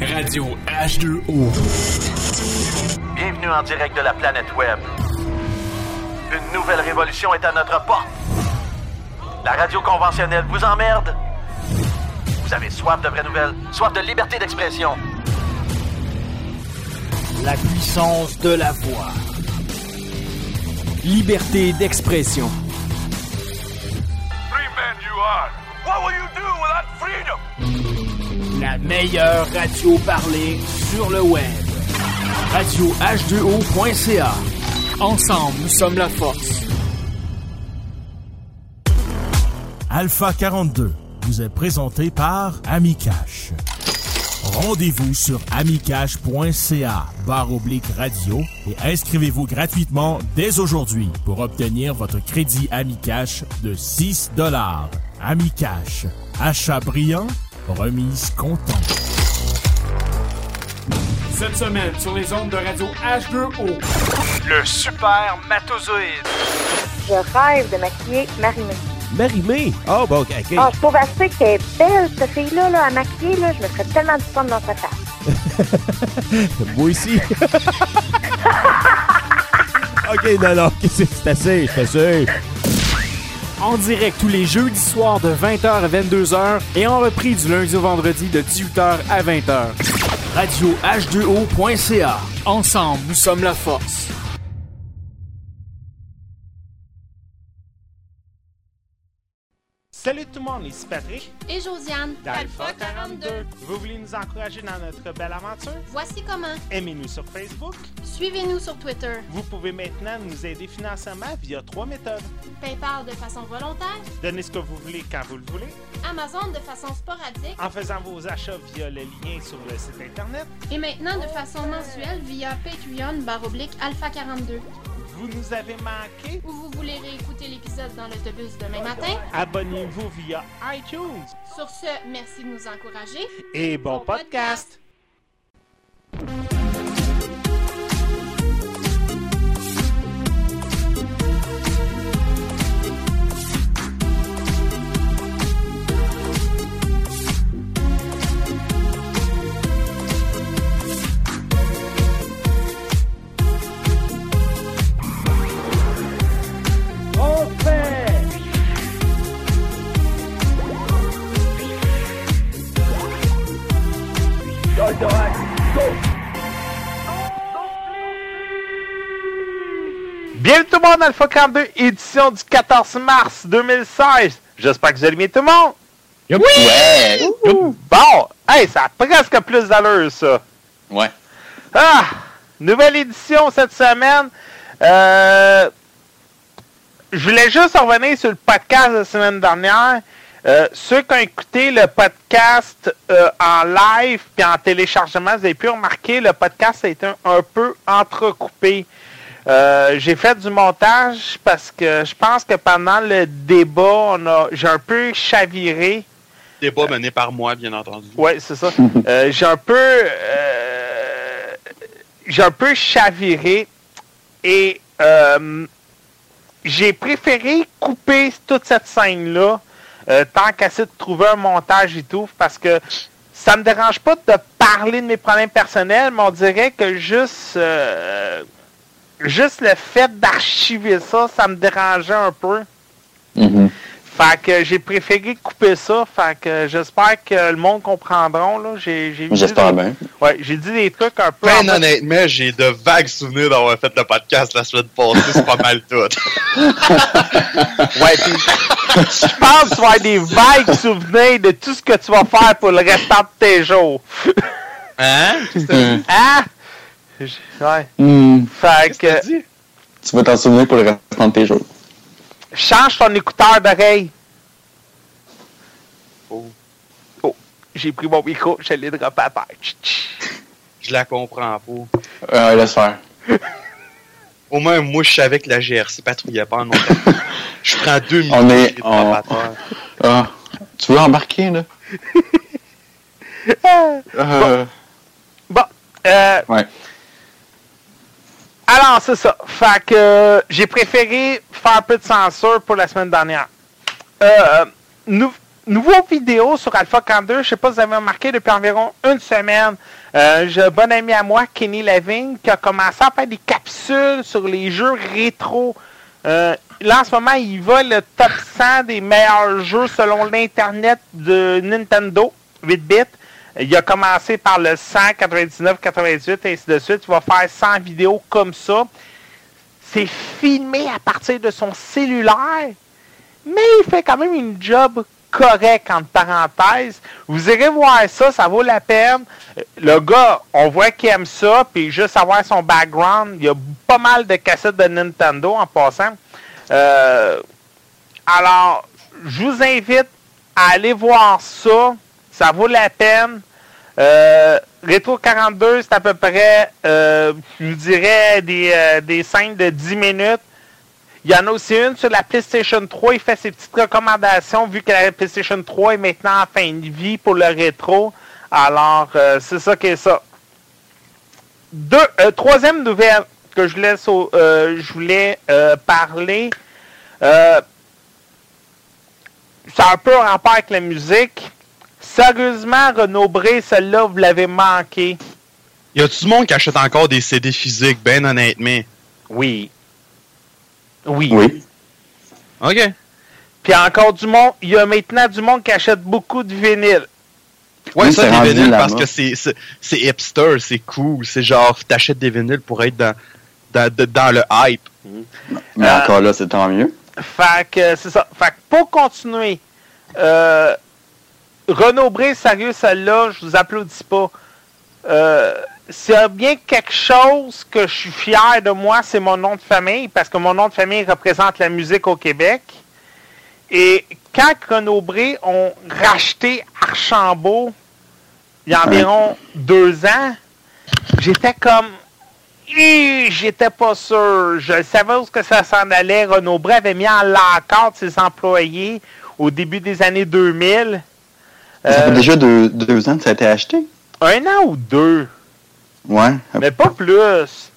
Radio H2O. Bienvenue en direct de la planète Web. Une nouvelle révolution est à notre porte. La radio conventionnelle vous emmerde. Vous avez soif de vraies nouvelles, soif de liberté d'expression. La puissance de la voix. Liberté d'expression. Free man you are. What will you do without freedom? La meilleure radio parlée sur le web. Radio H2O.ca. Ensemble, nous sommes la force. Alpha 42 vous est présenté par Amicash. Rendez-vous sur amicash.ca barre oblique radio et inscrivez-vous gratuitement dès aujourd'hui pour obtenir votre crédit Amicash de 6 dollars. Amicash. Achat brillant, remise content. Cette semaine, sur les ondes de radio H2O. Le super matozoïde. Je rêve de maquiller Marie-Mé. Marie-Mé? Ah, bon, OK. Ah, je trouve assez qu'elle est belle, cette fille-là, là, à maquiller. Là. Je me ferais tellement du fun dans sa face. Moi aussi. OK, non, non, OK, c'est c'est assez, c'est assez. En direct tous les jeudis soirs de 20h à 22h et en repris du lundi au vendredi de 18h à 20h. Radio H2O.ca. Ensemble, nous sommes la force. Monde, ici Patrick Et Josiane, d'Alpha 42. Vous voulez nous encourager dans notre belle aventure? Voici comment. Aimez-nous sur Facebook. Suivez-nous sur Twitter. Vous pouvez maintenant nous aider financièrement via trois méthodes. PayPal de façon volontaire. Donnez ce que vous voulez quand vous le voulez. Amazon de façon sporadique. En faisant vos achats via le lien sur le site Internet. Et maintenant de façon mensuelle via Patreon baroblique Alpha 42. Vous nous avez manqué? Ou vous voulez réécouter l'épisode dans l'autobus demain matin? Abonnez-vous via iTunes. Sur ce, merci de nous encourager. Et bon, podcast. Bienvenue tout le monde, Alpha 42, édition du 14 mars 2016. J'espère que vous allez bien tout le monde. Ouais! Ouh. Bon, hey, ça a presque plus d'allure, ça. Ouais. Ah! Nouvelle édition cette semaine. Euh, je voulais juste revenir sur le podcast de la semaine dernière. Euh, ceux qui ont écouté le podcast euh, en live puis en téléchargement, vous avez pu remarquer, le podcast a été un, un peu entrecoupé. Euh, j'ai fait du montage parce que je pense que pendant le débat, on a, j'ai un peu chaviré. Débat mené par moi, bien entendu. Oui, c'est ça. Euh, j'ai un peu. euh, j'ai un peu chaviré et euh, j'ai préféré couper toute cette scène-là euh, tant qu'essayer de trouver un montage et tout parce que ça me dérange pas de parler de mes problèmes personnels, mais on dirait que juste. Juste le fait d'archiver ça, ça me dérangeait un peu. Fait que j'ai préféré couper ça. Fait que j'espère que le monde comprendront. Là. J'ai, j'ai dit J'espère des- bien. Ouais, j'ai dit des trucs un peu. Ben en honnêtement, j'ai de vagues souvenirs d'avoir fait le podcast la semaine passée, c'est pas mal tout. Ouais, puis je pense que tu vas avoir des vagues souvenirs de tout ce que tu vas faire pour le restant de tes jours. Hein? Hein? Ouais. Hmm. Fait que Tu vas t'en souvenir pour le restant de tes jours. change ton écouteur d'oreille. Oh. Oh, j'ai pris mon micro, je l'ai droppé à terre. Je la comprends pas. Euh, laisse faire. Au moins, moi, je savais que la GRC patrouillait pas en Ontario. Je prends deux minutes. On est- de on- à terre. Ah, tu veux embarquer, là? Euh, Bon, euh, ouais. Alors c'est ça. Fait que euh, j'ai préféré faire un peu de censure pour la semaine dernière. Euh, nou- nouveau vidéo sur Alpha 42. Je sais pas si vous avez remarqué depuis environ une semaine. Euh, J'ai un bon ami à moi, Kenny Lavigne, qui a commencé à faire des capsules sur les jeux rétro. Là, en ce moment, il va le top 100 des meilleurs jeux selon l'Internet de Nintendo 8 bits. Il a commencé par le 100, 99, 98, et ainsi de suite. Il va faire 100 vidéos comme ça. C'est filmé à partir de son cellulaire, mais il fait quand même une job correct entre parenthèses. Vous irez voir ça, ça vaut la peine. Le gars, on voit qu'il aime ça, puis juste savoir son background, il y a pas mal de cassettes de Nintendo en passant. Euh, alors, je vous invite à aller voir ça. Ça vaut la peine. Euh, Retro 42, c'est à peu près, euh, je dirais, des, euh, des scènes de 10 minutes. Il y en a aussi une sur la PlayStation 3. Il fait ses petites recommandations vu que la PlayStation 3 est maintenant en fin de vie pour le rétro. Alors, euh, c'est ça qui est ça. Deux, troisième nouvelle que je, voulais parler. A un peu un rapport avec la musique. Sérieusement, Renaud Bré, celle-là, vous l'avez manqué. Y a-tu du monde qui achète encore des CD physiques, ben honnêtement? Oui. Oui. Oui. OK. Puis encore du monde, il y a maintenant du monde qui achète beaucoup de vinyle. Ouais, Oui, ça, c'est des vinyles, parce que c'est, hipster, c'est cool. C'est genre, t'achètes des vinyles pour être dans, dans, de- dans le hype. Mais Euh, encore là, c'est tant mieux. Fait que c'est ça. Fait que pour continuer, euh, Renaud Bré, sérieux, celle-là, je vous applaudis pas. Euh, a bien quelque chose que je suis fier de moi, c'est mon nom de famille, parce que mon nom de famille représente la musique au Québec. Et quand Renaud Bré ont racheté Archambault, il y a environ deux ans, j'étais comme J'étais pas sûr. Je savais où que ça s'en allait. Renaud Bré avait mis en l'accord ses employés au début des années 2000. Ça fait Euh, déjà deux, deux ans que ça a été acheté. un an ou deux, Ouais. mais pas plus.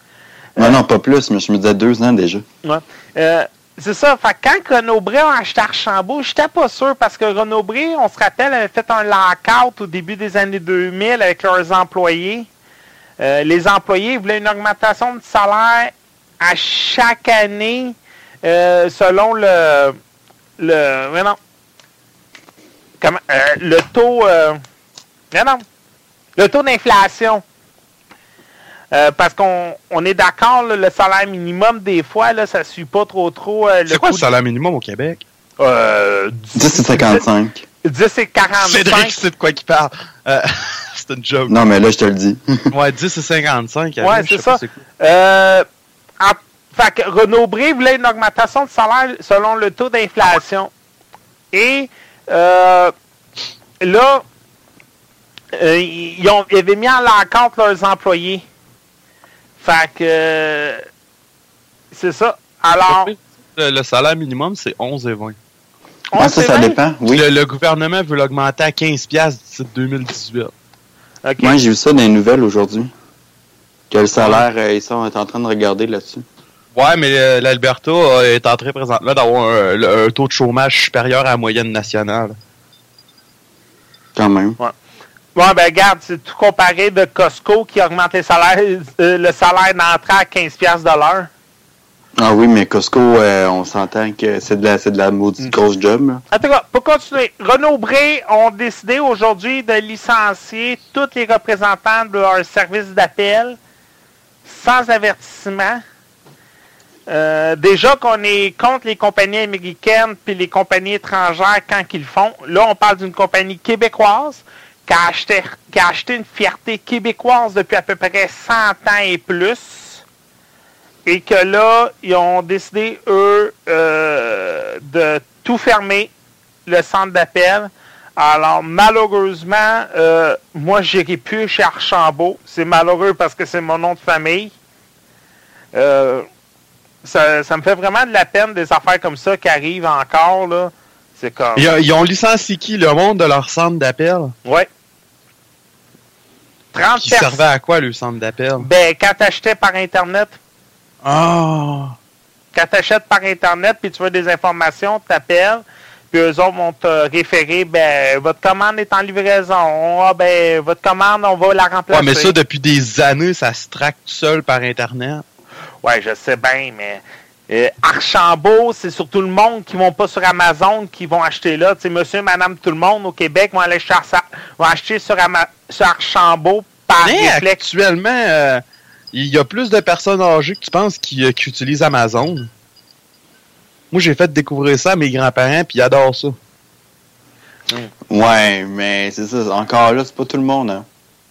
Non, non, pas plus, mais je me disais deux ans déjà. Ouais. Euh, c'est ça. Fait quand Renaud Bré a acheté Archambault, j'étais pas sûr parce que Renaud Bré, on se rappelle, avait fait un lockout au début des années 2000 avec leurs employés. Euh, les employés voulaient une augmentation de salaire à chaque année euh, selon le le mais non. Comment, euh, le taux euh, mais non. le taux d'inflation. Euh, parce qu'on on est d'accord, le salaire minimum, des fois, là, ça suit pas trop trop euh, le C'est quoi coût le salaire minimum au Québec? Euh, 10 et 55. 10 et 45. Cédric sait de quoi qu'il parle. Euh, c'est une joke. Non, mais là, je te le dis. Ouais, 10 et 55. Ouais, c'est pas ça. Euh, en- fait que Renaud Bré voulait une augmentation de salaire selon le taux d'inflation. Et euh, là, euh, ils, ont, ils avaient mis en l'encontre leurs employés. Fait que euh, c'est ça. Alors, Le, le salaire minimum, c'est 11 et 20. Ouais, ça, ça dépend. Oui. Le, le gouvernement veut l'augmenter à 15 piastres d'ici 2018. OK. Moi, j'ai vu ça dans les nouvelles aujourd'hui. Que le salaire, euh, ils sont en train de regarder là-dessus. Ouais, mais euh, l'Alberta euh, est en train présentement d'avoir un, un taux de chômage supérieur à la moyenne nationale. Quand même. Ouais, ben regarde, c'est tout comparé de Costco qui augmente les salaires, euh, le salaire d'entrée à 15$ piastres de l'heure. Ah oui, mais Costco, euh, on s'entend que c'est de la, c'est de la maudite grosse job. là. En tout cas, pour continuer, Renaud Bré ont décidé aujourd'hui de licencier tous les représentants de leur service d'appel sans avertissement. Euh, déjà qu'on est contre les compagnies américaines puis les compagnies étrangères quand qu'ils font. Là, on parle d'une compagnie québécoise qui a, acheté, qui a acheté une fierté québécoise depuis à peu près 100 ans et plus. Et que là, ils ont décidé, eux, euh, de tout fermer, le centre d'appel. Alors, malheureusement, euh, moi, j'irai plus chez Archambault. C'est malheureux parce que c'est mon nom de famille. Euh, ça, ça me fait vraiment de la peine des affaires comme ça qui arrivent encore, là. C'est comme... Ils, ils ont licencié qui? Le monde de leur centre d'appel? Ouais. 30 Qui servait à quoi, le centre d'appel? Ben, quand t'achetais par Internet, Ah! quand t'achètes par Internet puis tu veux des informations, t'appelles, Puis eux autres vont te référer, ben, votre commande est en livraison. Ah, ben, votre commande, on va la remplacer. Ouais, mais ça, depuis des années, ça se traque tout seul par Internet. Ouais, je sais bien, mais euh, Archambault, c'est surtout le monde qui vont pas sur Amazon qui vont acheter là. Tu sais, monsieur, madame, tout le monde au Québec vont aller cher- vont acheter sur, Ama- sur Archambault par Mais réflexe. actuellement, euh, il y a plus de personnes âgées que tu penses qui, euh, qui utilisent Amazon. Moi, j'ai fait découvrir ça à mes grands-parents, puis ils adorent ça. Ouais, mais c'est ça. Encore là, c'est pas tout le monde. Hein.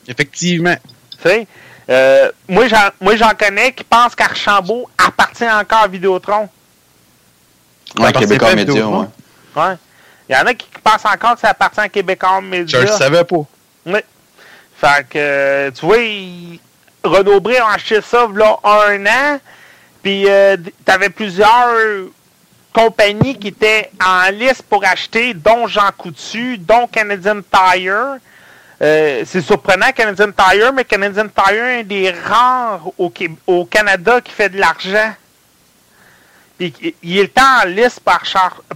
Effectivement. Tu sais, euh, moi, j'en, moi, j'en connais qui pensent qu'Archambault appartient encore à Vidéotron. Ouais, Québécois Média, ouais. Ouais. Il y en a qui pensent encore que ça appartient à Québécois Média. Je le savais pas. Oui. Fait que, euh, tu vois, il- Renaud Bré a acheté ça là un an, puis euh, t'avais plusieurs compagnies qui étaient en liste pour acheter, dont Jean Coutu, dont Canadian Tire. Euh, c'est surprenant, Canadian Tire, mais Canadian Tire est un des rares au, Canada qui fait de l'argent. Il- est en liste pour,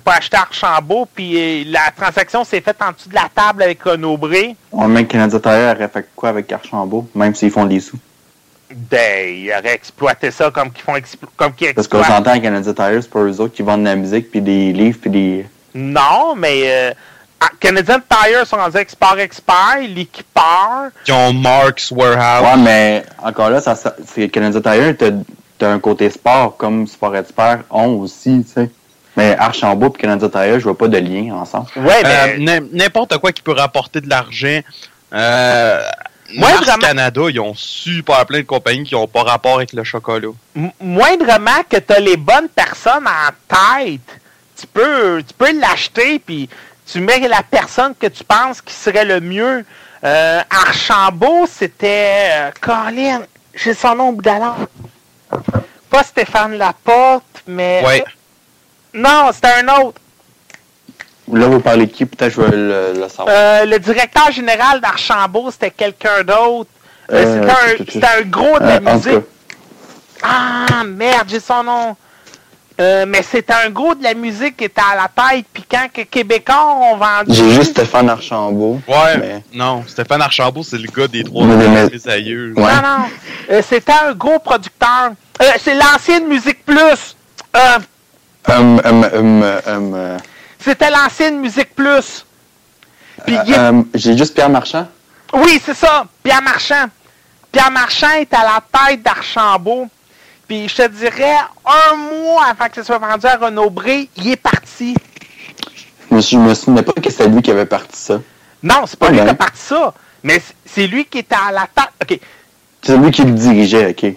pour acheter Archambault, puis euh, la transaction s'est faite en dessous de la table avec Renaud Bré. On même Canadien Tire aurait fait quoi avec Archambault, même s'ils font des sous? Ben, ils auraient exploité ça comme qu'ils font explo- comme qu'ils Parce qu'on exploitent. s'entend Canadien Tire, c'est pas eux autres qui vendent de la musique, puis des livres, puis des. Non, mais euh, Canadian Tire sont rendus export expert, l'équipeur. Qui ont Mark's Warehouse. Ouais, mais encore là, ça, ça- c'est Tire, t'as t'as un côté sport, comme Sport Expert ont aussi, tu sais. Mais Archambault et Canadien Tire, je vois pas de lien ensemble. Ouais, Euh, n'im- N'importe quoi qui peut rapporter de l'argent. Euh, Moi, Mars vraiment- Canada, ils ont super plein de compagnies qui n'ont pas rapport avec le chocolat. M- moindrement que tu as les bonnes personnes en tête, tu peux, tu peux l'acheter, puis tu mets la personne que tu penses qui serait le mieux. Euh, Archambault, c'était... Euh, Colin, j'ai son nom au bout de la langue. Pas Stéphane Laporte, mais... Ouais. Non, c'était un autre. Là, vous parlez de qui? Peut-être que je vais le, le savoir. Euh, le directeur général d'Archambault, c'était quelqu'un d'autre. C'était, un, gros de la Euh, musique. Ah, merde, j'ai son nom. Euh, mais c'était un gros de la musique qui était à la tête. Puis quand que Québécois ont vendu... j'ai juste Stéphane Archambault. Ouais, mais- non, Stéphane Archambault, c'est le gars des trois Mais- mais- mes aïeux. Ouais. Non, non. Euh, c'était un gros producteur. Euh, c'est l'ancienne Musique Plus. Euh, Hum, hum, hum, c'était l'ancienne Musique Plus. J'ai juste Pierre Marchand. Oui, c'est ça. Pierre Marchand. Pierre Marchand est à la tête d'Archambault. Puis je te dirais, un mois avant que ce soit vendu à Renaud Bré, il est parti. Suis- je me souvenais pas que c'était lui qui avait parti ça. Non, c'est pas Ah lui ben. qui a parti ça. Mais c'est lui qui était à la tête. OK. C'est lui qui le dirigeait, ok.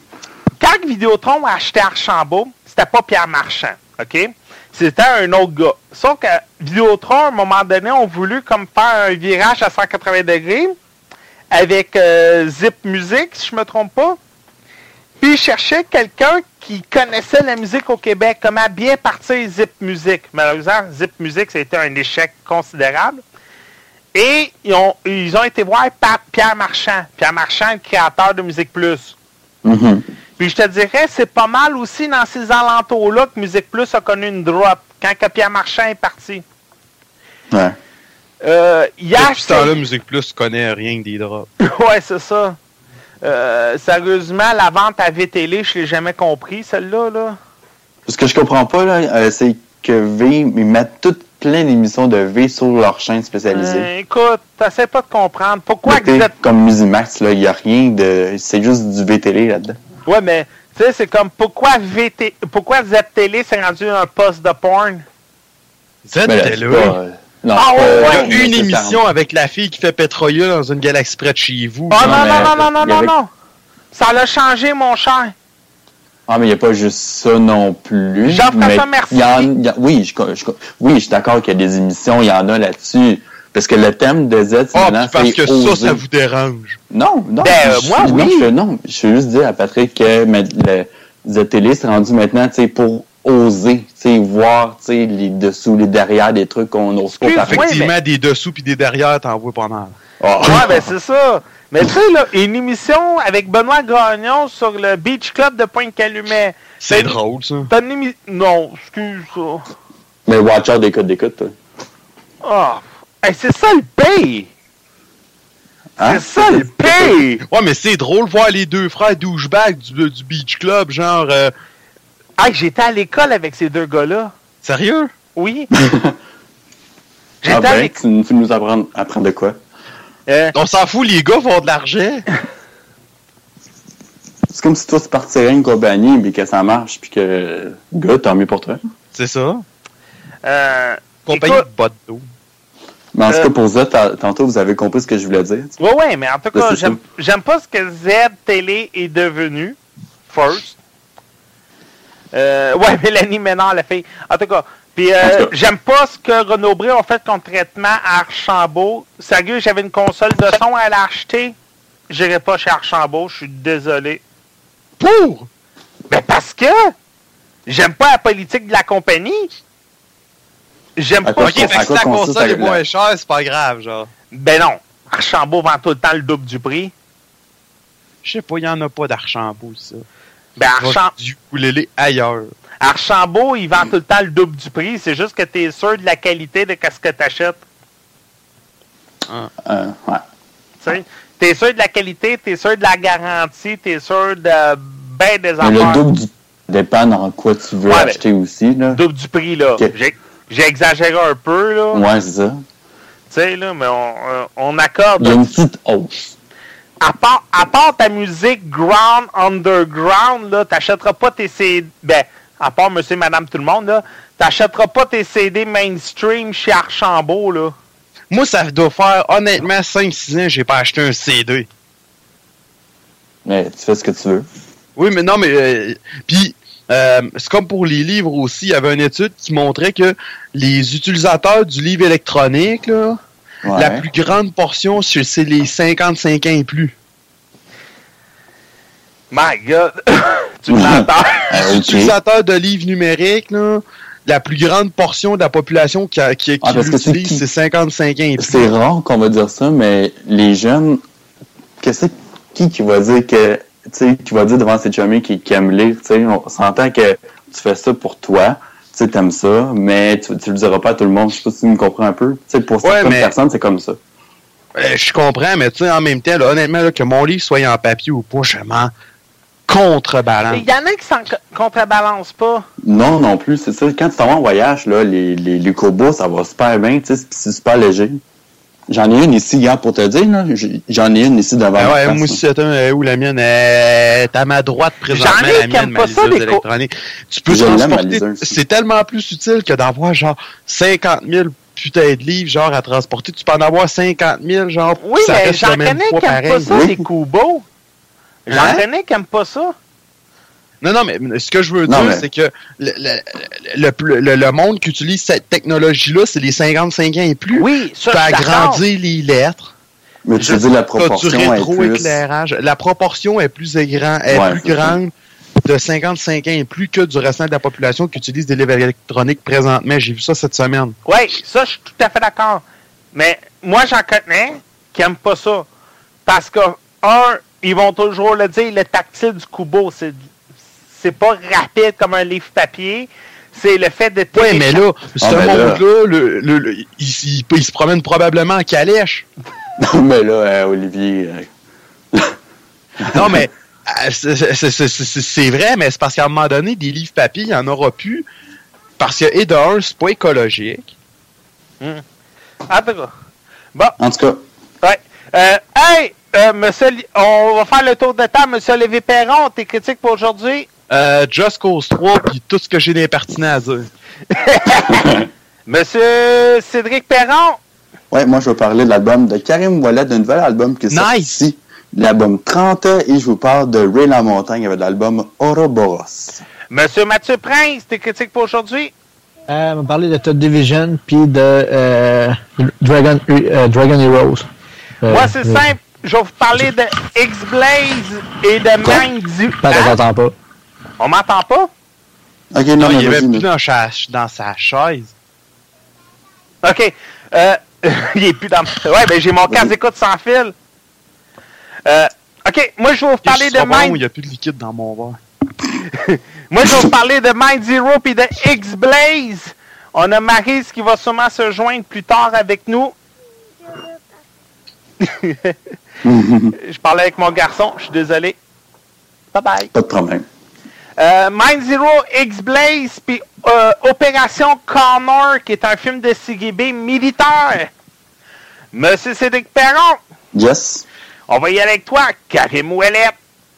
Quand Vidéotron a acheté Archambault, c'était pas Pierre Marchand. OK? C'était un autre gars. Sauf que Vidéotron, à un moment donné, ont voulu comme faire un virage à 180 degrés avec euh, Zip Music, si je me trompe pas. Puis ils cherchaient quelqu'un qui connaissait la musique au Québec, comment bien partir Zip Music. Malheureusement, Zip Music, ça a été un échec considérable. Et ils ont, ils ont été voir Pa- Pierre Marchand. Pierre Marchand, le créateur de Musique Plus. Mhm. Puis je te dirais, c'est pas mal aussi dans ces alentours-là que Musique Plus a connu une drop quand que Pierre Marchand est parti. Ouais. Euh, il a Depuis ce temps-là, Musique Plus connaît rien que des drops. ouais, c'est ça. Euh, sérieusement, la vente à VTL, je l'ai jamais compris, celle-là. Là. Ce que je comprends pas, là, euh, c'est que V, ils mettent toutes plein d'émissions de V sur leur chaîne spécialisée. Euh, écoute, t'essaies pas de comprendre. Pourquoi que vous t'sais, êtes... Comme Musimax, là, il n'y a rien de. C'est juste du VTL là-dedans. Ouais, mais, tu sais, c'est comme, pourquoi VT... Pourquoi ZTL s'est rendu un poste de porn? Z C'est non, Ah c'est ouais, pas- Il y a ouais, une c'est émission avec la fille qui fait Petroya dans une galaxie près de chez vous. Oh non, Non, non, non, non, non. Ça l'a changé, mon cher. Ah, mais il n'y a pas juste ça non plus. Jean-François Mercier. oui, je, je- oui, je suis d'accord qu'il y a des émissions, il y en a là-dessus. Parce que le thème de Z, c'est Ah, maintenant, puis parce c'est que ça, oser. ça vous dérange. Non, non. Ben, euh, je, moi, non, oui. Je, non, je veux juste dire à Patrick que mais, le Z Télé, c'est rendu maintenant, tu sais, pour oser, tu sais, voir, tu sais, les dessous, les derrière des trucs qu'on n'ose pas parler. Effectivement, des dessous puis des derrière, t'en vois pas mal. Ah. Ouais, ben c'est ça. Mais tu sais, là, une émission avec Benoît Gagnon sur le Beach Club de Pointe-Calumet. C'est Ben, drôle, ça. T'as une émi- Non, excuse ça. Mais Watcher d'écoute, d'écoute, toi. Oh, hey, c'est ça le paye! Hein? C'est ça le paye! Ouais, mais c'est drôle voir les deux frères douchebags du, du Beach Club, genre. euh, Ah, j'étais à l'école avec ces deux gars-là. Sérieux? Oui. Ah J'étais à ben, l'école. tu, nous- tu nous apprends, apprends de quoi? Euh, On s'en fout, les gars font de l'argent. C'est comme si toi, tu partirais une compagnie, mais que ça marche, puis que, gars, tant mieux pour toi. C'est ça. euh, Compagnie écoute, de bottes d'eau. Mais en tout Euh. cas, pour ça, ta- tantôt, vous avez compris ce que je voulais dire. Ouais, ouais, mais en tout cas, j'aime pas ce que Z Télé est devenu. First. Euh, ouais, Mélanie Ménard, la fille. En tout cas, puis euh, j'aime pas ce que Renaud Bré a fait comme traitement à Archambault. Sérieux, j'avais une console de son à l'acheter. J'irai pas chez Archambault, je suis désolé. Pour! Ben parce que j'aime pas la politique de la compagnie. J'aime pas. Ok, fait que si la console est moins chère, c'est pas grave, genre. Ben non. Archambault vend tout le temps le double du prix. Je sais pas, il y en a pas d'Archambault, ça. Ben Archambault. Du ukulélé ailleurs. Archambault, il vend tout le temps le double du prix. C'est juste que tu es sûr de la qualité de ce que tu achètes. Euh, ouais. Tu es sûr de la qualité, tu es sûr de la garantie, tu es sûr de ben des Mais le affaires. double du... dépend dans quoi tu veux Ouais, ben- acheter aussi, là. Double du prix, là. J'ai- exagéré un peu, là. Ouais, c'est ça. Tu sais, là, mais on, euh, on accorde. Il y a une petite hausse. À part, à part ta musique ground, underground, là, t'achèteras pas tes CD. Ben, à part monsieur et madame tout le monde, là, t'achèteras pas tes CD mainstream chez Archambault, là. Moi, ça doit faire, honnêtement, 5-6 ans que j'ai pas acheté un CD. Mais tu fais ce que tu veux. Oui, mais non, mais. euh, Puis, euh, c'est comme pour les livres aussi. Il y avait une étude qui montrait que les utilisateurs du livre électronique, là, Ouais. la plus grande portion, c'est les 55 ans et plus. My God! tu m'entends? Ah, utilisateurs de livres numériques, là, la plus grande portion de la population qui, a- qui, qui Ah, l'utilise, qui- c'est 55 ans et plus. C'est rare qu'on va dire ça, mais les jeunes, qu'est-ce que qui qui va dire que, tu sais, qui va dire devant ses chummies qui, qui aiment lire, tu sais, on s'entend que tu fais ça pour toi, sais, t'aimes ça, mais tu, tu le diras pas à tout le monde. Je sais pas si tu me comprends un peu. Tu sais, pour Ouais, certaines mais- personnes, c'est comme ça. Euh, je comprends, mais tu sais, en même temps, là, honnêtement, là, que mon livre soit en papier ou pas, je m'en contrebalance. Il y en a qui s'en co- contrebalancent pas. Non, non plus, c'est ça. Quand tu t'en vas en voyage, là, les, les, les cobos, ça va super bien, tu sais, c'est super léger. J'en ai une ici, hier, pour te dire, là. J'en ai une ici devant Ah ouais, moi aussi, c'est un, euh, où la mienne est à ma droite présentement, J'en ai la qui mienne, ma pas ça, liseuse co- électronique. Tu peux transporter, c'est tellement plus utile que d'avoir genre 50 000 putain de livres, genre, à transporter. Tu peux en avoir 50 000, genre, Oui, ça mais reste j'en connais qui aiment pas ça, Oui. les Kubo. J'en Hein? connais qui aiment pas ça. Non, non, mais ce que je veux dire, mais- c'est que le, le, le, monde qui utilise cette technologie-là, c'est les 55 ans et plus. Oui, tu ça, d'accord. agrandir les lettres. Mais tu dire la T'as du proportion est plus... La proportion est plus, grand, est Ouais, plus grande de 55 ans et plus que du restant de la population qui utilise des livres électroniques présentement. J'ai vu ça cette semaine. Oui, ça, je suis tout à fait d'accord. Mais moi, j'en connais qui n'aiment pas ça. Parce que, un, ils vont toujours le dire, le tactile du Kubo, c'est c'est pas rapide comme un livre papier. C'est le fait de Ouais, mais là, ce Ah, là. monde-là, le, le- le- il, il- il se promène probablement en calèche. Non, mais là, euh, Olivier... euh, Non, mais euh, c'est- vrai, mais c'est parce qu'à un moment donné, des livres papier, il n'y en aura plus. Parce que, et de un, c'est pas écologique. En tout cas. Bon, En tout cas, ouais. Euh, hey, euh, monsieur, on va faire le tour de table. Monsieur Olivier Perron, tes critiques pour aujourd'hui? Euh, Just Cause 3, puis tout ce que j'ai d'impertinent à dire. Monsieur Cédric Perron? ouais, moi, je vais parler de l'album de Karim Ouellet, d'un nouvel album qui est sorti Nice. ici. L'album 30 et je vous parle de Ray La Montagne avec l'album Ouroboros. Monsieur Mathieu Prince, tes critiques pour aujourd'hui? Euh, on va parler de Todd Division puis de euh, Dragon, euh, Dragon Heroes. Euh, Moi, c'est euh, simple. Je vais vous parler de X-Blaze et de? Mind du... Pas Hein? pas. On m'entend pas? Ok, non, Non, mais il même plus dans, sa- dans sa chaise. OK. Euh, il est plus dans... Ouais, ben j'ai mon casque d'écoute sans fil. Euh, OK, moi, je vais vous parler de Mind... Il n'y a plus de liquide dans mon verre. Moi, je vais vous parler de Mind Zero puis de X-Blaze. On a Maryse qui va sûrement se joindre plus tard avec nous. je parlais avec mon garçon, je suis désolé. Bye bye. Pas de problème. Euh, Mind Zero X Blaze puis euh, Opération Connor qui est un film de CGB militaire. Monsieur Cédric Perron, Yes. on va y aller avec toi, Karim Ouellet.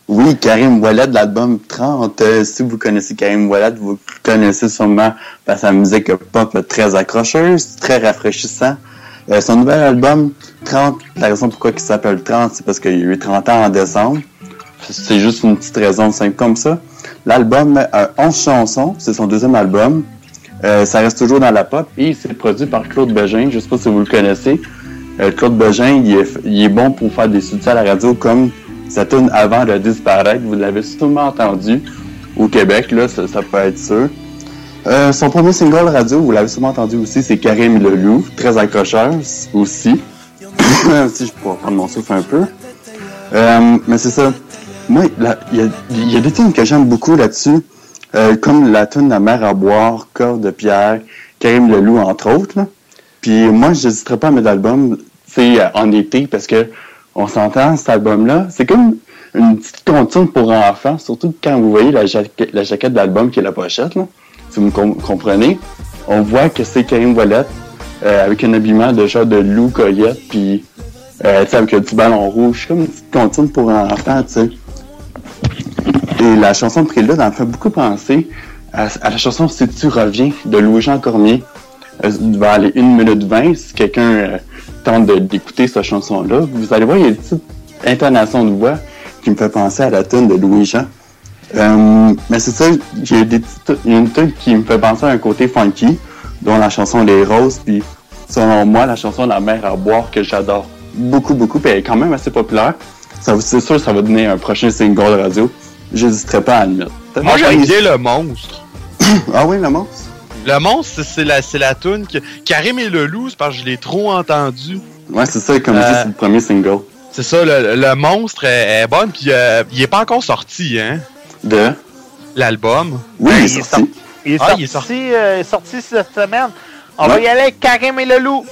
Oui, Karim Ouellet de l'album 30. Euh, si vous connaissez Karim Ouellet, vous le connaissez sûrement par sa musique pop très accrocheuse, très rafraîchissant. Euh, son nouvel album 30, la raison pourquoi il s'appelle 30, c'est parce qu'il y a eu 30 ans en décembre. C'est juste une petite raison simple comme ça. L'album a 11 chansons, c'est son deuxième album. Euh, ça reste toujours dans la pop et c'est produit par Claude Bégin. Je sais pas si vous le connaissez. Euh, Claude Bégin, il est, bon pour faire des succès à la radio comme ça tourne avant de disparaître. Vous l'avez sûrement entendu au Québec, là, ça, peut être sûr. Euh, son premier single radio, vous l'avez sûrement entendu aussi, c'est Karim et le loup, très accrocheur aussi. si je pourrais prendre mon souffle un peu. Euh, mais c'est ça. Moi, il y a, des tunes que j'aime beaucoup là-dessus, euh, comme la tune La mer à boire, Corps de pierre, Karim le loup, entre autres. Puis moi, je n'hésiterais pas à mettre l'album c'est en été parce que on s'entend, cet album-là, c'est comme une petite comptine pour enfants, surtout quand vous voyez la, jaquette, de l'album qui est la pochette, là, si vous com- comprenez. On voit que c'est Karim Wallet euh, avec un habillement de genre de loup coyote, puis euh, avec petit ballon rouge, comme une petite comptine pour enfants, tu sais. Et la chanson de Prélude, elle me fait beaucoup penser à, la chanson Si tu reviens de Louis-Jean Cormier. Euh, vers les 1 minute 20, si quelqu'un euh, tente d'écouter cette chanson-là, vous allez voir, il y a une petite intonation de voix qui me fait penser à la tune de Louis-Jean. Euh, mais c'est ça, a des petites, une tune qui me fait penser à un côté funky, dont la chanson Les Roses, puis selon moi, la chanson La mer à boire, que j'adore beaucoup, beaucoup, puis elle est quand même assez populaire. C'est sûr, ça va donner un prochain single de radio. J'hésiterai pas à le mettre. Moi, j'aime bien le monstre. Ah oui, le monstre? Le monstre, c'est- la, c'est la toune que. Karim et le loup, c'est parce que je l'ai trop entendu. Ouais, c'est ça, comme je dis, Euh, c'est le premier single. C'est ça, le, le monstre est, est bonne, puis euh, il est pas encore sorti, hein, De? l'album. Oui, Ben, il est sorti. Il est, Ah, sorti, il est sorti. euh, il est sorti cette semaine. On va y aller avec Karim et le loup.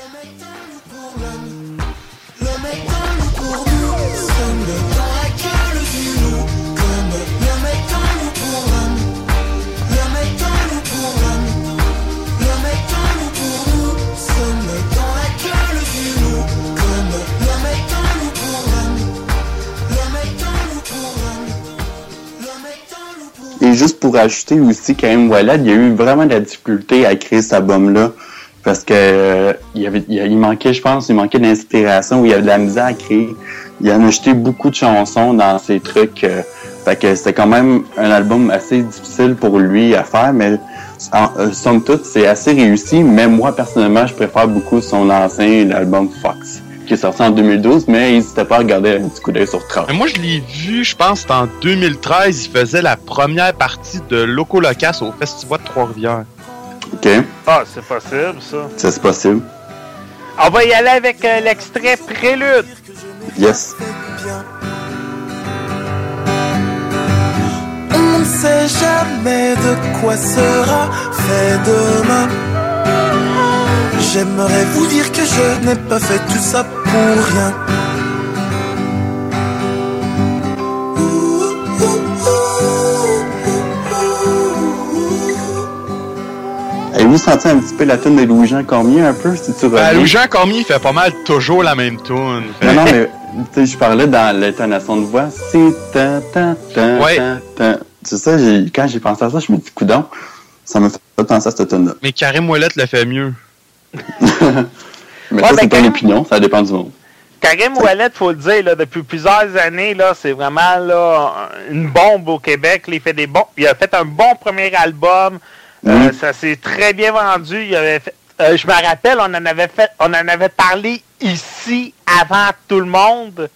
Juste pour ajouter aussi, Karim Walad, il y a eu vraiment de la difficulté à créer cet album-là. Parce que euh, il, manquait, je pense, il manquait d'inspiration, il y avait de la misère à créer. Il en a jeté beaucoup de chansons dans ses trucs. euh, fait que c'était quand même un album assez difficile pour lui à faire, mais euh, somme toute, c'est assez réussi. Mais moi, personnellement, je préfère beaucoup son ancien album Fox, qui est sorti en 2012, mais n'hésitez pas à regarder un petit coup d'œil sur 30. Mais moi, je l'ai vu, je pense, en 2013. Il faisait la première partie de Loco Locas au Festival de Trois-Rivières. OK? Ah, c'est possible, ça. Ça, c'est possible. On va y aller avec euh, l'extrait Prélude. Yes. On ne sait jamais de quoi sera fait demain. J'aimerais vous dire que je n'ai pas fait tout ça pour rien. Avez-vous senti un petit peu la tune de Louis-Jean Cormier un peu, si tu Ben, reviens? Louis-Jean Cormier fait pas mal toujours la même tune. Non, non, mais tu sais, je parlais dans l'intonation de voix. C'est ta ta ta Ouais. ta ta. C'est ça, quand j'ai pensé à ça, je me dis, coudon, ça me fait pas penser à cette tune là Mais Karim Ouellette le fait mieux. Mais Ouais, ça, ben, c'est ton quand- opinion, ça dépend du monde. Karim Ouellet, faut le dire, là, depuis plusieurs années, là, c'est vraiment là, une bombe au Québec. il fait des bons. Il a fait un bon premier album. Euh, ça s'est très bien vendu. Il avait fait- euh, je me rappelle, on en avait fait, on en avait parlé ici avant tout le monde.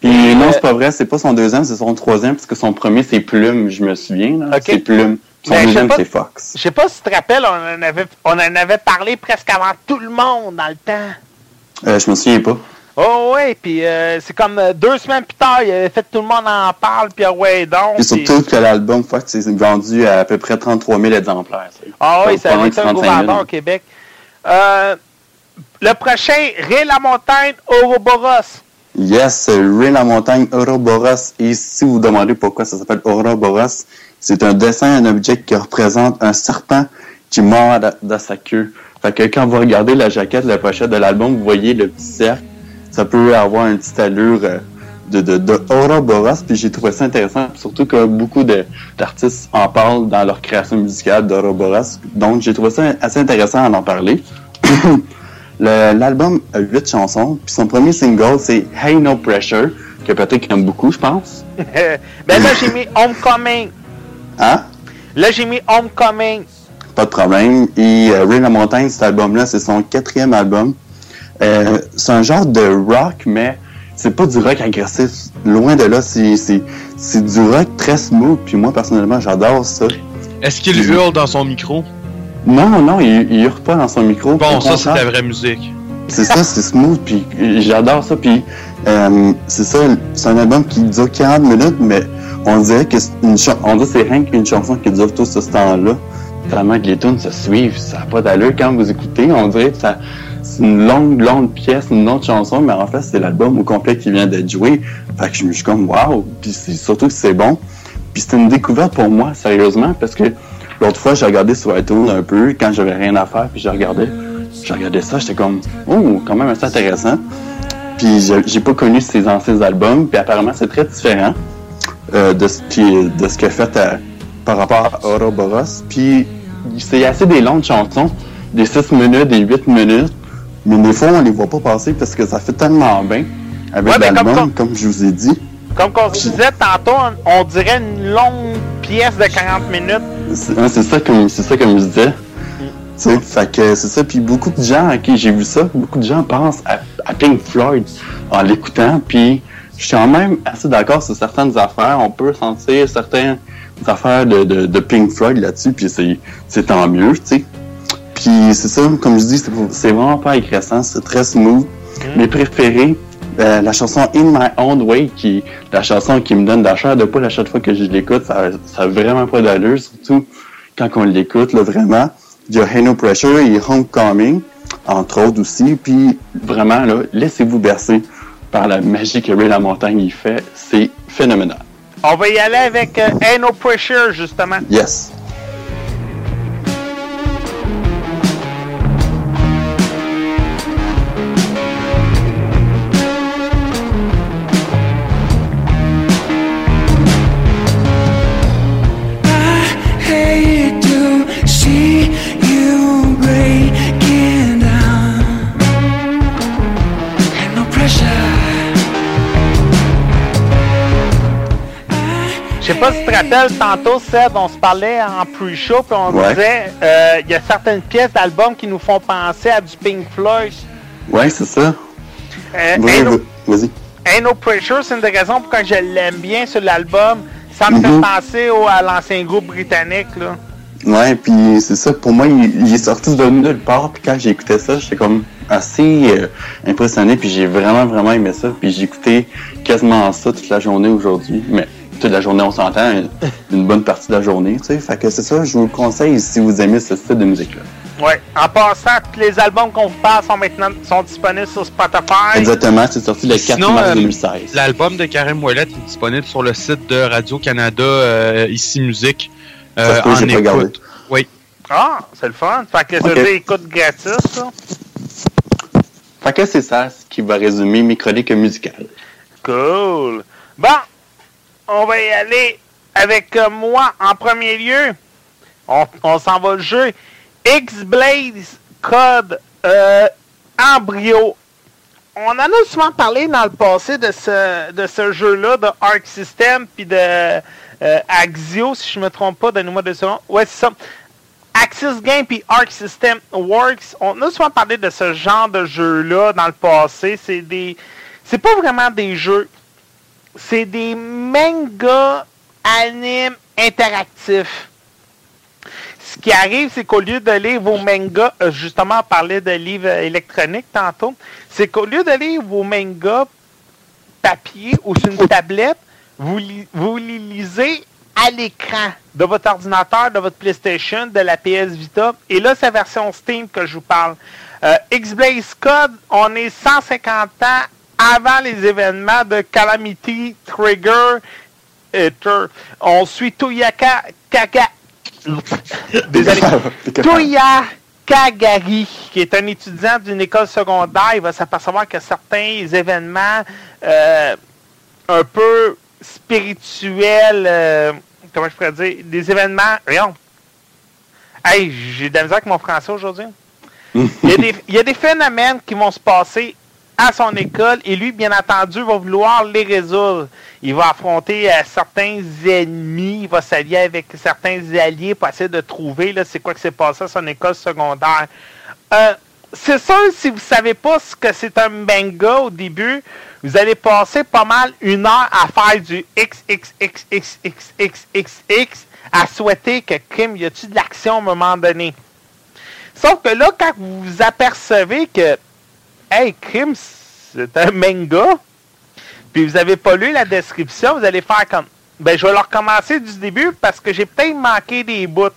Puis non, c'est pas vrai, c'est pas son deuxième, c'est son troisième, parce que son premier, c'est Plume, je me souviens, là. Ok. C'est Plume. Mais je sais deuxième, pas- c'est Fox. Je sais pas si tu te rappelles, on en avait, on en avait parlé presque avant tout le monde dans le temps. Euh, je me souviens pas. Oh ouais, puis euh, c'est comme euh, deux semaines plus tard, il avait fait tout le monde en parle, puis ah ouais donc. Et surtout que l'album, Fuck, c'est vendu à à peu près 33 000 exemplaires. Ah oui, ça avait été un 35 gros 000. vendeur au Québec. Euh, le prochain, Ré la montagne, Ouroboros. Yes, Ray la montagne, Ouroboros. Et si vous vous demandez pourquoi ça s'appelle Ouroboros, c'est un dessin, un objet qui représente un serpent qui mord dans- sa queue. Fait que quand vous regardez la jaquette, la pochette de l'album, vous voyez le petit cercle. Ça peut avoir une petite allure euh, de, de, Ouroboros. Puis j'ai trouvé ça intéressant. Surtout que beaucoup d'artistes en parlent dans leur création musicale d'Ouroboros. Donc j'ai trouvé ça assez intéressant d'en parler. Le- L'album a huit chansons, puis son premier single, c'est Hey No Pressure, que Patrick aime beaucoup, je pense. ben là, j'ai mis Homecoming. Hein? Là, j'ai mis Homecoming. Pas de problème. Et euh, Ray La Montagne, cet album-là, c'est son quatrième album. Euh, c'est un genre de rock, mais c'est pas du rock agressif. Loin de là, c'est du rock très smooth, puis moi, personnellement, j'adore ça. Est-ce qu'il hurle dans son micro? Non, non, il, il hurle pas dans son micro. Bon, ça, c'est la vraie musique. C'est ça, c'est smooth, puis j'adore ça. Puis euh, c'est ça, c'est un album qui dure 40 minutes, mais on dirait que c'est rien qu'une chanson qui dure tout ce temps-là. Tellement que les tunes se suivent, ça n'a pas d'allure quand vous écoutez. On dirait que c'est une longue, longue pièce, une autre chanson, mais en fait, c'est l'album au complet qui vient d'être joué. Fait que je me suis comme, waouh! Puis surtout que c'est bon. Puis c'était une découverte pour moi, sérieusement, parce que l'autre fois, j'ai regardé sur iTunes un peu, quand j'avais rien à faire, puis j'ai regardé. J'ai regardé ça, j'étais comme, oh, quand même assez intéressant. Puis j'ai pas connu ses anciens albums, puis apparemment c'est très différent euh, de ce qui de ce qu'il a fait à- par rapport à Ouroboros. Puis c'est assez des longues chansons, des 6 minutes, des 8 minutes, mais des fois on les voit pas passer parce que ça fait tellement bien avec Ouais, comme comme, je vous ai dit. Comme on se disait tantôt, on, on dirait une longue pièce de 40 minutes. C'est hein, c'est ça comme c'est ça comme je disais. Sais, fait que c'est ça. Puis beaucoup de gens à qui j'ai vu ça, beaucoup de gens pensent à, à Pink Floyd en l'écoutant. Puis je suis quand même assez d'accord sur certaines affaires. On peut sentir certaines affaires de, de, de Pink Floyd là-dessus. Puis c'est c'est tant mieux, tu sais. Puis c'est ça, comme je dis, c'est c'est vraiment pas agressant, c'est très smooth. Mes préférés, euh, la chanson In My Own Way, qui est la chanson qui me donne de la chair de poule à chaque fois que je l'écoute, ça, ça a vraiment pas d'allure, surtout quand on l'écoute, là, vraiment. Il y a No Pressure et Homecoming, entre autres aussi. Puis vraiment, là, laissez-vous bercer par la magie que Ray La Montagne y fait. C'est phénoménal. On va y aller avec euh, No Pressure, justement. Yes. Je sais pas si tu te rappelles, tantôt, Seb, on se parlait en pre-show, puis on Ouais. disait, euh, il y a certaines pièces d'albums qui nous font penser à du Pink Floyd. Ouais, c'est ça. Euh, no- va- Vas-y. Ain't No Pressure, c'est une des raisons pourquoi je l'aime bien sur l'album. Ça me Mhm. fait penser au, à l'ancien groupe britannique, là. Ouais, puis c'est ça, pour moi, il, il est sorti de nulle part, puis quand j'ai écouté ça, j'étais comme assez euh, impressionné, puis j'ai vraiment, vraiment aimé ça, puis j'ai écouté quasiment ça toute la journée aujourd'hui, mais toute la journée, on s'entend, une- bonne partie de la journée, tu sais, fait que c'est ça, je vous le conseille si vous aimez ce style de musique-là. Ouais. En passant, tous les albums qu'on vous parle sont maintenant sont disponibles sur Spotify. Exactement, c'est sorti le 4 Sinon, mars euh, 2016. l'album de Karim Ouellet est disponible sur le site de Radio-Canada, euh, ici Musique. euh, Ça se peut, en écoute. Oui. Ah, c'est le fun. Fait que ça Ok. veut dire écoute gratis, ça. Fait que c'est ça ce qui va résumer mes chroniques musicales. Cool. Bon, on va y aller avec euh, moi en premier lieu. On, s'en va le jeu. X-Blaze Code euh, Embryo. On en a souvent parlé dans le passé de ce, de ce jeu-là, de Arc System, puis de euh, Axio, si je me trompe pas, donnez-moi deux secondes. Ouais, c'est ça. Axis Game puis Arc System Works, on a souvent parlé de ce genre de jeu-là dans le passé. C'est des. C'est pas vraiment des jeux. C'est des mangas animes interactifs. ce qui arrive, c'est qu'au lieu de lire vos mangas, euh, justement, on parlait de livres électroniques tantôt, c'est qu'au lieu de lire vos mangas papier ou sur une tablette, vous, vous les lisez à l'écran de votre ordinateur, de votre PlayStation, de la PS Vita. Et là, c'est la version Steam que je vous parle. Euh, X-Blaze Code, on est 150 ans avant les événements de Calamity Trigger. et Tur- On suit Toyaka Kaga. Désolé. Toya Kagari, qui est un étudiant d'une école secondaire, il va s'apercevoir que certains événements euh, un peu spirituels, euh, comment je pourrais dire, des événements. Voyons. Hey, j'ai de la misère avec mon français aujourd'hui. Il y, a des, il y a des phénomènes qui vont se passer à son école et lui, bien entendu, va vouloir les résoudre. Il va affronter euh, certains ennemis, il va s'allier avec certains alliés pour essayer de trouver c'est quoi qui s'est passé à son école secondaire. Euh, c'est sûr, si vous savez pas ce que c'est un manga au début, vous allez passer pas mal une heure à faire du XXXXXXX à souhaiter que Kim, y a-tu de l'action à un moment donné? Sauf que là, quand vous vous apercevez que, hey, Kim, c'est un manga, puis vous avez pas lu la description, vous allez faire comme, ben, je vais le recommencer du début parce que j'ai peut-être manqué des bouts.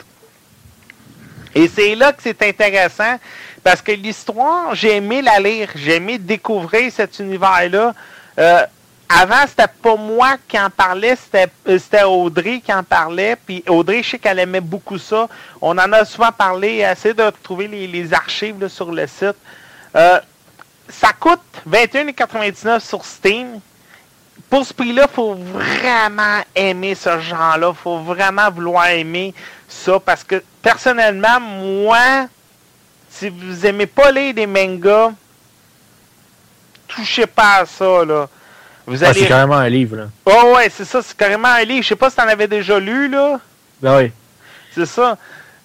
Et c'est là que c'est intéressant parce que l'histoire, j'ai aimé la lire, j'ai aimé découvrir cet univers-là. Euh, avant, c'était pas moi qui en parlais, c'était euh, Audrey qui en parlait. Puis Audrey, je sais qu'elle aimait beaucoup ça. On en a souvent parlé, essayé de trouver les, archives sur le site. Euh, ça coûte 21,99 sur Steam. Pour ce prix-là, il faut vraiment aimer ce genre-là. Il faut vraiment vouloir aimer ça. Parce que personnellement, moi, si vous aimez pas lire des mangas, touchez pas à ça, là. Vous Ah, allez... c'est carrément un livre, là. Oh ouais, c'est ça, c'est carrément un livre. Je sais pas si t'en avais déjà lu, là. Ben oui. C'est ça.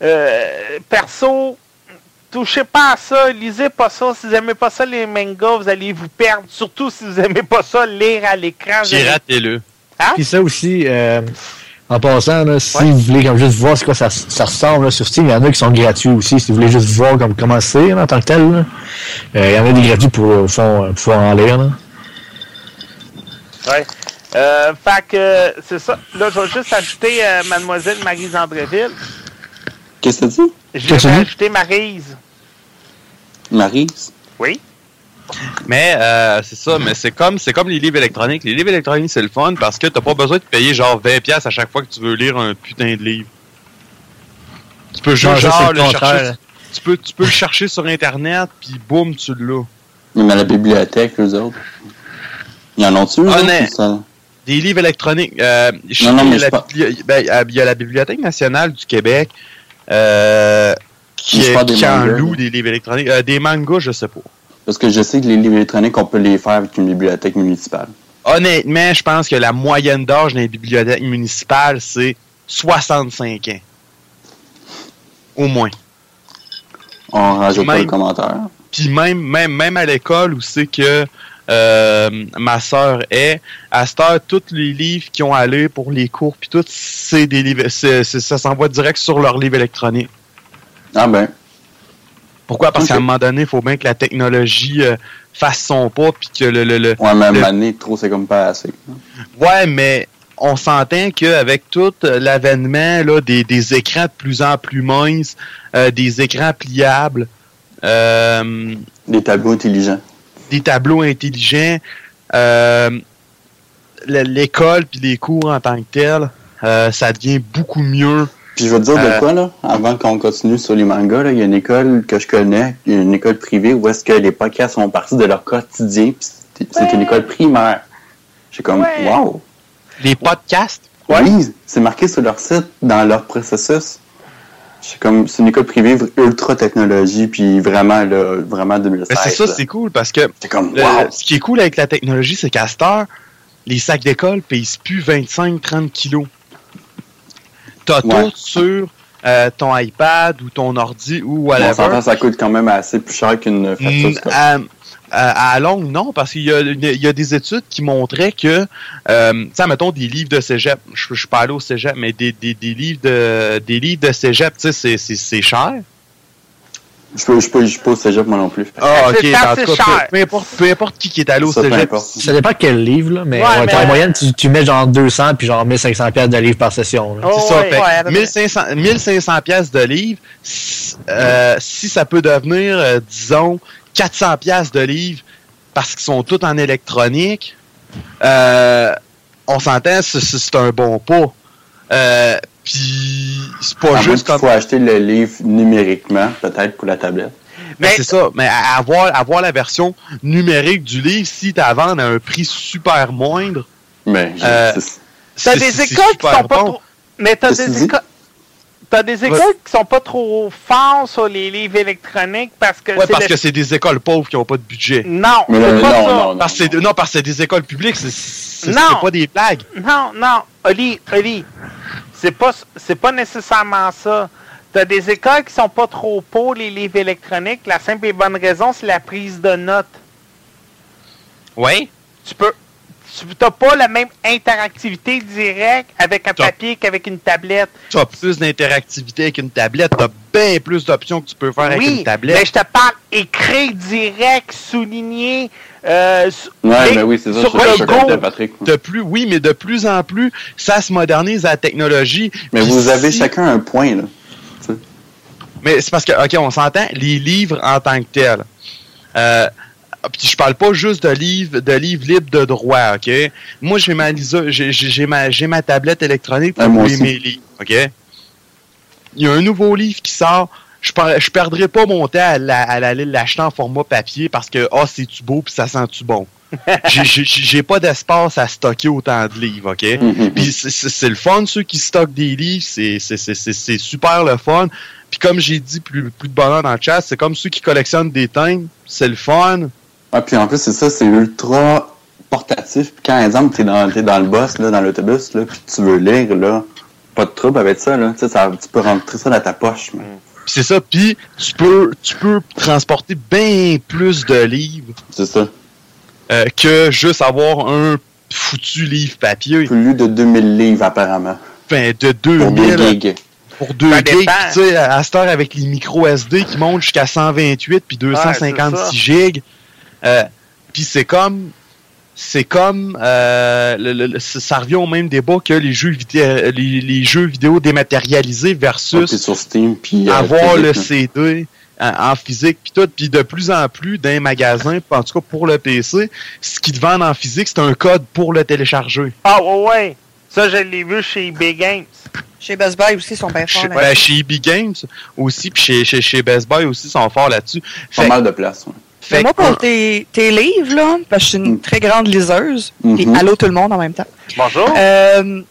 Euh, perso, touchez pas à ça, lisez pas ça. Si vous aimez pas ça, les mangas, vous allez vous perdre. Surtout si vous aimez pas ça, lire à l'écran. vous J'ai allez- raté le. Hein? Puis ça aussi, euh, en passant, là, si vous voulez comme juste voir ce que ça, ça ressemble là, sur Steam, il y en a qui sont gratuits aussi. Si vous voulez juste voir comme, comment c'est en tant que tel, là. Euh, il y en a des gratuits pour, euh, fond, pour pouvoir en lire. Là. Ouais. Euh, fait que, c'est ça. Là, je vais juste ajouter euh, Mademoiselle Marise Andreville. Qu'est-ce que tu dis? Dis? ajouter Marise. Marise? Oui. Mais euh, c'est ça, mais c'est comme c'est comme les livres électroniques. Les livres électroniques, c'est le fun parce que t'as pas besoin de payer genre 20$ piastres à chaque fois que tu veux lire un putain de livre. Tu peux juste Non, ça, c'est genre le chercher. Tu peux, tu peux le chercher sur internet puis boum, tu l'as. Même à la bibliothèque, eux autres. Ils en ont-tu, ça? Des livres électroniques. Euh, je Non, non, sais mais qu'il y a la bibli- ben, il y a la Bibliothèque nationale du Québec euh, qui, je est- qui en loue des livres électroniques. Euh, des mangas, je sais pas. Parce que je sais que les livres électroniques, on peut les faire avec une bibliothèque municipale. Honnêtement, je pense que la moyenne d'âge dans les bibliothèques municipales, c'est 65 ans. Au moins. On rajoute pas Même- le commentaire. Puis même, même, même à l'école où c'est que euh, ma sœur est, à cette heure, tous les livres qu'ils ont à lire pour les cours, puis tout, c'est des livres, ça s'envoie direct sur leur livre électronique. Ah ben. Pourquoi? Parce qu'à un moment donné, il faut bien que la technologie euh, fasse son pas, puis que le... le, le- Ouais, le- donné, trop, c'est comme pas assez. Ouais, mais on s'entend qu'avec tout l'avènement là, des, des écrans de plus en plus minces, euh, des écrans pliables, euh, Des tableaux intelligents. des tableaux intelligents, euh, le- l'école puis les cours en tant que tel, euh, ça devient beaucoup mieux. Puis je vais te dire Euh, de quoi, là, avant qu'on continue sur les mangas, là, il y a une école que je connais, une école privée, où est-ce que les podcasts font partie de leur quotidien, puis c'est une école primaire. J'ai comme, Ouais. wow! Les podcasts? Oui, c'est marqué sur leur site, dans leur processus. C'est comme, c'est une école privée ultra technologie, puis vraiment, là, vraiment 2016. Mais Ben, c'est ça, c'est cool parce que C'est comme, le- wow! ce qui est cool avec la technologie, c'est qu'à cette heure, les sacs d'école pèsent plus 25-30 kilos. T'as Ouais. tout sur euh, ton iPad ou ton ordi ou whatever. ça coûte quand même assez plus cher qu'une facture. Mm, scolaire. euh, à longue, non, parce qu'il y, y, a des études qui montraient que, euh, sais, mettons des livres de cégep, je, je suis pas allé au cégep, mais des, des, des livres de des livres de cégep, tu sais, c'est cher. Je peux, je peux, je peux au cégep, moi non plus. Ah, ok, en tout cas, peu, peu, importe, peu importe qui, qui est allé au ça, cégep. Ça dépend quel livre, là, mais, Ouais, ouais, mais- en moyenne, tu, tu mets genre 200 puis genre 1500 pièces de livres par session. là. Oh, C'est ça, ouais, fait ouais, à peu près. 1500, 1500 pièces de livres, si, euh, si ça peut devenir, euh, disons, 400 pièces de livres, parce qu'ils sont tous en électronique, euh, on s'entend, c'est- c'est c'est un bon pas. Puis c'est pas À juste qu'il comme faut acheter le livre numériquement, peut-être, pour la tablette. Mais c'est ça, mais avoir, avoir la version numérique du livre, si tu à vendre à un prix super moindre, Mais j'ai- euh, T'as des écoles qui sont pas bon. trop. Mais t'as des écoles. T'as des écoles qui sont pas trop fortes sur les livres électroniques parce que Ouais, c'est parce le- que c'est des écoles pauvres qui n'ont pas de budget. Non, Mais pas non, ça. non, non. Parce que c'est, non, parce que c'est des écoles publiques, c'est pas des blagues. Non, non, Oli, Oli, c'est pas, c'est pas nécessairement ça. T'as des écoles qui sont pas trop pour les livres électroniques. La simple et bonne raison, c'est la prise de notes. Ouais. Tu peux, tu n'as pas la même interactivité directe avec un papier qu'avec une tablette. Tu as plus d'interactivité avec une tablette, tu as bien plus d'options que tu peux faire avec une tablette. mais je te parle écrit direct, souligné. Euh, Ouais, mais oui, c'est ça, sur je- je le suis go. d'accord avec Patrick. De plus, oui, mais de plus en plus, ça se modernise à la technologie. Mais vous avez chacun un point, là. Mais c'est parce que, OK, on s'entend, les livres en tant que tels. Euh, puis je parle pas juste de livres, de livres libres de droit, OK? Moi, j'ai ma, j'ai, ma, j'ai ma tablette électronique pour Ah, mes livres, OK? Il y a un nouveau livre qui sort. Je, par- je perdrai pas mon temps à, la- à aller l'acheter en format papier parce que, ah, c'est-tu beau puis ça sent-tu bon? j'ai, pas d'espace à stocker autant de livres, OK? Mhm. Puis c'est- c'est c'est le fun, ceux qui stockent des livres, c'est super le fun. Puis comme j'ai dit plus, plus de bonheur dans le chat, c'est comme ceux qui collectionnent des timbres, c'est le fun. Ah, puis en plus, c'est ça, c'est ultra portatif. Puis quand, exemple, t'es dans, t'es dans le bus, là, dans l'autobus, là, puis tu veux lire, là, pas de trouble avec ça, là. Tu sais, ça, tu peux rentrer ça dans ta poche, man. Puis c'est ça, puis tu peux, tu peux transporter bien plus de livres C'est ça. euh, que juste avoir un foutu livre papier. Plus de 2000 livres, apparemment. Enfin, de Pour 2000 des gigs. pour 2 Ça gigs. Tu sais, à cette heure, avec les micro SD qui montent jusqu'à 128 puis Ouais, c'est 256 gigs. Euh, puis c'est comme c'est comme euh, le- le- le- ça revient au même débat que les jeux vidéo les, les jeux vidéo dématérialisés Ah, versus puis sur Steam, puis... euh, avoir le physique, CD en, en physique puis tout puis de plus en plus dans les magasins en tout cas pour le PC ce qu'ils te vendent en physique c'est un code pour le télécharger Ah, ouais, ouais. Ça, je l'ai vu chez Big Games. Chez Best Buy aussi, ils sont bien forts. chez, là. ben, chez EB Games aussi puis chez, chez, chez Best Buy aussi ils sont forts là-dessus Pas Fait- mal de place, ouais. Fait moi, pour tes, tes livres, là, parce que je suis une très grande liseuse, et Mhm. allô tout le monde en même temps, Bonjour. euh,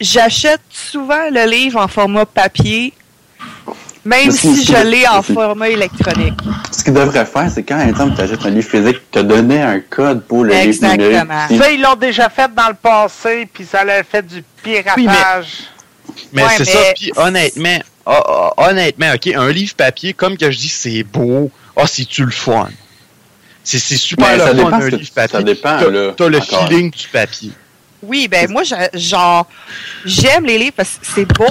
j'achète souvent le livre en format papier, même si je l'ai en format électronique. Ce qu'ils devraient faire, c'est quand, exemple, tu achètes un livre physique, te donner un code pour le livre Exactement. numérique. Puis- Ça, ils l'ont déjà fait dans le passé, puis ça l'a fait du piratage. Mais Ouais, c'est mais- ça, puis honnêtement, ah, ah, honnêtement, ok, un livre papier, comme que je dis, c'est beau. Ah, c'est-tu le fun? C'est c'est super le ça fun, dépend un ce que livre tu- ça papier. dépend, T'as- le encore. feeling du papier. Oui, ben moi, genre, j'aime les livres parce que c'est beau.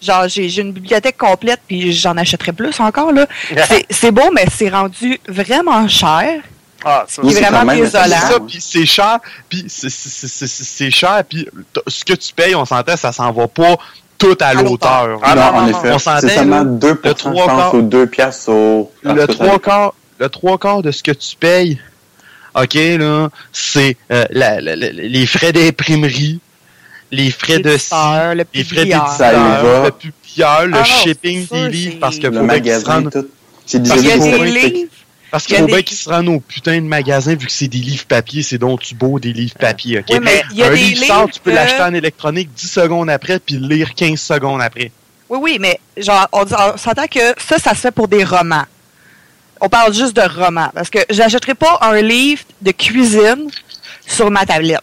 Genre, j'ai j'ai une bibliothèque complète, puis j'en achèterais plus encore, là. C'est- C'est beau, mais c'est rendu vraiment cher. Ah, ça, c'est vraiment désolant. ça, puis c'est cher, puis c'est- cher, puis ce que tu payes, on s'entend, ça s'en va pas tout à À l'auteur. Ah, non, non, en non, effet. C'est seulement là, 2%, le je pense, ou 2 piastres au... le en tout cas, ça trois dépend. quarts, le trois quarts de ce que tu payes, ok, là, c'est euh, la- la- la- les frais d'imprimerie, les frais de ci, L'éditeur, le les frais d'éditeur, le publieur, le Ah shipping c'est des livres, c'est- parce que Le magasin, ça. des faut livres. parce qu'il a faut bien qu'ils se rendent au putain de magasin vu que c'est des livres papier, c'est donc tu beau des livres papier, ok? Oui, mais il y a un des livre sort, tu peux que- l'acheter en électronique 10 secondes après puis le lire 15 secondes après. Oui, oui, mais genre, on, dit- on s'entend que ça, ça se fait pour des romans. On parle juste de romans. Parce que j'achèterai pas un livre de cuisine sur ma tablette.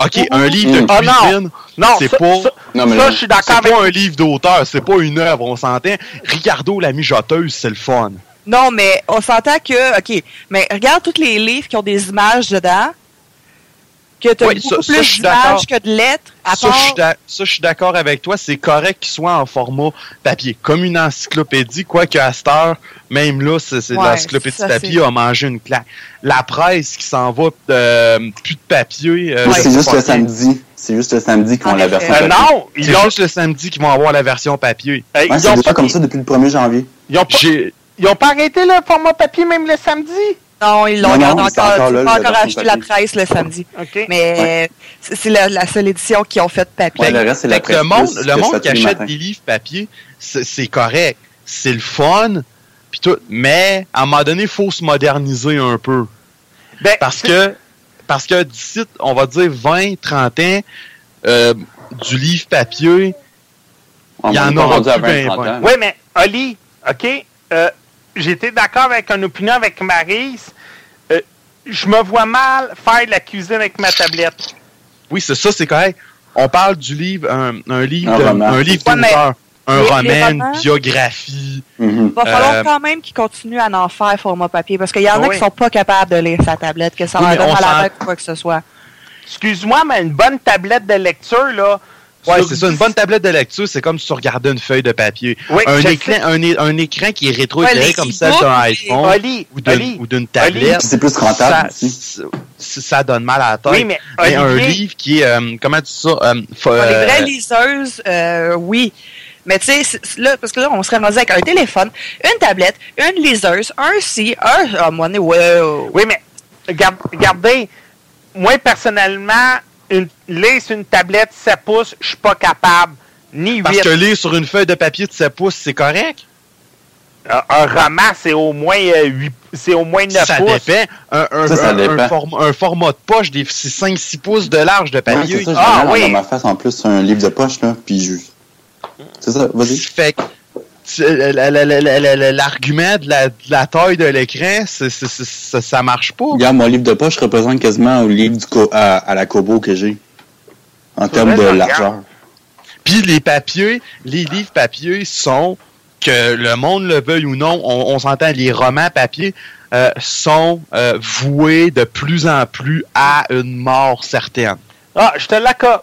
Ok, un livre de. Ah, non. cuisine, Non, c'est ça, pas... ça, Non, mais ça, je suis d'accord C'est avec pas un livre d'auteur, c'est pas une œuvre, on s'entend. Ricardo la mijoteuse, c'est le fun. Non, mais on s'entend que, OK, mais regarde tous les livres qui ont des images dedans, que tu as Oui, beaucoup ça- plus d'images que de lettres, à Ça, je part... suis d'a- ça, je suis d'accord avec toi. C'est correct qu'il soit en format papier, comme une encyclopédie, quoique à cette heure, même là, c'est, c'est Ouais, l'encyclopédie ça, papier c'est- a mangé une claque. La presse qui s'en va euh, plus de papier. euh, c'est c'est juste le samedi. C'est juste le samedi qu'ils ont la version Euh, papier. non, C'est ils ont, juste le samedi qu'ils vont avoir la version papier. Ouais, ils ont pas, comme ça depuis le 1er janvier. ils ont pas, ils ont pas arrêté le format papier même le samedi? Non, ils l'ont encore, encore tu là, peux la encore version acheter la papier. presse le samedi. Mais c'est c'est la, la seule édition qu'ils ont fait papier. Ouais, le reste, c'est la Fait que presse le monde, le monde qui achète des livres papier, c'est correct. C'est le fun, puis tout. Mais à un moment donné, il faut se moderniser un peu. Ben, Parce que, parce que d'ici, on va dire 20, 30 ans, euh, du livre papier, il y en aura plus 20, ben, 30 ans. Oui, mais Oli, OK, euh, j'étais d'accord avec une opinion avec Maryse. Euh, je me vois mal faire de la cuisine avec ma tablette. oui, c'est ça, c'est correct. On parle du livre, un, un livre, Un de- roman. un livre un les- roman, une biographie. Mhm. Il va falloir Euh, quand même qu'ils continuent à en faire format papier parce qu'il y en a Oui. qui sont pas capables de lire sa tablette, que ça Oui, leur donne on à la tête ou quoi que ce soit. Excuse-moi, mais une bonne tablette de lecture, là. Ouais, c'est ça. Une bonne tablette de lecture, c'est comme si tu regardais une feuille de papier. Oui, un, écran, un, un écran qui est Ouais, les comme e-books, d'un iPhone Oli, ou d'une tablette. c'est plus rentable ça, ça, ça donne mal à la tête. Oui, mais Mais un livre qui est, euh, comment tu dis ça, euh, fa- Pour les euh, vraies liseuses, euh, oui. Mais tu sais, là, parce que là, on serait rendu avec un téléphone, une tablette, une liseuse, un ci, un. Ah, moi, wow. Oui, mais regarde- regardez, moi, personnellement, une, lire sur une tablette 7 pouces, je suis pas capable. Ni 8. parce que lire sur une feuille de papier de 7 pouces, c'est correct. Un, un roman, c'est au moins euh, 8, c'est au moins 9 Ça pouces. dépend. Un, un, Ça, ça un- dépend. un format, un format de poche, des- c'est 5-6 pouces de large de Ouais, papier. c'est ça, Ah, ah, oui. dans ma face en plus un livre de poche, là, puis je... C'est ça, vas-y. Fait l'argument de la, de la taille de l'écran, ça, ça marche pas. Regarde, mon livre de poche représente quasiment au livre du co- à, à la Kobo que j'ai. En termes de largeur. Puis les papiers, les livres papier sont, que le monde le veuille ou non, on, on s'entend, les romans papier euh, sont euh, voués de plus en plus à une mort certaine. Ah, je te l'accorde.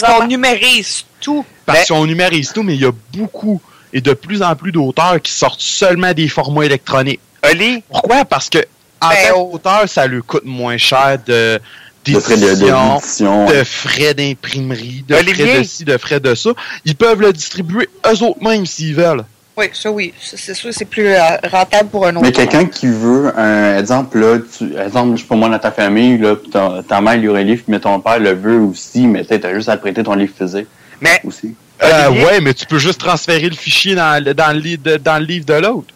Parce qu'on numérise tout. Parce Ben- qu'on numérise tout, mais il y a beaucoup et de plus en plus d'auteurs qui sortent seulement des formats électroniques. Oli, Pourquoi? Parce que en Ben, tant qu'auteur, ça lui coûte moins cher de d'édition, de frais d'imprimerie, de frais de ci, de frais de ça. Ils peuvent le distribuer eux autres mêmes s'ils veulent. Oui, ça oui. C'est sûr, c'est plus euh, rentable pour un autre. Mais quelqu'un qui veut un exemple, là, tu, exemple, je sais pas moi, dans ta famille, là, ta, ta mère lui un livre, mais ton père le veut aussi, mais tu as juste à te prêter ton livre physique mais aussi. Euh, Olivier? ouais, mais tu peux juste transférer le fichier dans, le- dans, le, livre de, dans le livre de l'autre.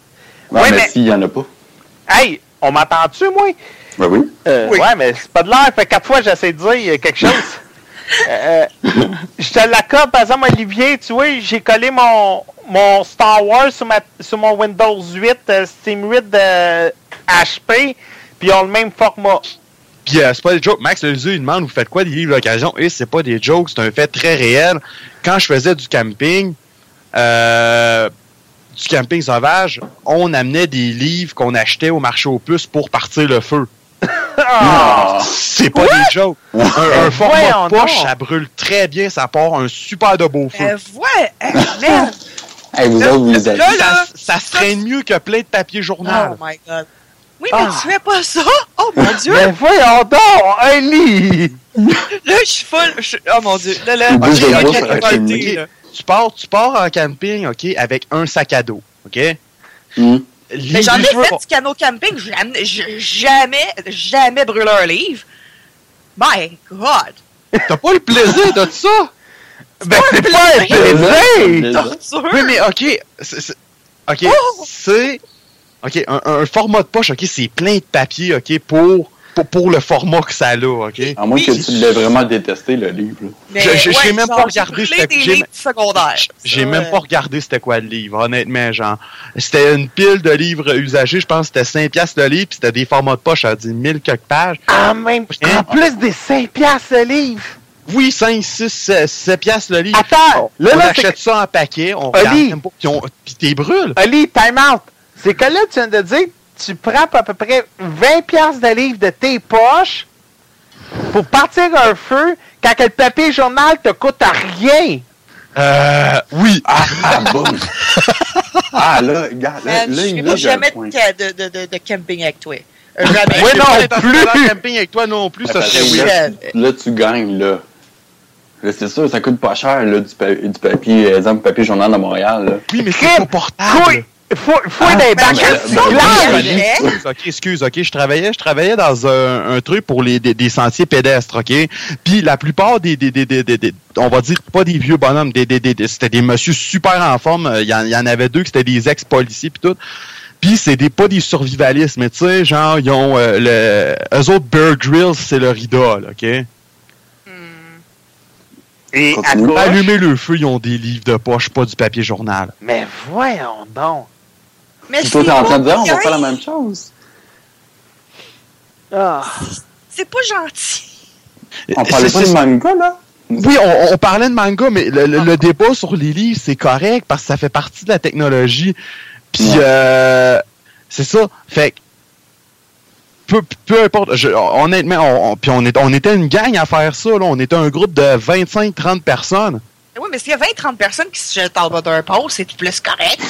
Ouais, Oui, mais, mais- s'il y en a pas. hey, on m'entend-tu, moi? Ben oui. Euh, Oui. Ouais, mais c'est pas de l'air. Fait quatre fois, j'essaie de dire quelque chose. Euh, je te l'accorde, par exemple, Olivier, tu vois, j'ai collé mon, mon Star Wars sur, ma, sur mon Windows 8, euh, Steam 8 de HP, puis ils ont le même format. Puis euh, c'est pas des jokes. Max Lezeux, il demande, vous faites quoi des livres d'occasion? Et c'est pas des jokes, c'est un fait très réel. Quand je faisais du camping, euh, du camping sauvage, on amenait des livres qu'on achetait au marché aux puces pour partir le feu. Ah! C'est pas des jokes. Un, un format voyons poche, ça brûle très bien, ça part un super de beau feu. Euh, ouais, merde. Hey, vous Là, autres, vous avez. là, là. ça, ça se traîne mieux que plein de papier journal. Oh my god. Oui, mais Ah. tu fais pas ça? Oh mon dieu. Mais voyons donc, un lit! Là, je suis folle. Je- Oh mon dieu. Là, là. Tu pars, tu pars en camping, OK, avec un sac à dos, OK? Hmm. Mais j'en ai fait du canot camping. Jamais, j- jamais, jamais brûlé un livre. My God. T'as pas le plaisir de ça? Ben, c'est pas un plaisir! Oui, mais OK, OK, Oh! c'est... OK, un, un format de poche, OK, c'est plein de papier, OK, pour, pour, pour le format que ça a, OK? À moins Oui. que tu l'aies vraiment détesté, le livre. Mais Je- je- j'ai même pas regardé j'ai brûlé c'était- des j'ai- livres secondaires. J'ai Ça, même pas regardé c'était quoi le livre, honnêtement, genre. C'était une pile de livres usagés, je pense que c'était 5 piastres le livre, puis c'était des formats de poche, ça dit 1000 quelques pages. En même Hein? en plus des 5 piastres le livre! Oui, 5, 6, 7, 7 piastres le livre. Attends! Là, on là, achète ça en paquet, on Oli! regarde même pas, puis on- puis t'es brûles. Ali, time out! c'est que là, tu viens de dire tu prends à peu près 20 piastres de livre de tes poches pour partir un feu quand le papier journal te coûte à rien. Euh, oui. Ah, ah boum. ah, là, regarde, là, Man, là, il jamais de, de, de, de camping avec toi. Euh, Jamais. Oui, je non, plus. camping avec toi non plus, ça serait weird. là, là, tu gagnes, là. C'est sûr, ça coûte pas cher, là, du, pa- du papier, exemple, papier journal de Montréal, là. Oui, mais c'est pas portable. Ah, des bacs à Ok, excuse, ok, je travaillais, je travaillais dans un, un truc pour les des, des sentiers pédestres, ok? Puis la plupart des, des, des, des, des- des- on va dire pas des vieux bonhommes, des, des, des, des- c'était des messieurs super en forme. euh, Il y, en, il y en avait deux qui étaient des ex-policiers puis tout. Puis c'est des pas des survivalistes, mais tu sais, genre ils ont euh, le, eux autres Bear Grylls, c'est leur idole, ok? Et à Continue. gauche, Allumer le feu, ils ont des livres de poche, pas du papier journal. Mais voyons donc. Mais toi, t'es en pas train de dire, on va faire la même chose. Ah. C'est pas gentil. On parlait pas de manga, là? Oui, on, on parlait de manga, mais le, le- le débat sur les livres, c'est correct parce que ça fait partie de la technologie. Puis, Ouais. euh, c'est ça. Fait que, peu, peu importe, je, honnêtement, on, on- puis on, est, on était une gang à faire ça. Là. On était un groupe de 25-30 personnes. Oui, mais s'il y a 20-30 personnes qui se jettent en bas d'un pont, c'est plus correct.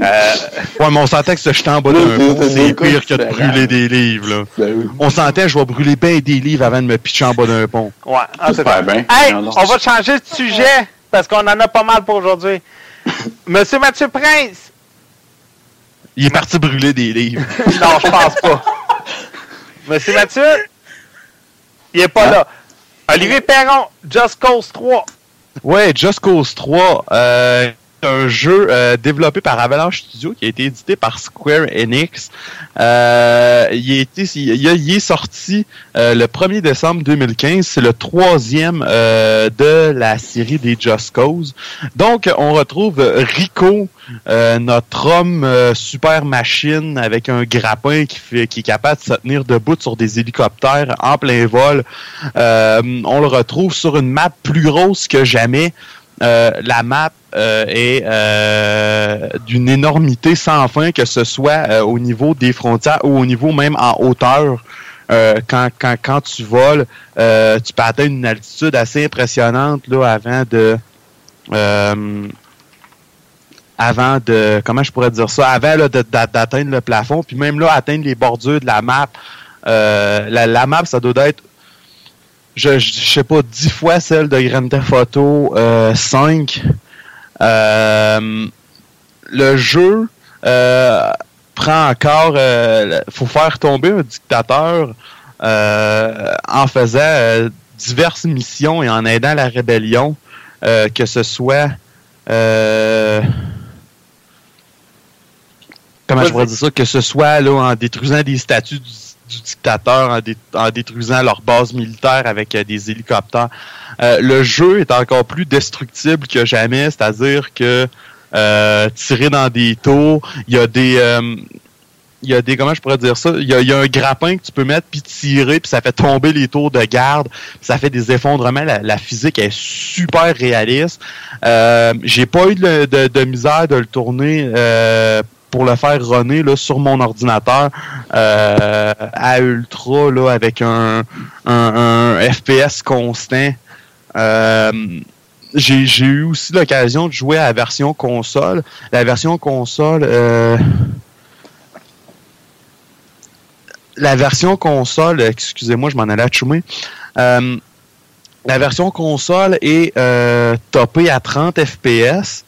Euh, ouais, mais on sentait que se jeter en bas d'un pont, c'est pire que de brûler des livres. Là. Ben oui. On sentait, je vais brûler bien des livres avant de me pitcher en bas d'un pont. Ouais, ah, c'est bien. Hey, Non, non. on va changer de sujet parce qu'on en a pas mal pour aujourd'hui. Monsieur Mathieu Prince. Il est parti brûler des livres. Non, je pense pas. Monsieur Mathieu, il est pas Hein? là. Olivier Perron, Just Cause 3. Ouais, Just Cause 3, euh, un jeu euh, développé par Avalanche Studio qui a été édité par Square Enix. Euh, il, a été, est sorti euh, le 1er décembre 2015. C'est le troisième euh, de la série des Just Cause. Donc, on retrouve Rico, euh, notre homme euh, super machine avec un grappin qui, fait, qui est capable de se tenir debout sur des hélicoptères en plein vol. On le retrouve sur une map plus grosse que jamais. Euh, la map euh, est euh, d'une énormité sans fin, que ce soit au niveau des frontières ou au niveau même en hauteur. Quand, quand, quand tu voles, tu peux atteindre une altitude assez impressionnante là, avant de avant de comment je pourrais dire ça? Avant de- d'a- d'atteindre le plafond puis même là atteindre les bordures de la map la, la map ça doit être je, je, sais pas 10 fois celle de Grand Theft Auto euh, 5 Euh, le jeu euh, prend encore euh, faut faire tomber un dictateur euh, en faisant euh, diverses missions et en aidant la rébellion euh, que ce soit euh, comment je pourrais dire ça, que ce soit là, en détruisant des statues du, du dictateur, en, dé- en détruisant leur base militaire avec euh, des hélicoptères. Euh, le jeu est encore plus destructible que jamais, c'est-à-dire que euh, tirer dans des tours, il y a des il y a des comment je pourrais dire ça? Il y a, un grappin que tu peux mettre puis tirer puis ça fait tomber les tours de garde. Puis ça fait des effondrements. La, physique est super réaliste. Euh, j'ai pas eu de, de- misère de le tourner pour le faire runner là, sur mon ordinateur euh, à ultra là, avec un, un, FPS constant euh, j'ai eu aussi l'occasion de jouer à la version console. La version console, euh, la version console, excusez-moi, je m'en allais à choumer. Euh, la version console est topée à 30 FPS.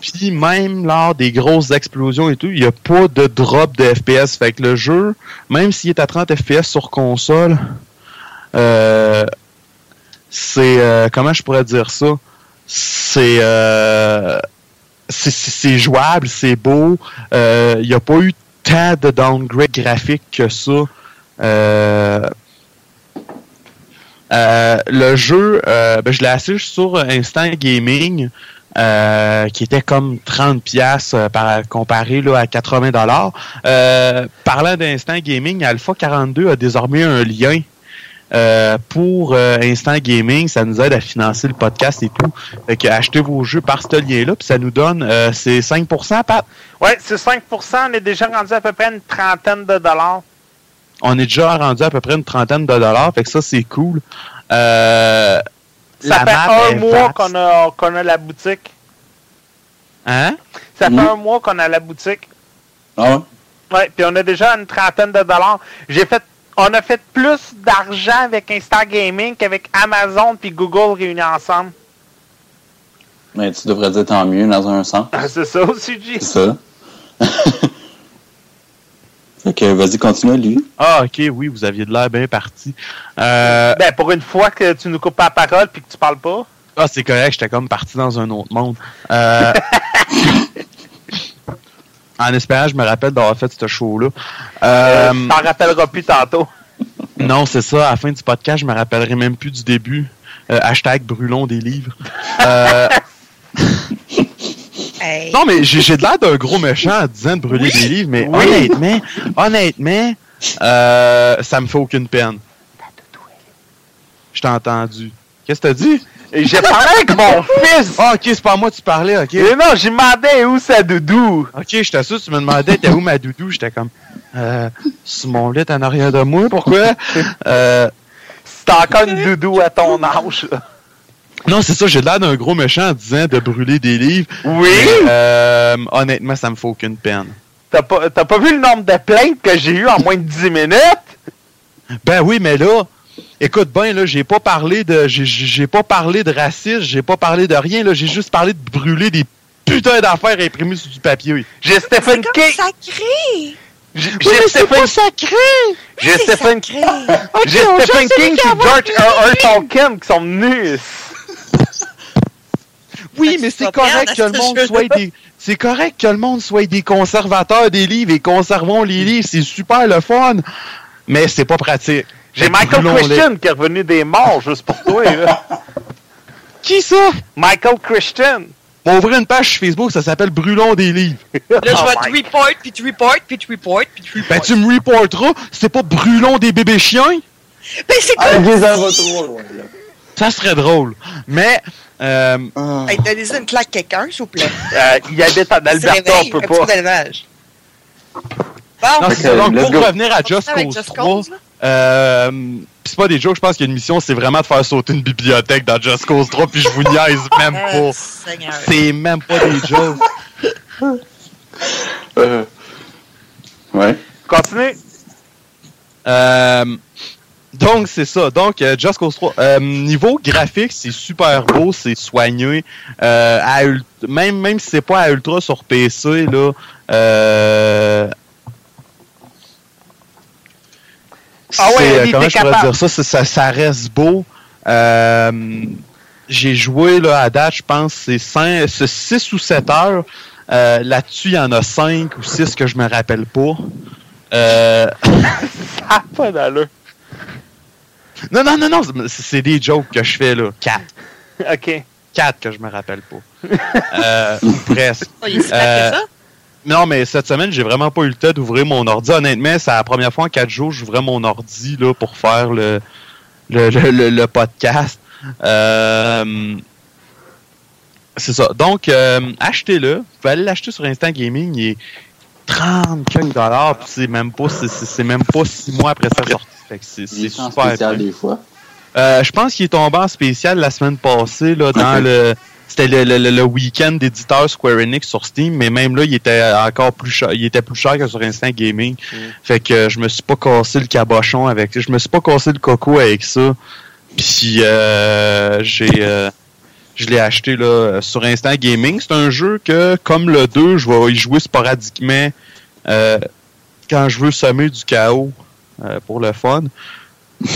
Puis même lors des grosses explosions et tout, il n'y a pas de drop de FPS. Fait que le jeu, même s'il est à 30 FPS sur console, euh, c'est euh, comment je pourrais dire ça? C'est euh, c'est- jouable, c'est beau. Il n'y a pas eu tant de downgrade graphique que ça. Le jeu, ben, je l'ai sur Instant Gaming, euh, qui était comme 30 pièces par comparé là, à 80 dollars. parlant d'Instant Gaming, Alpha 42 a désormais un lien euh, pour euh, Instant Gaming, ça nous aide à financer le podcast et tout. Fait que achetez vos jeux par ce lien-là, puis ça nous donne euh, c'est 5%, Pat? Ouais, c'est 5% On est déjà rendu à peu près une trentaine de dollars. On est déjà rendu à peu près une trentaine de dollars, fait que ça, c'est cool. Euh, ça la fait un mois qu'on a, qu'on a la boutique. Hein? Ça fait Mhm. un mois qu'on a la boutique. Ah ouais? Ouais, puis on a déjà une trentaine de dollars. J'ai fait, on a fait plus d'argent avec Instant Gaming qu'avec Amazon puis Google réunis ensemble. Mais tu devrais dire tant mieux dans un sens. Ah, c'est ça aussi, G. C'est ça. que vas-y, continue, lui. Ah, ok, oui, vous aviez de l'air bien parti. Euh, Ben, pour une fois que tu nous coupes pas la parole puis que tu parles pas. Ah, c'est correct, j'étais comme parti dans un autre monde. Euh, en espérant, je me rappelle d'avoir fait ce show-là. Euh, Tu t'en rappelleras plus tantôt. non, c'est ça. À la fin du podcast, je me rappellerai même plus du début. Euh, hashtag brûlons des livres. Euh, Hey. non, mais j'ai de l'air d'un gros méchant en disant de brûler des livres, mais Oui. honnêtement, honnêtement, euh, ça me fait aucune peine. Je t'ai entendu. Qu'est-ce que t'as dit? Et J'ai parlé avec mon fils. Ah, ok, c'est pas à moi que tu parlais, ok. Et non, j'ai demandé où sa doudou. Ok, j'étais sûr, tu me demandais, t'es où ma doudou? J'étais comme, euh, sur mon lit en arrière de moi, pourquoi? euh, C'est encore une doudou à ton âge. Non, c'est ça, j'ai l'air d'un gros méchant en disant de brûler des livres. Oui. Mais, euh, honnêtement, ça me fait aucune peine. T'as pas, t'as pas vu le nombre de plaintes que j'ai eu en moins de 10 minutes? Ben oui, mais là, écoute bien, là, j'ai pas parlé de, j'ai- pas parlé de racisme, j'ai pas parlé de rien, là, j'ai juste parlé de brûler des putains d'affaires imprimées sur du papier. J'ai Stephen King. sacré! J'ai Oui, Stephen, pas sacré! j'ai Stephen, sacré. j'ai on Stephen King et George R. R. Tolkien qui sont venus. Oui, mais c'est correct que le monde soit des. C'est correct que le monde soit des conservateurs des livres et conservons les livres, c'est super le fun. Mais c'est pas pratique. J'ai Michael. Christian qui est revenu des morts juste pour toi. Là. Qui ça? Michael Christian. On va ouvrir une page sur Facebook, ça s'appelle Brûlons des livres. Là, je Oh vais te report, puis te report, puis te report, puis te report. Ben tu me reporteras, c'est pas Brûlons des bébés chiens? Ben, c'est quoi? Ça serait drôle. Mais euh, Ah. Hey, donnez-y une claque quelqu'un, s'il vous plaît. Euh, il habite en Alberta, on peut pas. Bon, non, c'est ça. Donc, pour go. revenir à Just Cause Just 3, Cause, là. euh, c'est pas des jokes, je pense qu'il y a une mission, c'est vraiment de faire sauter une bibliothèque dans Just Cause 3, puis je vous niaise même pas. C'est même pas des jokes. Euh, Ouais. Continue. Euh, donc, c'est ça. Donc, euh, Just Cause 3. euh, niveau graphique, c'est super beau, c'est soigné. Euh, à ult- même, même si c'est pas à ultra sur PC, là, euh, Ah ouais, c'est, euh, comment je pourrais dire ça, ça, ça reste beau. Euh, j'ai joué là, à date, je pense, c'est 6 ou 7 heures. Euh, Là-dessus, il y en a 5 ou 6 que je me rappelle pas. Euh, Ça a pas d'allure. Non, non, non, non, c'est des jokes que je fais, là. Quatre. OK. Quatre que je me rappelle pas. euh, ou presque. Oh, il Euh, que ça? Non, mais cette semaine, j'ai vraiment pas eu le temps d'ouvrir mon ordi. Honnêtement, c'est la première fois en quatre jours que j'ouvrais mon ordi là, pour faire le, le, le, le- le podcast. Euh, c'est ça. Donc, euh, achetez-le. Vous pouvez aller l'acheter sur Instant Gaming. Il est 30 quelques dollars. puis c'est même pas c'est même pas six mois après sa sortie. Fait que c'est Il c'est est en super spécial bien. des fois. Euh, je pense qu'il est tombé en spécial la semaine passée là, dans le c'était le, le, le- le week-end d'éditeur Square Enix sur Steam, mais même là, il était encore plus cher. Il était plus cher que sur Instant Gaming. Fait que euh, je me suis pas cassé le cabochon avec Je me suis pas cassé le coco avec ça. Puis euh, j'ai euh, je l'ai acheté là sur Instant Gaming. C'est un jeu que, comme le 2, je vais y jouer sporadiquement euh, quand je veux semer du chaos pour le fun.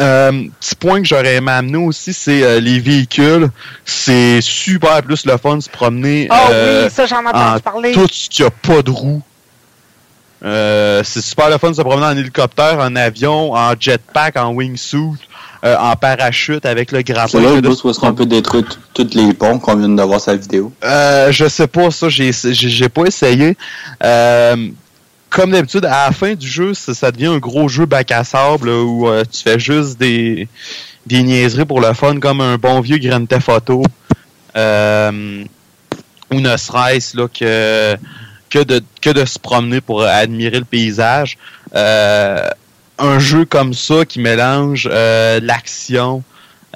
Euh, petit point que j'aurais aimé amener aussi, c'est euh, les véhicules. C'est super plus le fun de se promener euh, oui, ça, j'en ai en parler. tout ce qui a pas de roues. Euh, c'est super le fun de se promener en hélicoptère, en avion, en jetpack, en wingsuit, euh, en parachute avec le grappin. C'est là le de- bout où est-ce qu'on peut détruire t- tous les ponts qu'on vient de voir sa vidéo. Euh, je sais pas ça, j'ai j'ai j'ai pas essayé. Comme d'habitude, à la fin du jeu, ça, ça devient un gros jeu bac à sable là, où euh, tu fais juste des, des niaiseries pour le fun, comme un bon vieux Grand Theft Auto. Euh, ou ne serait-ce là, que, que, de, que de se promener pour admirer le paysage. Euh, un jeu comme ça qui mélange l'action,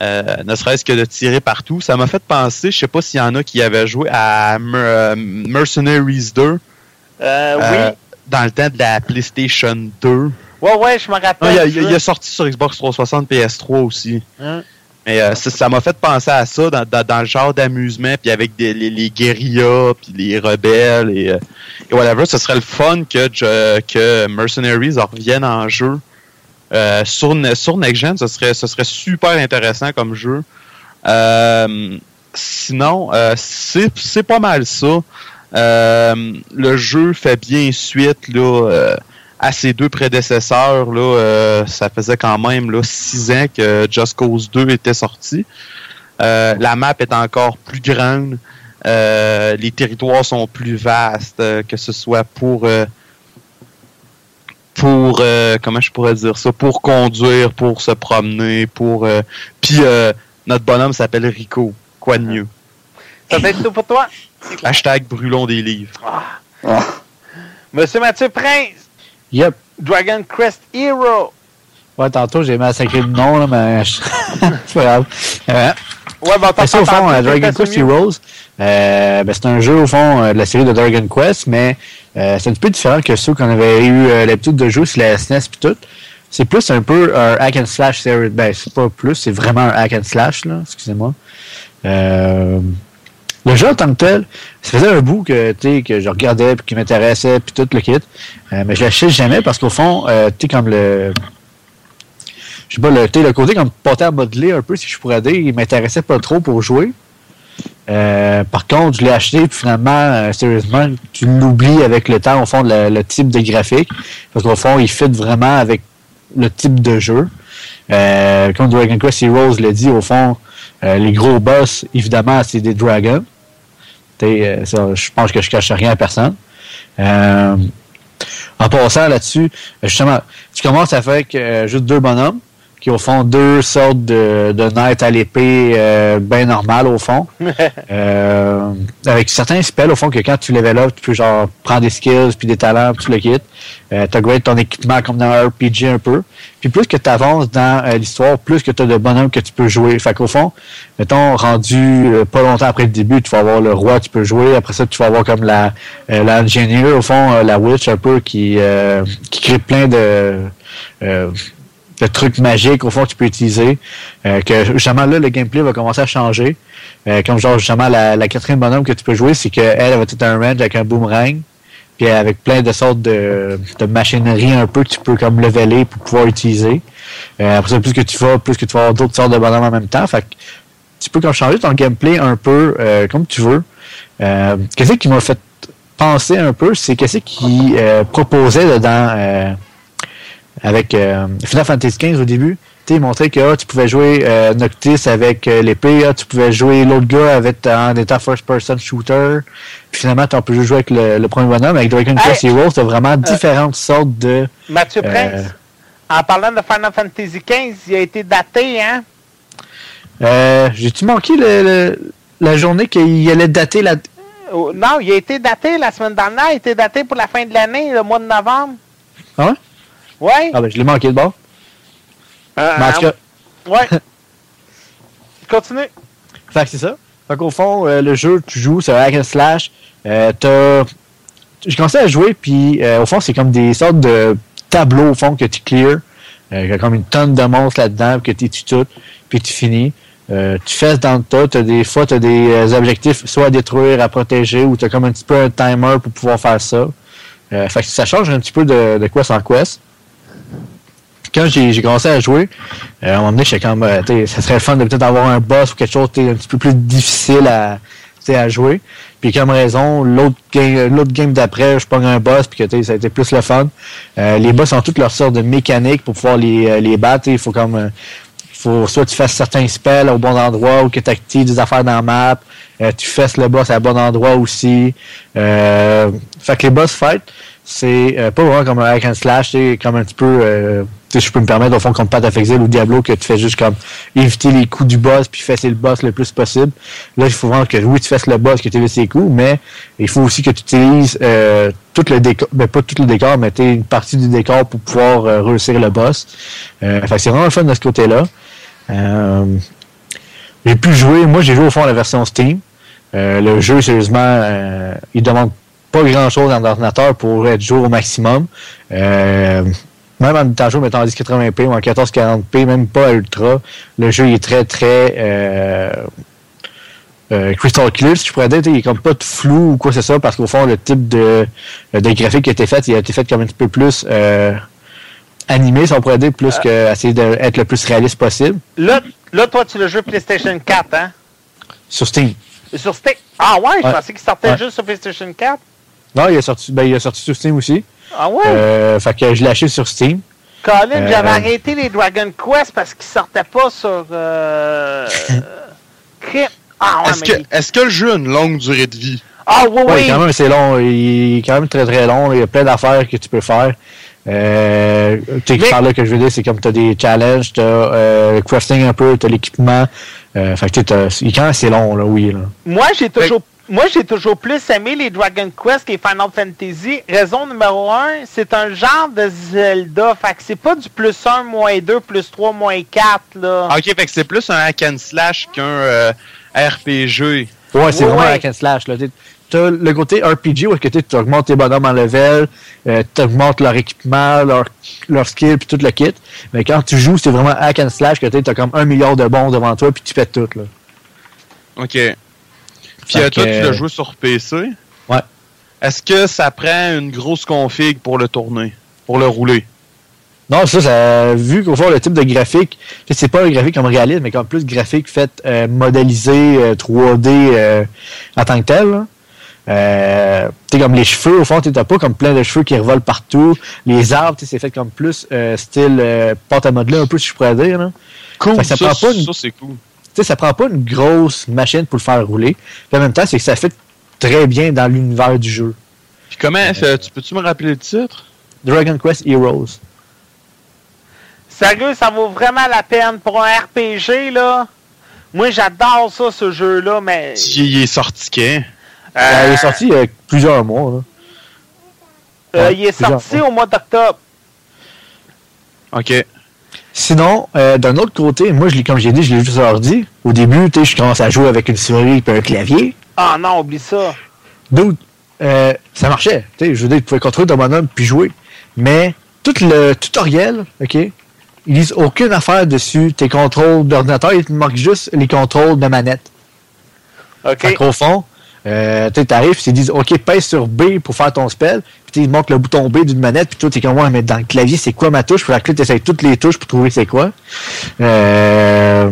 euh, ne serait-ce que de tirer partout. Ça m'a fait penser, je sais pas s'il y en a qui avaient joué à Mer- Mercenaries 2. Euh, euh, oui. Dans le temps de la PlayStation 2. Ouais, ouais, je me rappelle. Non, il, a, il sorti sur Xbox 360 PS3 aussi. Hein? Mais euh, ça m'a fait penser à ça dans, dans, dans le genre d'amusement, puis avec des, les, les guérillas, puis les rebelles et, euh, et whatever. Ce serait le fun que, je- que Mercenaries en revienne en jeu. Euh, sur, sur Next Gen, ce serait, ce serait super intéressant comme jeu. Euh, sinon, c'est c'est pas mal ça. Euh, le jeu fait bien suite euh, à ses deux prédécesseurs. Euh, ça faisait quand même là, six ans que Just Cause 2 était sorti. La map est encore plus grande. Les territoires sont plus vastes, que ce soit pour comment je pourrais dire ça, pour conduire, pour se promener, pour puis notre bonhomme s'appelle Rico. Quoi de mieux? Ça va être tout pour toi? Hashtag brûlons des livres. Monsieur Mathieu Prince, Yep. Dragon Crest Hero. Ouais, tantôt, j'ai massacré le nom, là, mais je- c'est pas grave. Euh, Ouais, mais ça, au fond, euh, Dragon Quest. Heroes, euh, ben, c'est un jeu, au fond, euh, de la série de Dragon Quest, mais euh, c'est un petit peu différent que ceux qu'on avait eu euh, l'habitude de jouer sur la SNES puis tout. C'est plus un peu un hack and slash série. Ben, c'est pas plus, c'est vraiment un hack and slash, là, excusez-moi. Euh, le jeu en tant que tel, ça faisait un bout que, que je regardais puis qui m'intéressait puis tout le kit. Euh, mais je l'achète jamais parce qu'au fond, euh, tu comme le, je sais pas, le, le côté comme porté à modeler un peu, si je pourrais dire, il m'intéressait pas trop pour jouer. Euh, par contre, je l'ai acheté, puis finalement, euh, sérieusement, tu l'oublies avec le temps, au fond, le, type de graphique. Parce qu'au fond, il fit vraiment avec le type de jeu. Comme Dragon Quest Heroes l'a dit, au fond, les gros boss, évidemment, c'est des dragons. Euh, je pense que je cache rien à personne. Euh, en passant là-dessus, justement, tu commences avec euh, juste deux bonhommes, qui au fond deux sortes de, de knights à l'épée euh, bien normales au fond. Euh, avec certains spells au fond que quand tu level up, tu peux genre prendre des skills puis des talents, puis tu le quittes. Euh, tu upgrades ton équipement comme dans un RPG un peu. Puis plus que tu avances dans euh, l'histoire, plus que tu as de bonhommes que tu peux jouer. Fait qu'au fond, mettons, rendu euh, pas longtemps après le début, tu vas avoir le roi, tu peux jouer. Après ça, tu vas avoir comme la euh, l'ingénieur, au fond, euh, la witch un peu qui, euh, qui crée plein de de trucs magiques au fond que tu peux utiliser. Euh, que justement là, le gameplay va commencer à changer. Euh, comme genre justement la, la quatrième bonhomme que tu peux jouer, c'est qu'elle elle va être un range avec un boomerang. Puis avec plein de sortes de, de machinerie un peu que tu peux comme leveler pour pouvoir utiliser. Euh, après ça, plus que tu vas, plus que tu vas avoir d'autres sortes de bonhommes en même temps. Fait que tu peux comme changer ton gameplay un peu euh, comme tu veux. Euh, qu'est-ce qui m'a fait penser un peu, c'est qu'est-ce qui euh, proposait dedans euh, avec euh, Final Fantasy XV au début. Tu montrait que ah, tu pouvais jouer euh, Noctis avec euh, l'épée, ah, tu pouvais jouer l'autre gars avec en état first-person shooter. Puis finalement, tu peux juste jouer avec le, le premier bonhomme. Avec Dragon Quest Hey! Heroes, tu as vraiment différentes sortes de... Mathieu Prince, en parlant de Final Fantasy XV, il a été daté, hein? Euh, J'ai-tu manqué le, le- la journée qu'il allait dater la... Oh, Non, il a été daté la semaine dernière. Il a été daté pour la fin de l'année, le mois de novembre. Ah ouais? Ouais. Ah ben, je l'ai manqué de bord. Euh, Mais en tout cas, Ouais. Continue. Fait que c'est ça. Fait qu'au fond, euh, le jeu, tu joues, c'est un hack and slash. Euh, t'as... J'ai commencé à jouer, puis euh, au fond, c'est comme des sortes de tableaux, au fond, que tu clears. Euh, il y a comme une tonne de monstres là-dedans, que tu tues tout, puis tu finis. Euh, tu fais dans le tas, t'as des fois, tu as des euh, objectifs soit à détruire, à protéger, ou tu as comme un petit peu un timer pour pouvoir faire ça. Euh, fait que ça change un petit peu de, de Quest en Quest. Quand j'ai commencé à jouer, euh, à un moment donné, j'étais comme, euh, ça serait fun de peut-être avoir un boss ou quelque chose t'sais, un petit peu plus difficile à, à jouer. Puis comme raison, l'autre game, l'autre game d'après, je pogne un boss, puis que ça a été plus le fun. Euh, les boss ont toutes leurs sortes de mécaniques pour pouvoir les, euh, les battre. Il faut comme, euh, faut soit tu fasses certains spells au bon endroit ou que tu actives des affaires dans la map. Euh, tu fasses le boss à bon endroit aussi. Euh, fait que les boss fight, c'est euh, pas vraiment comme un hack and slash, c'est comme un petit peu, tu sais, je peux me permettre au fond comme Path of Exile ou Diablo que tu fais juste comme éviter les coups du boss puis fesser le boss le plus possible. Là, il faut vraiment que oui, tu fasses le boss, que tu évites ses coups, mais il faut aussi que tu utilises euh, tout le décor, ben pas tout le décor, mais une partie du décor pour pouvoir euh, réussir le boss. Euh, c'est vraiment le fun de ce côté-là. Euh, j'ai pu jouer, moi j'ai joué au fond à la version Steam. Euh, le jeu, sérieusement, euh, il demande pas grand chose dans l'ordinateur pour être joué au maximum. Euh, même en en 1080p ou en 1440p, même pas à ultra, le jeu est très très euh, euh, crystal clear, si je pourrais dire, il est comme pas de flou ou quoi que ce soit, parce qu'au fond, le type de, de graphique qui a été fait, il a été fait comme un petit peu plus euh, animé, si on pourrait dire, plus que essayer d'être le plus réaliste possible. Là, là toi, tu le joues PlayStation 4, hein? Sur Steam. Sur Steam? Ah ouais, je Ouais. pensais qu'il sortait Ouais. juste sur PlayStation 4. Non, il est sorti, ben, il est sorti sur Steam aussi. Ah ouais? Euh, fait que je l'ai acheté sur Steam. Colin, Euh, j'avais euh, arrêté les Dragon Quest parce qu'ils sortaient pas sur. Euh... Ah ouais, Est-ce mais. que, est-ce que le jeu a une longue durée de vie? Ah oui, Ouais, oui. quand même, c'est long. Il est quand même très très long. Il y a plein d'affaires que tu peux faire. Euh, tu sais, par là que je veux dire, c'est comme tu as des challenges, tu as euh, le crafting un peu, tu as l'équipement. Euh, fait que tu sais, t'as- il est quand même assez long, là, oui. Là. Moi, j'ai toujours. Moi, j'ai toujours plus aimé les Dragon Quest et Final Fantasy. Raison numéro un, c'est un genre de Zelda. Fait que c'est pas du plus 1, moins 2, plus 3, moins 4, là. Ah, ok, fait que c'est plus un hack and slash qu'un euh, RPG. Ouais, c'est Ouais, vraiment ouais. hack and slash. Là. Tu as le côté RPG où est-ce que tu augmentes tes bonhommes en level, euh, tu augmentes leur équipement, leur, leur skill, puis tout le kit. Mais quand tu joues, c'est vraiment hack and slash que tu as comme un milliard de bons devant toi, puis tu fais tout. Là. Ok. Puis euh, toi, que- tu l'as joué sur PC. Ouais. Est-ce que ça prend une grosse config pour le tourner? Pour le rouler? Non, ça, ça vu qu'au fond, le type de graphique, c'est pas un graphique comme réaliste, mais comme plus graphique fait euh, modélisé euh, 3D euh, en tant que tel. là. Euh, comme les cheveux, au fond, tu t'as pas comme plein de cheveux qui revolent partout. Les arbres, c'est fait comme plus euh, style euh, pâte à modeler, un peu, si je pourrais dire. Là. Cool, ça ça, prend pas une- ça, c'est cool. Tu sais, ça prend pas une grosse machine pour le faire rouler. Puis en même temps, c'est que ça fait très bien dans l'univers du jeu. Puis comment, euh, tu peux-tu me rappeler le titre? Dragon Quest Heroes. Sérieux, ça vaut vraiment la peine pour un RPG, là. Moi, j'adore ça, ce jeu-là, mais. Il est sorti quand? Euh, il est sorti il y a plusieurs mois. Là. Euh, Ouais, il est sorti au mois d'octobre. Ok. Sinon, euh, d'un autre côté, moi, je comme j'ai dit, je l'ai sur ordi. Au début, tu sais, je commence à jouer avec une souris et un clavier. Ah non, oublie ça. Donc, euh, ça marchait. Tu sais, je veux dire, tu pouvais contrôler ton bonhomme puis jouer. Mais tout le tutoriel, OK, ils disent aucune affaire dessus. Tes contrôles d'ordinateur, il te manque juste les contrôles de manette. OK. Fait qu'au fond, euh, tu arrives, ils disent OK, pèse sur B pour faire ton spell. Puis ils te montrent le bouton B d'une manette. Puis toi, t'es comme ouais, mais dans le clavier, c'est quoi ma touche? Puis là, tu essaies toutes les touches pour trouver c'est quoi. Euh,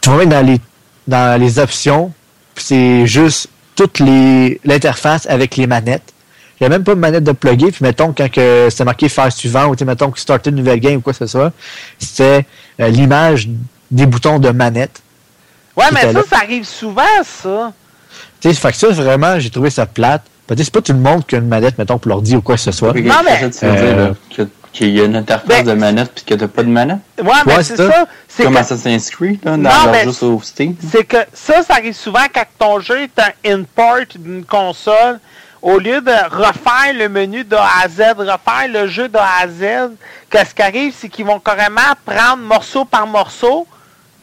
tu vas mettre dans les, dans les options. Puis c'est juste toute les l'interface avec les manettes. Il n'y a même pas de manette de plugger. Puis mettons, quand que c'était marqué faire suivant, ou mettons que starter une nouvelle game ou quoi que ce soit, c'était euh, l'image des boutons de manette. Ouais, mais ça, là. ça arrive souvent, ça. Tu sais, fait que ça, vraiment, j'ai trouvé ça plate. Peut-être c'est pas tout le monde qui a une manette, mettons, pour l'ordi ou quoi que ce soit. Non, mais- qu'est-ce que tu veux Euh, dire, là? Que- Qu'il y a une interface Ben- de manette puis que t'as pas de manette? Ouais, mais c'est ça. ça. C'est Comme que, Assassin's Creed, là, dans Non, leur mais- jeu sur Steam? c'est que ça, ça arrive souvent quand ton jeu est un import d'une console. Au lieu de refaire le menu de A à Z, refaire le jeu de A à Z, qu'est-ce qui arrive, c'est qu'ils vont carrément prendre morceau par morceau,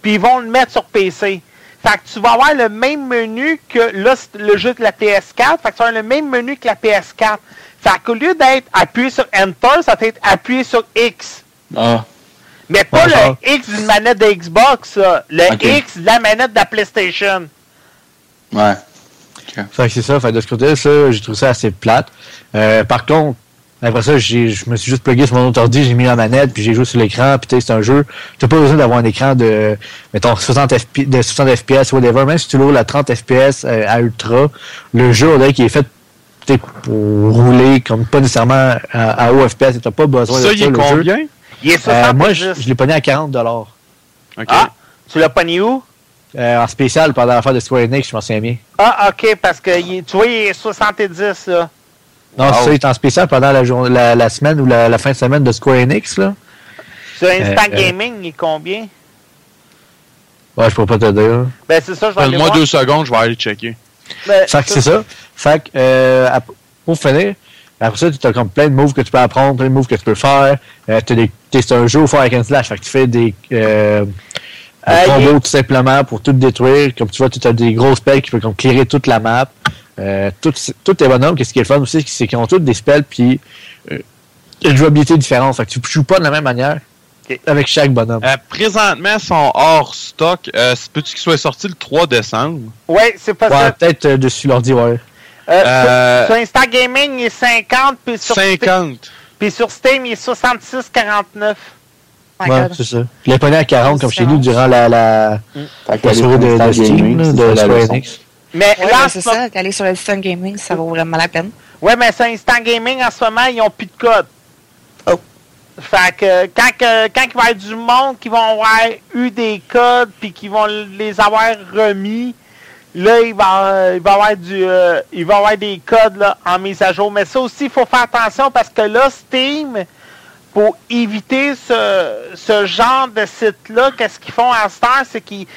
puis ils vont le mettre sur PC. Fait que tu vas avoir le même menu que là, le jeu de la PS4. Fait que tu vas avoir le même menu que la PS4. Fait qu'au lieu d'être appuyé sur Enter, ça va être appuyé sur X. Ah, Mais pas le X d'une manette de Xbox, ça. Le. X de la manette de la PlayStation. ouais. Fait que c'est ça. Fait que de ce côté ça, j'ai trouvé ça assez plate. Euh, par contre, après ça, j'ai, je me suis juste plugué sur mon autre ordi, j'ai mis la manette, puis j'ai joué sur l'écran, puis tu sais, c'est un jeu. T'as pas besoin d'avoir un écran de, mettons, 60 FPS, de 60 FPS, whatever. Même si tu l'ouvres à 30 FPS euh, à ultra, le jeu, on dirait qu'il est fait pour rouler comme pas nécessairement à, à haut FPS. T'as pas besoin Ça, de il ça, est le jeu. combien? Il est Euh, 70. moi, je, je l'ai pogné à 40 Ok. Ah, tu l'as pogné où? euh, en spécial pendant l'affaire de Square Enix, je m'en souviens bien. Ah, ok, parce que tu vois, il est 70, là. Non, c'est ça, il est en spécial pendant la, jour- la, la semaine ou la, la fin de semaine de Square Enix, là. Sur Instant Euh, euh. Gaming, il est combien? Ouais, je peux pas te dire. Ben, c'est ça, je vais voir. deux secondes, je vais aller checker. Ben, Fait que c'est ça. Fait que, euh, pour finir, après ça, tu as comme plein de moves que tu peux apprendre, plein de moves que tu peux faire. Euh, c'est un jeu au fort avec un slash. Fait que tu fais des, euh, des Euh, combos tout simplement pour tout détruire. Comme tu vois, tu as des gros spells qui peuvent comme clearer toute la map. Euh, tout- tous tes bonhommes, qu'est-ce qui est le fun aussi, c'est qu'ils ont tous des spells puis euh, une jouabilité différente. Fait que tu joues pas de la même manière avec chaque bonhomme. Euh, présentement, ils sont hors stock. Euh, Peux-tu qu'ils soient sortis le 3 décembre? Ouais, c'est pas Ouais, ça. peut-être euh, dessus l'ordi, ouais. Euh, Euh, sur, sur Instant Gaming, il est 50, puis sur, 50. puis sur Steam, il est 66,49. My Ouais, c'est ça. Je l'ai pogné à 40 comme chez nous durant la, la, soirée de, Steam, de ça, la Square leçon. Enix. Mais Ouais, là, c'est ça. D'aller sur le Instant Gaming, ça vaut vraiment la peine. Ouais, mais sur Instant Gaming, en ce moment, ils n'ont plus de code. Oh. Fait que quand, que- quand il va y avoir du monde qui vont avoir eu des codes puis qui vont les avoir remis, là, il va, il va y avoir du euh, il va y avoir des codes là, en mise à jour. Mais ça aussi, il faut faire attention parce que là, Steam, pour éviter ce, ce genre de site-là, qu'est-ce qu'ils font à cette heure, c'est qu'ils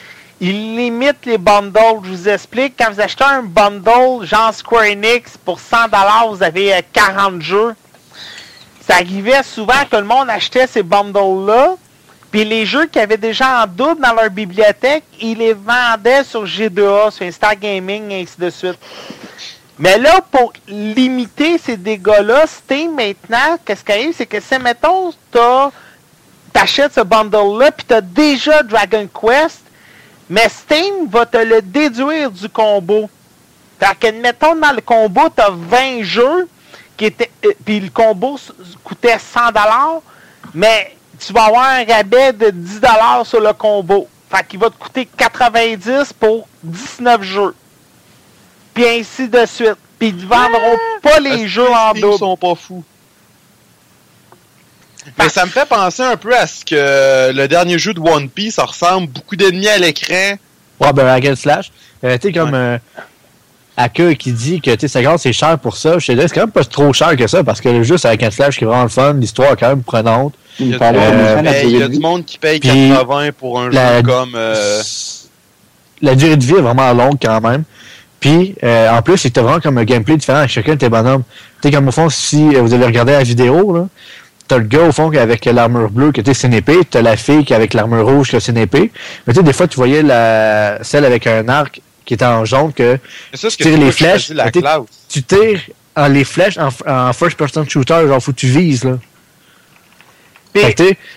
ils limitent les bundles. Je vous explique, quand vous achetez un bundle, genre Square Enix, pour 100$, vous avez euh, 40 jeux. Ça arrivait souvent que le monde achetait ces bundles-là, puis les jeux qu'ils avaient déjà en double dans leur bibliothèque, ils les vendaient sur G2A, sur Instar Gaming, et ainsi de suite. Mais là, pour limiter ces dégâts-là, Steam, maintenant, qu'est-ce qui arrive, c'est que si, mettons, t'achètes ce bundle-là, puis t'as déjà Dragon Quest, mais Steam va te le déduire du combo. Fait que, mettons, dans le combo, t'as 20 jeux, qui étaient, euh, puis le combo coûtait 100$, mais tu vas avoir un rabais de 10$ sur le combo. Fait qu'il va te coûter 90$ pour 19 jeux. Puis ainsi de suite. Puis ils ne vendront pas les jeux en Ils double. sont pas fous? Mais ça me fait penser un peu à ce que le dernier jeu de One Piece, ça ressemble beaucoup d'ennemis à l'écran. Ouais, ben, hack and slash. Euh, tu sais, comme euh, Aka qui dit que, tu sais, 50 c'est cher pour ça. Je te dis, c'est quand même pas trop cher que ça parce que le jeu, c'est hack and slash qui est vraiment le fun. L'histoire est quand même prenante. Il y a, parlait du, monde Euh, qui la paye- il y a du monde qui paye Puis, 80 pour un la- jeu comme. euh, La durée de vie est vraiment longue quand même. Puis, euh, en plus, c'est vraiment comme un gameplay différent avec chacun de tes bonhommes. Tu sais, comme au fond, si euh, vous avez regardé la vidéo, là, t'as le gars au fond avec l'armure bleue qui était une épée, t'as la fille qui est avec l'armure rouge qui a une épée. Mais tu sais, des fois, tu voyais la, celle avec un arc qui était en jaune que ça tu tires les tu flèches, tu tires en les flèches en, en first person shooter, genre faut que tu vises là. Puis- Fait que, tu sais,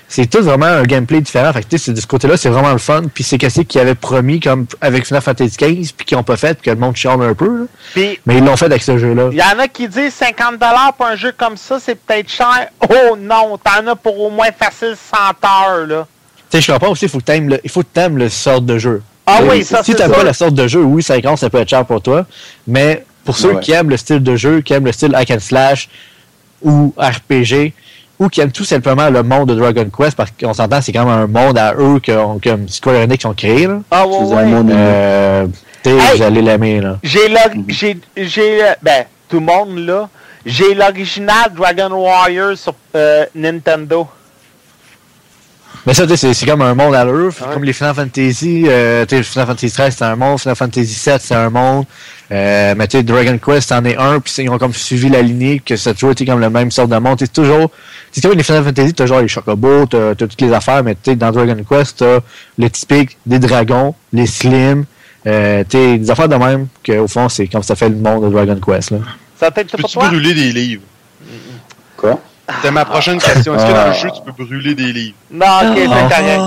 c'est tout vraiment un gameplay différent. Fait que, tu de ce côté-là, c'est vraiment le fun. Puis c'est qu'est-ce qu'ils avaient promis comme avec Final Fantasy XV, puis qu'ils n'ont pas fait, puis que le monde chiale un peu. Mais ils l'ont fait avec ce jeu-là. il y en a qui disent 50$ pour un jeu comme ça, c'est peut-être cher. Oh non, t'en as pour au moins facile 100 heures, là. Tu sais, je comprends aussi, il faut que t'aimes le, il faut que t'aimes le sorte de jeu. Ah Tu oui, ça, Si sûr. pas la sorte de jeu, oui, 50, ça peut être cher pour toi. Mais pour ceux Ouais. qui aiment le style de jeu, qui aiment le style hack and slash ou RPG, ou qui aiment tout simplement le monde de Dragon Quest, parce qu'on s'entend, c'est quand même un monde à eux que, que Square Enix ont créé. Là. Ah ouais, C'est un ouais. monde Euh, tu sais, Hey! vous allez l'aimer. là. J'ai l'or- j'ai j'ai euh, ben tout le monde là, j'ai l'original Dragon Warrior sur euh, Nintendo. Mais ça, tu sais, c'est c'est comme un monde à l'eux. Comme les Final Fantasy, euh, tu sais, Final Fantasy 13, c'est un monde. Final Fantasy 7, c'est un monde. Euh, mais tu sais, Dragon Quest, c'en est un. Puis ils ont comme suivi la lignée que ça a toujours été comme le même sorte de monde. C'est toujours... C'est comme les Final Fantasy, t'as genre les chocobos, t'as t'as toutes les affaires. Mais tu sais, dans Dragon Quest, t'as le typique des dragons, les slims. Euh, tu sais, des affaires de même. Qu'au fond, c'est comme ça fait le monde de Dragon Quest. Là. Ça peut être pour Peux-tu toi? brûler des livres? Quoi? C'était ma prochaine question. Est-ce que dans Ah. le jeu, tu peux brûler des livres? Non, ok, c'est correct.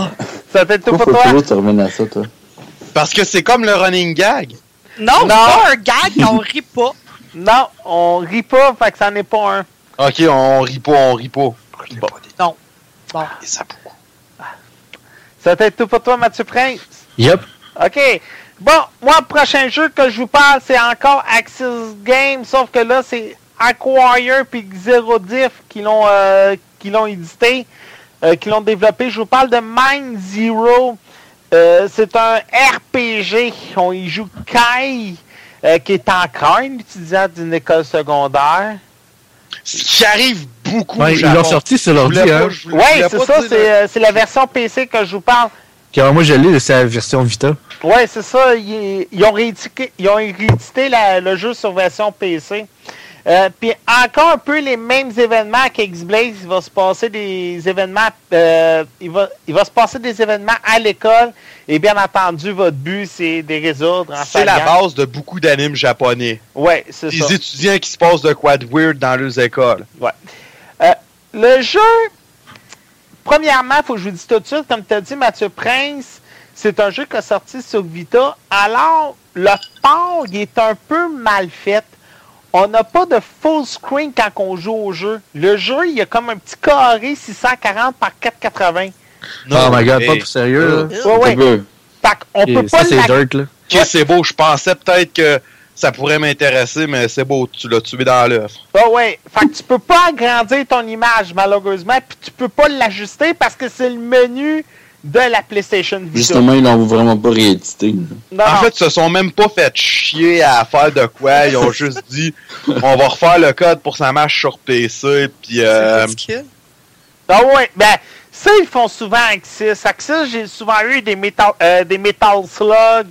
Ça peut être tout Pourquoi pour toi? tu reviennes à ça, toi? Parce que c'est comme le running gag. Non, c'est Non. pas un gag, on rit pas. Non, on rit pas, fait que ça n'est pas un. Ok, on rit pas, on rit pas. Bon. Non. Bon. Et ça beaucoup. Ça peut être tout pour toi, Mathieu Prince. Yep. OK. Bon, moi, le prochain jeu que je vous parle, c'est encore Axis Games, sauf que là, c'est Acquire puis Zero Diff qui l'ont euh, qui l'ont édité, euh, qui l'ont développé. Je vous parle de Mind Zero. Euh, c'est un RPG. On y joue Kai, euh, qui est encore un étudiant d'une école secondaire. Ce qui arrive beaucoup. Ouais, ils l'ont sorti sur l'ordi, hein. voulais c'est ça, c'est la version PC que je vous parle. Car moi, je l'ai, c'est la version Vita. Ouais, c'est ça. Ils, ils ont réédité, ils ont réédité la- le jeu sur version PC. Euh, Puis encore un peu les mêmes événements qu'X-Blaze. Il va se passer des événements. euh, il, va, il va se passer des événements à l'école. Et bien entendu, votre but, c'est de les résoudre en C'est la base de beaucoup d'animes japonais. Ouais, c'est Des ça. étudiants qui se passent de quoi de weird dans leurs écoles. Ouais. Euh, le jeu, premièrement, il faut que je vous dise tout de suite, comme tu as dit, Mathieu Prince, c'est un jeu qui est sorti sur Vita. Alors, le port, il est un peu mal fait. On n'a pas de full screen quand on joue au jeu. Le jeu, il y a comme un petit carré 640 par 480. oh my god, pas pour sérieux, là. Ouais, ouais. Fait qu'on peut ça, pas c'est là. Ok, c'est beau. Je pensais peut-être que ça pourrait m'intéresser, mais c'est beau. Tu l'as tué dans l'œuf. Ah ouais. Fait que tu peux pas agrandir ton image, malheureusement, puis tu peux pas l'ajuster parce que c'est le menu de la PlayStation Vita. Justement, ils l'ont vraiment pas réédité. Non, en fait, ils se sont même pas fait chier à faire de quoi. Ils ont juste dit on va refaire le code pour sa marche sur PC. Puis, euh, Ah ouais, ben, ça, ils font souvent Axis. Axis, j'ai souvent eu des Metal, euh, des Metal Slug,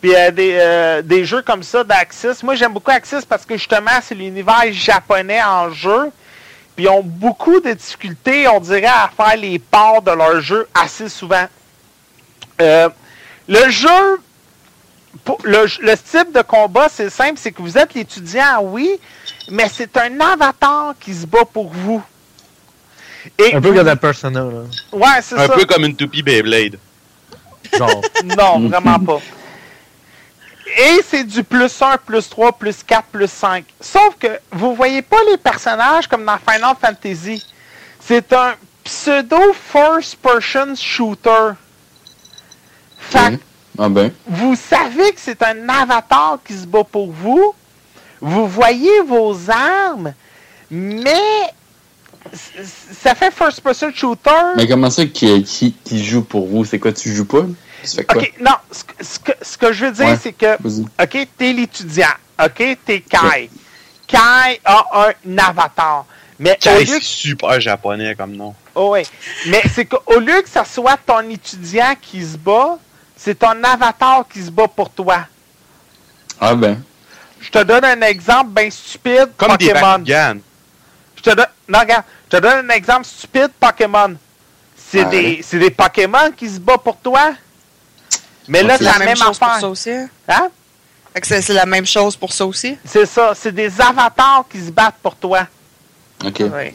puis euh, des, euh, des jeux comme ça d'Axis. Moi, j'aime beaucoup Axis parce que justement, c'est l'univers japonais en jeu. Puis ils ont beaucoup de difficultés, on dirait, à faire les parts de leur jeu assez souvent. Euh, le jeu, le, le type de combat, c'est simple, c'est que vous êtes l'étudiant, oui, mais c'est un avatar qui se bat pour vous. Et Un peu comme la Persona, là. Ouais, c'est un ça. peu comme une toupie Beyblade. Genre. Non, vraiment pas. Et c'est du plus 1, plus 3, plus 4, plus 5. Sauf que vous voyez pas les personnages comme dans Final Fantasy. C'est un pseudo first-person shooter. Fait que Ah ben. vous savez que c'est un avatar qui se bat pour vous. Vous voyez vos armes, mais ça fait first-person shooter. Mais comment ça qui, qui, qui joue pour vous? C'est quoi, tu joues pas? OK, non, ce que, ce que, ce que je veux dire, Ouais, c'est que. OK, t'es l'étudiant, OK, t'es Kai. Kai a un avatar. Mais au Kai, lieu c'est que, super japonais comme nom. oh ouais, mais c'est qu'au lieu que ça soit ton étudiant qui se bat, c'est ton avatar qui se bat pour toi. Ah ben. Je te donne un exemple bien stupide, Comme des Pokémon. Bakugan. Je te donne, non, regarde, je te donne un exemple stupide, Pokémon. C'est des, c'est des Pokémon qui se battent pour toi? Mais là, C'est la même chose pour ça aussi? Hein? C'est la même chose pour ça aussi? C'est ça, c'est des avatars qui se battent pour toi. OK. Ouais.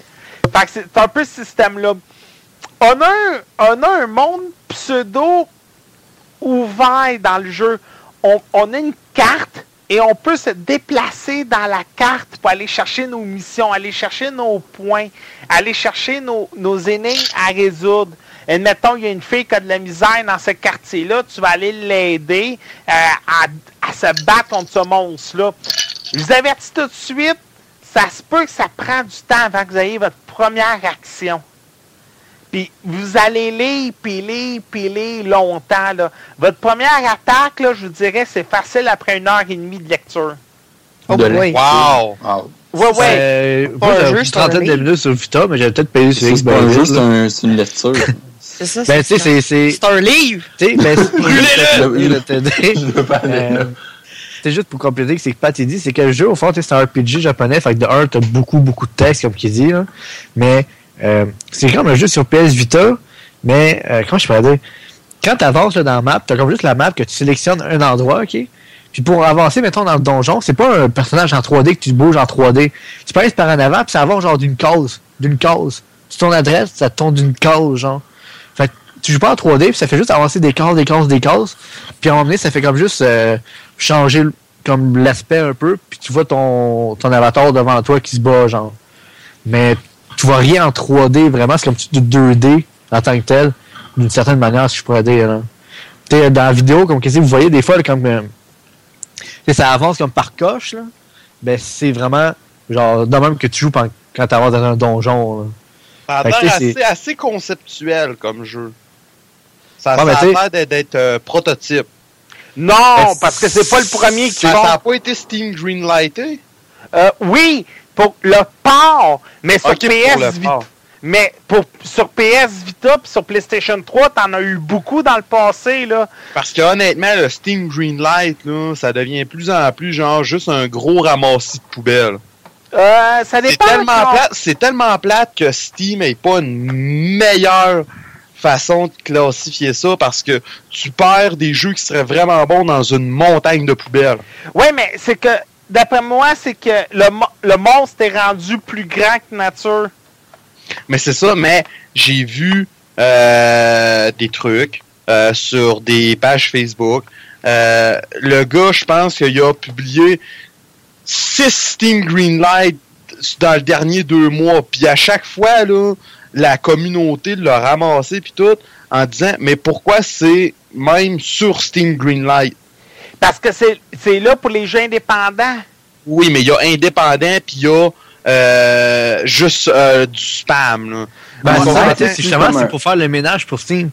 Fait que c'est c'est un peu ce système-là. On a, un, on a un monde pseudo ouvert dans le jeu. On, on a une carte et on peut se déplacer dans la carte pour aller chercher nos missions, aller chercher nos points, aller chercher nos, nos énigmes à résoudre. Admettons, il y a une fille qui a de la misère dans ce quartier-là, tu vas aller l'aider euh, à, à se battre contre ce monstre-là. Je vous avertis tout de suite, ça se peut que ça prend du temps avant que vous ayez votre première action. Puis vous allez lire, puis lire, puis lire longtemps. Là. Votre première attaque, là, je vous dirais, c'est facile après une heure et demie de lecture. Oh De boy. Wow! Wow. Ouais, ouais. Euh, moi, une trentaine de minutes sur Vita, mais j'avais peut-être payé sur Xbox. un- c'est une lecture. C'est ça. Ben, tu sais, c'est. c'est- un livre. Tu sais, ben, c'est- Brûlez-le! je vais t'aider. Je veux pas aller là. C'est juste pour compléter que c'est que Pat dit, c'est que le jeu, au fond, tu sais, c'est un RPG japonais, fait que de un, t'as beaucoup, beaucoup de texte, comme qu'il dit, là. Mais, euh, c'est comme un jeu sur PS Vita, mais, euh, comment je pourrais dire? Quand t'avances là, dans la map, t'as comme juste la map que tu sélectionnes un endroit, ok? Puis pour avancer, mettons, dans le donjon, c'est pas un personnage en 3D que tu bouges en 3D. Tu passes par en avant, puis ça va genre d'une case. D'une case. Tu tournes adresse, ça te tourne d'une case, genre. Tu joues pas en 3D, puis ça fait juste avancer des cases, des cases, des cases. Puis à un moment donné, ça fait comme juste euh, changer comme l'aspect un peu, puis tu vois ton, ton avatar devant toi qui se bat, genre. Mais tu vois rien en 3D, vraiment, c'est comme du 2D en tant que tel, d'une certaine manière, si je pourrais dire. là. Dans la vidéo, comme qu'est-ce que vous voyez des fois, là, comme euh, tu sais, ça avance comme par coche, là. Ben, c'est vraiment genre de même que tu joues quand tu avances dans un donjon. là. Ça a l'air assez, assez conceptuel comme jeu. Ça, Ouais, ça a l'air d'être- euh, prototype. Non, parce que c'est pas le premier qui Ça font. n'a pas été Steam Greenlighté? Euh, oui, Pour le port, mais sur PS Vita. Mais pour, sur PS Vita puis sur PlayStation 3, t'en as eu beaucoup dans le passé, là. Parce que honnêtement, le Steam Greenlight, là, ça devient plus en plus genre juste un gros ramassis de poubelles. Euh, ça C'est dépend. tellement, encore. plate, c'est tellement plate que Steam n'est pas une meilleure façon de classifier ça parce que tu perds des jeux qui seraient vraiment bons dans une montagne de poubelles. Oui, mais c'est que, d'après moi, c'est que le, mo- le monstre est rendu plus grand que nature. Mais c'est ça, mais j'ai vu euh, des trucs euh, sur des pages Facebook. Euh, le gars, je pense qu'il a publié 6 Steam Greenlight dans le dernier deux mois. Puis à chaque fois, là, la communauté l'a ramassé puis tout en disant mais pourquoi c'est même sur Steam Greenlight? Parce que c'est c'est là pour les jeux indépendants. Oui, mais il y a indépendant puis il y a euh, juste euh, du spam. Là. Ben, c'est justement, c'est pour faire le ménage pour Steam.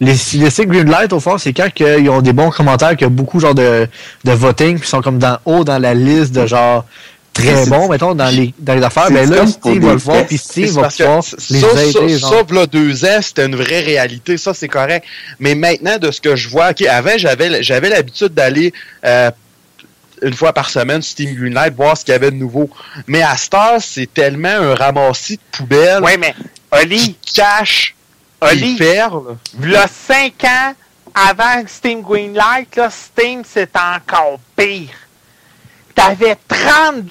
Les, les sites Greenlight, au fond, c'est quand que ils ont des bons commentaires, qu'il y a beaucoup genre de, de voting, puis ils sont comme dans haut dans la liste de genre très bons, mettons, dans les, dans les affaires. Ben là, des va le voir, puis C'est va pouvoir ça, les ça, aider. ça, genre. v'là deux ans, c'était une vraie réalité. Ça, c'est correct. Mais maintenant, de ce que je vois, ok, avant, j'avais, j'avais l'habitude d'aller euh, une fois par semaine sur Steam Greenlight voir ce qu'il y avait de nouveau. Mais à cette heure, c'est tellement un ramassis de poubelles. Oui, mais Oli, qui cache Oli, perles. V'là 5 ans avant Steam Greenlight, là, Steam, c'est encore pire. T'avais 30.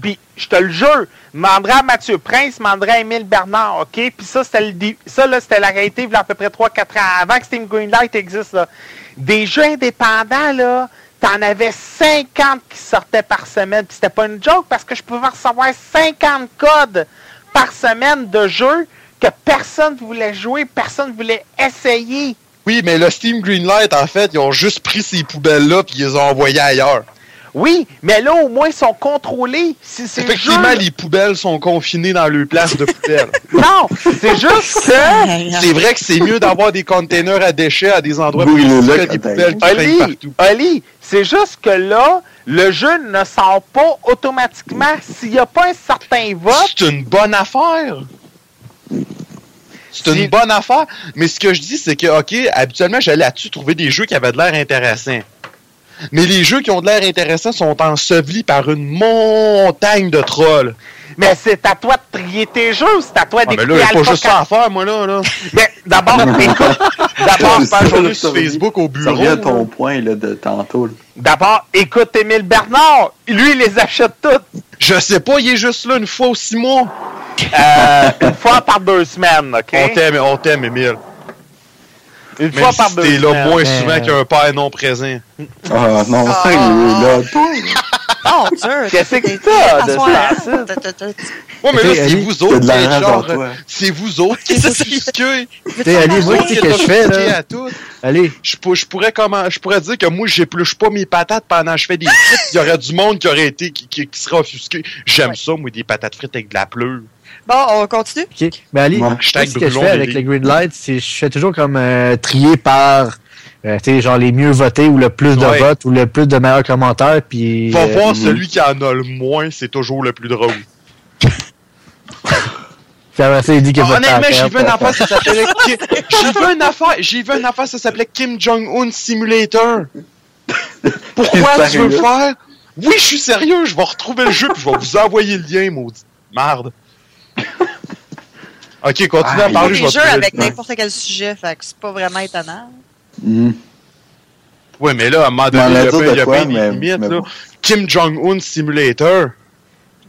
Puis, je te le jure, manderai à Mathieu Prince, manderai à Émile Bernard, OK? Puis ça, c'était ça, c'était la réalité, il y a à peu près 3-4 ans avant que Steam Greenlight existe, là. Des jeux indépendants, là, t'en avais 50 qui sortaient par semaine. Puis c'était pas une joke parce que je pouvais recevoir 50 codes par semaine de jeux que personne voulait jouer, personne voulait essayer. Oui, mais le Steam Greenlight, en fait, ils ont juste pris ces poubelles-là puis ils les ont envoyées ailleurs. Oui, mais là, au moins, ils sont contrôlés. Si c'est Effectivement, les poubelles sont confinées dans leur place de poubelle. Non, c'est juste que... C'est vrai que c'est mieux d'avoir des containers à déchets à des endroits Oui, plus que des poubelles qui traînent partout. Oli, c'est juste que là, le jeu ne sort pas automatiquement s'il n'y a pas un certain vote. C'est une bonne affaire. C'est une bonne affaire. Mais ce que je dis, c'est que, OK, habituellement, j'allais là-dessus trouver des jeux qui avaient de l'air intéressants. Mais les jeux qui ont de l'air intéressants sont ensevelis par une montagne de trolls. Mais c'est à toi de trier tes jeux, c'est à toi Ah, mais d'écouter là, il n'y a pas Alpha juste ça à faire, moi, là. là. Mais d'abord, écoute, d'abord, une journée sur Facebook au Ça bureau. revient à ton point là, de tantôt. d'abord, écoute Émile Bernard. Lui, il les achète toutes. Je sais pas, il est juste là une fois aux six mois. Euh, une fois par deux semaines, OK? On t'aime, on t'aime, Émile. Une Même fois si par deux t'es là moins Mais- souvent qu'un père non présent. Ah non, Ah. sérieux, là. Toi, Mon Dieu! Qu'est-ce que t'es- t'as de Asseoir. ça? Ouais, mais là, c'est vous autres qui êtes genre, euh, c'est vous autres qui êtes offusqués. Sais, Ali, moi, sais que je fais, là. tout. Allez, Je, pour- je pourrais comment, je pourrais dire que moi, j'épluche pas mes patates pendant que je fais des frites. Il y aurait du monde qui aurait été, qui, qui, qui serait offusqué. J'aime ça, moi, des patates frites avec de la pleure. Bon, on continue? ok. Mais Ali, Hashtag ce que je fais les avec le livres. Greenlight, c'est je fais toujours comme euh, trier par, euh, tu sais, genre les mieux votés ou le plus de Ouais. votes ou le plus de meilleurs commentaires, puis... Va euh, voir celui qui en a le moins, c'est toujours le plus drôle. Ça, il dit qu'il Ah, va honnêtement, j'ai vu une affaire, ça s'appelait Kim... J'ai vu une affaire, j'ai vu une affaire, ça s'appelait Kim Jong-un Simulator. Pourquoi tu veux le faire? Oui, je suis sérieux, je vais retrouver le jeu puis je vais vous envoyer le lien, maudit. Merde. Ok, continue à Ah, parler, des je vais jeux avec n'importe quel sujet, fait que c'est pas vraiment étonnant. Mhm. Ouais, mais là, à un moment donné, il y a bien il y a des limites, mais là. bon. Kim Jong-un Simulator.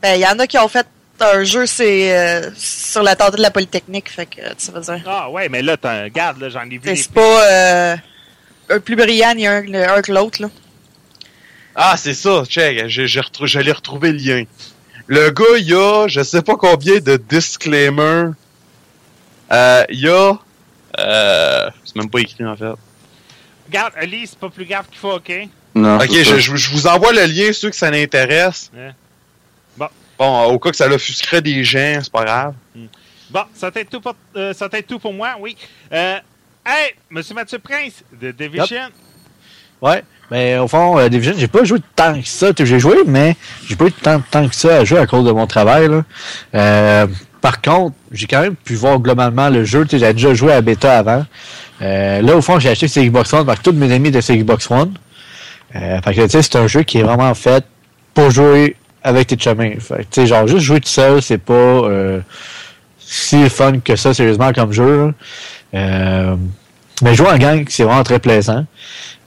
Ben, il y en a qui ont fait un jeu, c'est euh, sur la tente de la Polytechnique, fait que tu vas dire. Ah ouais, mais là, t'as- regarde, là, j'en ai vu. C'est pas euh, un plus brillant ni un, un que l'autre, là. Ah, c'est ça, check, j'ai, j'allais retrouver le lien. Le gars, il y a, je sais pas combien de disclaimers. Euh, il y a, euh, c'est même pas écrit en fait. Regarde, Ali, c'est pas plus grave qu'il faut, OK? Non, Ok, je, ça. je- je vous envoie le lien, ceux que ça l'intéresse. Ouais. Bon. Bon, au cas que ça l'offusquerait des gens, c'est pas grave. Bon, ça t'aide tout, pour- euh, tout pour moi, oui. Euh, hey, Monsieur Mathieu Prince, de Division. Ouais. Mais au fond, euh, Division, j'ai pas joué tant que ça. J'ai joué, mais j'ai pas eu tant, tant que ça à jouer à cause de mon travail. Là. Euh, par contre, j'ai quand même pu voir globalement le jeu. J'ai déjà joué à bêta avant. Euh, là, au fond, j'ai acheté sur Xbox One parce tous mes amis étaient sur Xbox One. Euh, fait que, tu sais, c'est un jeu qui est vraiment fait pour jouer avec tes chemins. Fait tu sais, genre, juste jouer tout seul, c'est pas euh, si fun que ça, sérieusement, comme jeu. là. Euh, mais jouer en gang, c'est vraiment très plaisant.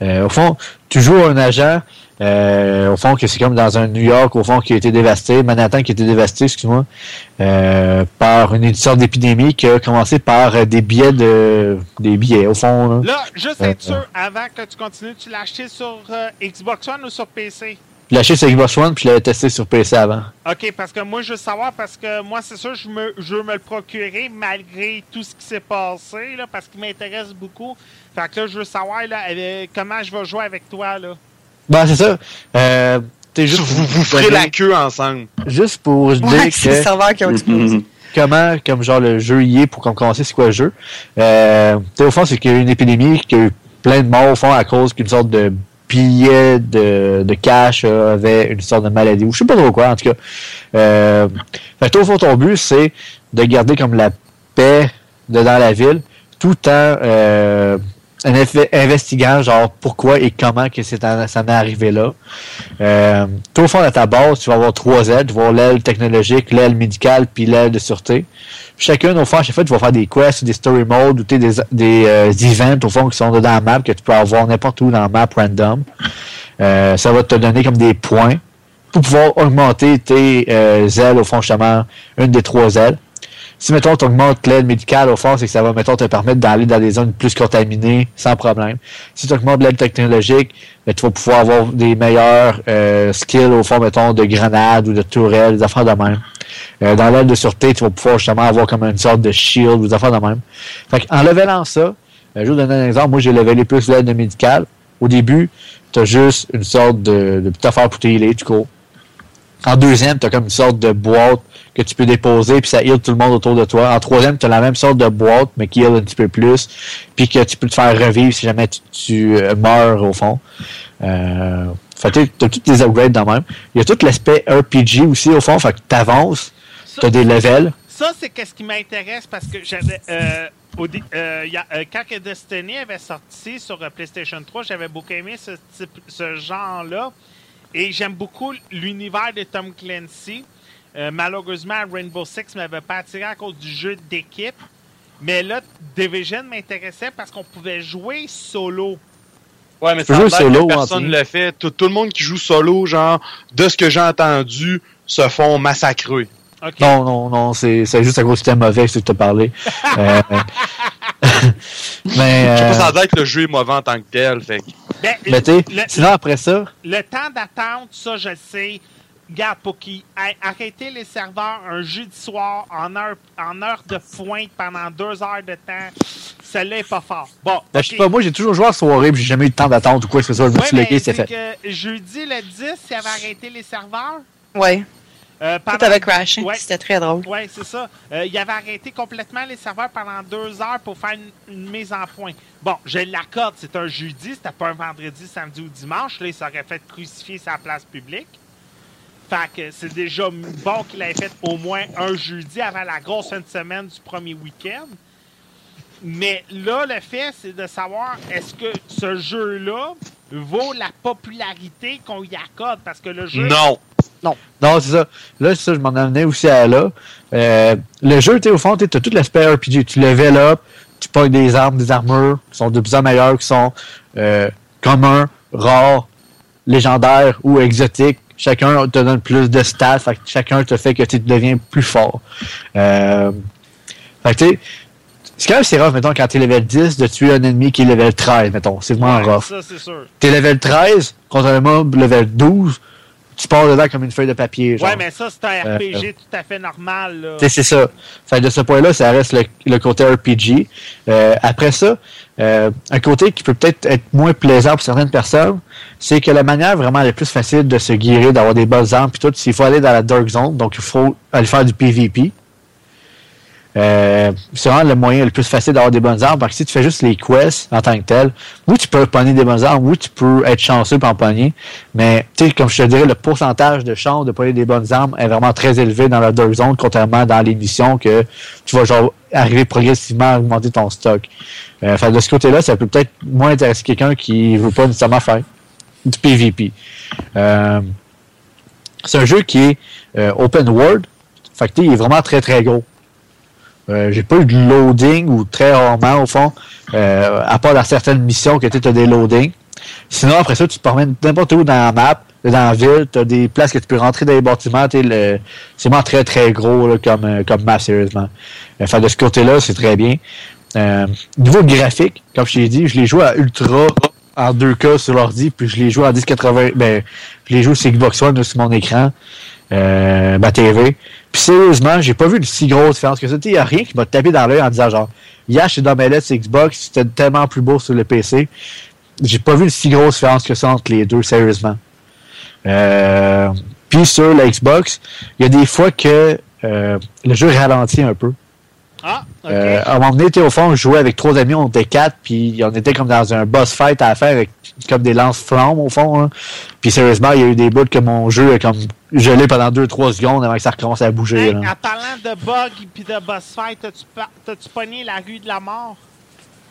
Euh, au fond, tu joues un agent, euh, au fond, que c'est comme dans un New York, au fond, qui a été dévasté, Manhattan qui a été dévasté, excuse-moi, euh, par une sorte d'épidémie qui a commencé par euh, des billets de des billets, au fond. Là, Là, juste Euh, être sûr, avant que tu continues, tu l'as acheté sur euh, Xbox One ou sur PC? Je l'ai acheté sur Xbox One, puis je l'avais testé sur PC avant. OK, parce que moi, je veux savoir, parce que moi, c'est sûr, je, me, je veux me le procurer malgré tout ce qui s'est passé, là, parce qu'il m'intéresse beaucoup. Fait que là, je veux savoir là, avec- comment je vais jouer avec toi, là. Ben, c'est ça. Euh, t'es juste Vous, vous ferez la queue ensemble. Juste pour dire que... c'est le serveur qui a explosé. comment, comme genre le jeu y est pour qu'on commence c'est quoi le jeu. Euh, au fond, c'est qu'il y a eu une épidémie, qu'il y a eu plein de morts au fond à cause qu'une sorte de billet de, cash avait une sorte de maladie ou je sais pas trop quoi en tout cas. Euh, au fond, ton but, c'est de garder comme la paix de, dans la ville tout en euh, investiguant genre pourquoi et comment que c'est ça m'est arrivé là. Euh, toi, au fond, de ta base, tu vas avoir trois ailes. Tu vas avoir l'aile technologique, l'aile médicale, puis l'aile de sûreté. Chacune, au fond, à chaque fois, tu vas faire des quests, des story modes ou des, des euh, events, au fond, qui sont dans la map, que tu peux avoir n'importe où dans la map random. Euh, ça va te donner comme des points pour pouvoir augmenter tes euh, ailes, au fond, justement, une des trois ailes. Si, mettons, tu augmentes l'aide médicale, au fond, c'est que ça va, mettons, te permettre d'aller dans des zones plus contaminées sans problème. Si tu augmentes l'aide technologique, ben, tu vas pouvoir avoir des meilleurs euh, skills, au fond, mettons, de grenades ou de tourelles, des affaires de même. Euh, dans l'aide de sûreté, tu vas pouvoir justement avoir comme une sorte de shield ou des affaires de même. Fait en levelant ça, euh, je vais vous donner un exemple. Moi, j'ai levelé plus l'aide médicale. Au début, tu as juste une sorte de, de petite affaire pour t'healer, tu cours. En deuxième, tu as comme une sorte de boîte que tu peux déposer, puis ça heal tout le monde autour de toi. En troisième, tu as la même sorte de boîte, mais qui heal un petit peu plus, puis que tu peux te faire revivre si jamais tu, tu, euh, meurs, au fond. Euh, fait que tu as tous les upgrades dans même. Il y a tout l'aspect RPG aussi, au fond, fait que tu avances, tu as des levels. Ça, c'est qu'est-ce qui m'intéresse parce que j'avais. Euh, euh, euh, quand que Destiny avait sorti sur PlayStation 3, j'avais beaucoup aimé ce, type, ce genre-là. Et j'aime beaucoup l'univers de Tom Clancy. Malheureusement, Rainbow Six ne m'avait pas attiré à cause du jeu d'équipe. Mais là, Division m'intéressait parce qu'on pouvait jouer solo. Ouais, mais ça jouer solo, que personne Anthony. le fait. Tout, tout le monde qui joue solo, genre, de ce que j'ai entendu, se font massacrer. Non, non, non, c'est c'est juste à cause que c'était mauvais que tu te parlé. Euh, mais, Je sais pas, euh, a l'air que le jeu est mauvais en tant que tel. Fait Ben, mais tu sinon après ça, Le temps d'attente, ça, je le sais. Garde pour aient arrêté les serveurs un jeudi soir en heure, en heure de pointe pendant deux heures de temps. Celle-là est pas fort. Bon, ben, je sais pas, moi j'ai toujours joué à soirée puis j'ai jamais eu de temps d'attente ou quoi que ce soit. Je me Ouais, suis lequé, c'est c'est fait. que jeudi le 10, il avait arrêté les serveurs. Ouais. Euh, Tout pendant- avait crashé. Ouais. C'était très drôle. Oui, c'est ça. Euh, il avait arrêté complètement les serveurs pendant deux heures pour faire une, une mise en point. Bon, je l'accorde, c'est un jeudi, c'était pas un vendredi, samedi ou dimanche. Là, il s'aurait fait crucifier sa place publique. Fait que c'est déjà bon qu'il ait fait au moins un jeudi avant la grosse fin de semaine du premier week-end. Mais là, le fait, c'est de savoir est-ce que ce jeu-là vaut la popularité qu'on y accorde? Parce que le jeu. Non. Non. Non, c'est ça. Là, c'est ça, je m'en amenais aussi à là. Euh, le jeu, tu sais, au fond, tu as tout l'aspect RPG. Tu level up, tu pognes des armes, des armures qui sont de plus en meilleures, qui sont euh, communs, rares, légendaires ou exotiques. Chacun te donne plus de stats, fait que chacun te fait que tu deviens plus fort. Euh, fait que tu sais, c'est quand même c'est rough, mettons, quand t'es level 10, de tuer un ennemi qui est level 13, mettons. C'est vraiment Ouais, rough. Ça, c'est sûr. T'es level 13 contre un mob level 12, tu pars dedans comme une feuille de papier. Genre. Ouais, mais ça, c'est un Euh, RPG tout à fait normal. Là. Sais, C'est ça. Fait que de ce point-là, ça reste le, le côté RPG. Euh, après ça, euh, un côté qui peut peut-être être moins plaisant pour certaines personnes, c'est que la manière vraiment la plus facile de se guérir, d'avoir des bonnes armes, puis tout, c'est qu'il faut aller dans la Dark Zone, donc il faut aller faire du PvP. Euh, c'est vraiment le moyen le plus facile d'avoir des bonnes armes. Parce que si tu fais juste les quests en tant que tel, oui, tu peux pogner des bonnes armes, oui, tu peux être chanceux pour en pogner. Mais, tu sais, comme je te dirais, le pourcentage de chance de pogner des bonnes armes est vraiment très élevé dans la Dark Zone, contrairement dans les missions que tu vas genre arriver progressivement à augmenter ton stock. Euh, fait, de ce côté-là, ça peut peut-être moins intéresser quelqu'un qui veut pas nécessairement faire du PvP. Euh, c'est un jeu qui est euh, open world. Fait que, il est vraiment très très gros. Euh, j'ai pas eu de loading ou très rarement au fond, euh, à part dans certaines missions que tu as des loadings. Sinon, après ça, tu te promènes n'importe où dans la map, dans la ville, tu as des places que tu peux rentrer dans les bâtiments. Le, c'est vraiment très très gros là, comme, euh, comme map, sérieusement. Euh, fait de ce côté-là, c'est très bien. Euh, niveau graphique, comme je t'ai dit, je l'ai joué à Ultra en 2K sur l'ordi, puis je l'ai joué en 1080, ben, je l'ai joué sur Xbox One sur mon écran, euh, ma TV. Puis sérieusement, j'ai pas vu une si grosse différence que ça. Il y a rien qui m'a tapé dans l'œil en disant genre, dans mes lettres sur Xbox, c'était tellement plus beau sur le PC. J'ai pas vu une si grosse différence que ça entre les deux, sérieusement. Euh, puis sur la Xbox, il y a des fois que euh, le jeu ralentit un peu. Ah, ok. Euh, à un moment donné, au fond, je jouais avec trois amis, on était quatre, puis on était comme dans un boss fight à faire avec comme des lance-flammes au fond. hein. Puis sérieusement, il y a eu des bouts que mon jeu a comme gelé pendant 2-3 secondes avant que ça recommence à bouger. Hey, là. en parlant de bug et de boss fight, t'as-tu pogné la rue de la mort?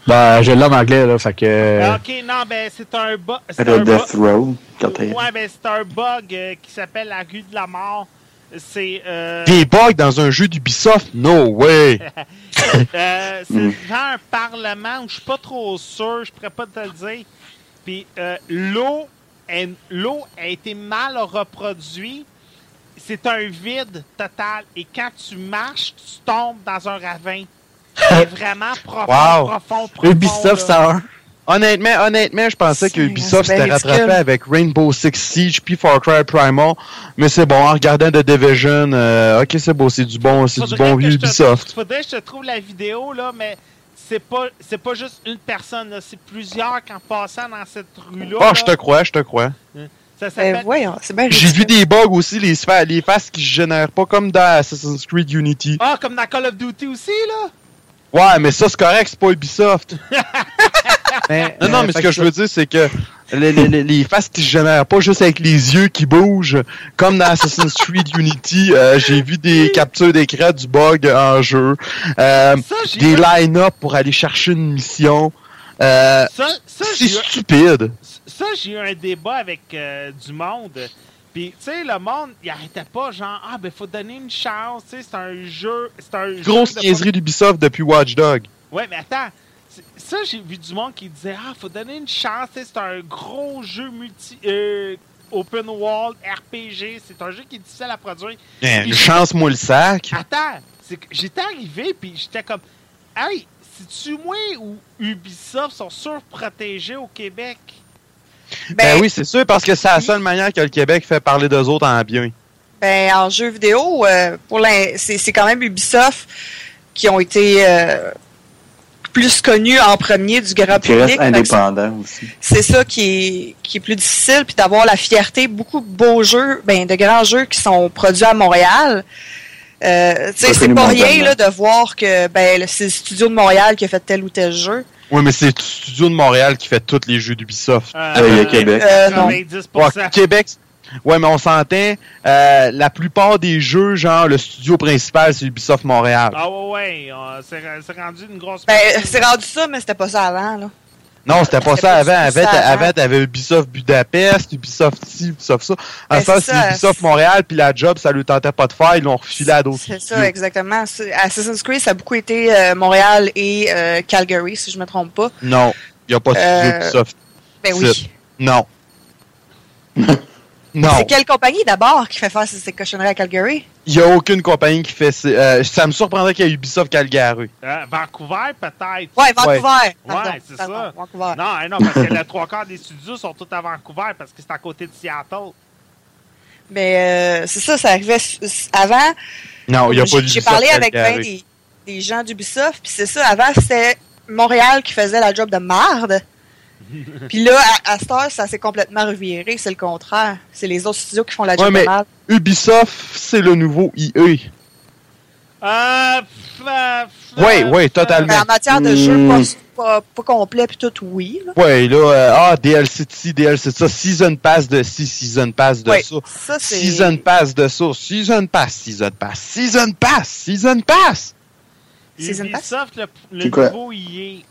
Ben, je l'ai en anglais, là, fait que... Ah, ok, non, ben c'est un bug. C'est Le un Death bug. Row. Ouais, ben c'est un bug euh, qui s'appelle la rue de la mort. C'est. Euh, Des bugs dans un jeu d'Ubisoft? No way! euh, c'est Mm. genre un parlement où je suis pas trop sûr, je pourrais pas te le dire. Puis euh, l'eau, a été mal reproduite. C'est un vide total. Et quand tu marches, tu tombes dans un ravin. C'est vraiment profond, Wow. profond, profond. Ubisoft là. 101. Honnêtement, honnêtement, je pensais que Ubisoft s'était rattrapé avec Rainbow Six Siege puis Far Cry Primal, mais c'est bon, en regardant The Division, euh, ok c'est beau, c'est du bon, c'est du Faudrait bon je te- Ubisoft. Faudrait que je te trouve la vidéo, là, mais c'est pas, c'est pas juste une personne, là, c'est plusieurs qui en passant dans cette rue-là. Ah, là. je te crois, je te crois. Ça s'appelle... voyons, c'est bien J'ai vu des bugs aussi, les, les faces qui se génèrent pas comme dans Assassin's Creed Unity. Ah, comme dans Call of Duty aussi, là? Ouais, mais ça c'est correct, c'est pas Ubisoft. Mais, Non, non, euh, mais ce que que je veux dire, c'est que les, les- les- les faces qui se génèrent pas juste avec les yeux qui bougent, comme dans Assassin's Creed Unity, euh, j'ai vu des captures d'écran du bug en jeu, euh, des eu- line-up pour aller chercher une mission. Euh, Ça, ça, c'est stupide. Ça, j'ai eu un débat avec euh, du monde. Puis, tu sais, le monde, il arrêtait pas, genre, ah, ben, faut donner une chance, tu sais, c'est un jeu. C'est un Grosse jeu de- niaiserie d'Ubisoft depuis Watch Dog. Ouais, mais attends. Ça, j'ai vu du monde qui disait, ah, faut donner une chance, tu sais, c'est un gros jeu multi. euh, open world, RPG, c'est un jeu qui est difficile à produire. Eh, Puis- Chance-moi le sac. Attends, j'étais arrivé, puis j'étais comme, hey, c'est-tu moi ou Ubisoft sont surprotégés au Québec? Ben, oui, c'est sûr, parce que c'est la seule manière que le Québec fait parler d'eux autres en bien. Ben, en jeu vidéo, euh, pour c'est c'est quand même Ubisoft qui ont été euh, plus connus en premier du grand Qui public. reste indépendant aussi. C'est ça qui est, qui est plus difficile, puis d'avoir la fierté, beaucoup de beaux jeux, ben, de grands jeux qui sont produits à Montréal. Euh, c'est pas rien là, de voir que ben, c'est le studio de Montréal qui a fait tel ou tel jeu. Oui, mais c'est le studio de Montréal qui fait tous les jeux d'Ubisoft. Euh, Euh, il y a Québec. Euh, non. 90%. Ouais, Québec. Ouais, mais on s'entend. euh, la plupart des jeux, genre, le studio principal, c'est Ubisoft Montréal. Ah ouais, ouais, euh, c'est c'est rendu une grosse... Ben, c'est rendu ça, mais c'était pas ça avant. Là. Non, c'était pas ça avant. Avant, avant. t'avais Ubisoft Budapest, Ubisoft ci, Ubisoft ça. À Ben, ça, c'est. Ubisoft Montréal, puis la job, ça lui tentait pas de faire, ils l'ont refilé à d'autres C'est ça, exactement. Assassin's Creed, ça a beaucoup été euh, Montréal et euh, Calgary, si je me trompe pas. Non, il n'y a pas de Euh, Ubisoft. Ben oui. Non. non. C'est quelle compagnie d'abord qui fait faire ces, ces cochonneries à Calgary? Il n'y a aucune compagnie qui fait ça. Euh, ça me surprendrait qu'il y ait Ubisoft Calgary. Euh, Vancouver, peut-être. Ouais, Vancouver. Pardon, Ouais, c'est ça. Vancouver. Non, hein, non, parce que les trois quarts des studios sont tous à Vancouver parce que c'est à côté de Seattle. Mais euh, c'est ça, ça arrivait avant. Non, il n'y a J'ai- pas J'ai parlé avec ben des, des gens d'Ubisoft, puis c'est ça, avant c'était Montréal qui faisait la job de marde. Puis là, à, heure, ça s'est complètement reviré, c'est le contraire. C'est les autres studios qui font la job Ouais, mais de marde. Ubisoft, c'est le nouveau E. IE. Euh, oui, oui, totalement. En matière de jeu pas, pas, pas complet puis tout, oui. Là. Oui, là, euh, ah, DLC de ci, DLC de ça, Season Pass de ci, Season Pass de Ouais, ça, Season Pass de ça, Season Pass, Season Pass, Season Pass, Season Pass! Season Pass? Ubisoft, le, le niveau, il est...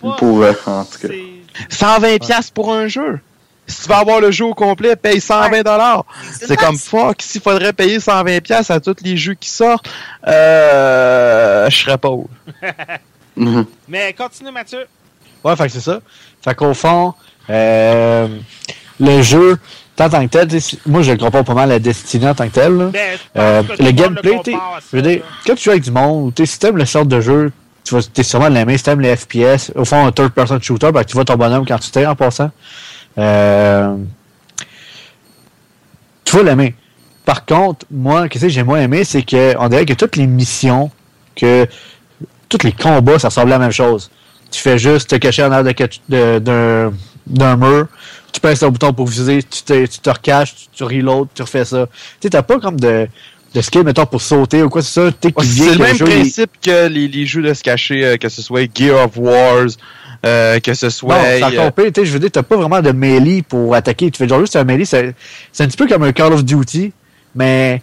Pour, euh, en tout cas. 120 pièces pour un jeu. Si tu veux avoir le jeu au complet, paye 120 dollars. C'est comme fuck. S'il faudrait payer 120 pièces à tous les jeux qui sortent, euh, je serais pauvre. Mais continue, Mathieu. Ouais, fait que c'est ça. Fait qu'au fond, euh, le jeu, tant tant que tel, moi je le compare pas mal à Destiny en tant que tel. là. Ben, Euh, que le gameplay, le je veux dire, quand tu joues avec du monde, si t'aimes le sort de jeu, tu vas t'es sûrement de l'aimer. Si t'aimes les FPS, au fond, un third-person shooter, ben, tu vois ton bonhomme quand tu tires en passant. Euh, tu vas l'aimer. Par contre, moi, qu'est-ce que j'ai moins aimé, c'est que on dirait que toutes les missions, que tous les combats, ça ressemble à la même chose. Tu fais juste te cacher en de- d'un mur, tu pèses ton bouton pour viser, tu te, tu te recaches, tu, tu reload, tu refais ça. Tu sais, t'as pas comme de, de skill, mettons, pour sauter ou quoi, c'est ça? Ouais, c'est que le même principe que les, les jeux de se cacher, euh, que ce soit Gear of Wars, euh, que ce soit. Non, c'est euh, encore pire, tu sais, je veux dire, t'as pas vraiment de melee pour attaquer. Tu fais genre juste un melee, c'est un petit peu comme un Call of Duty, mais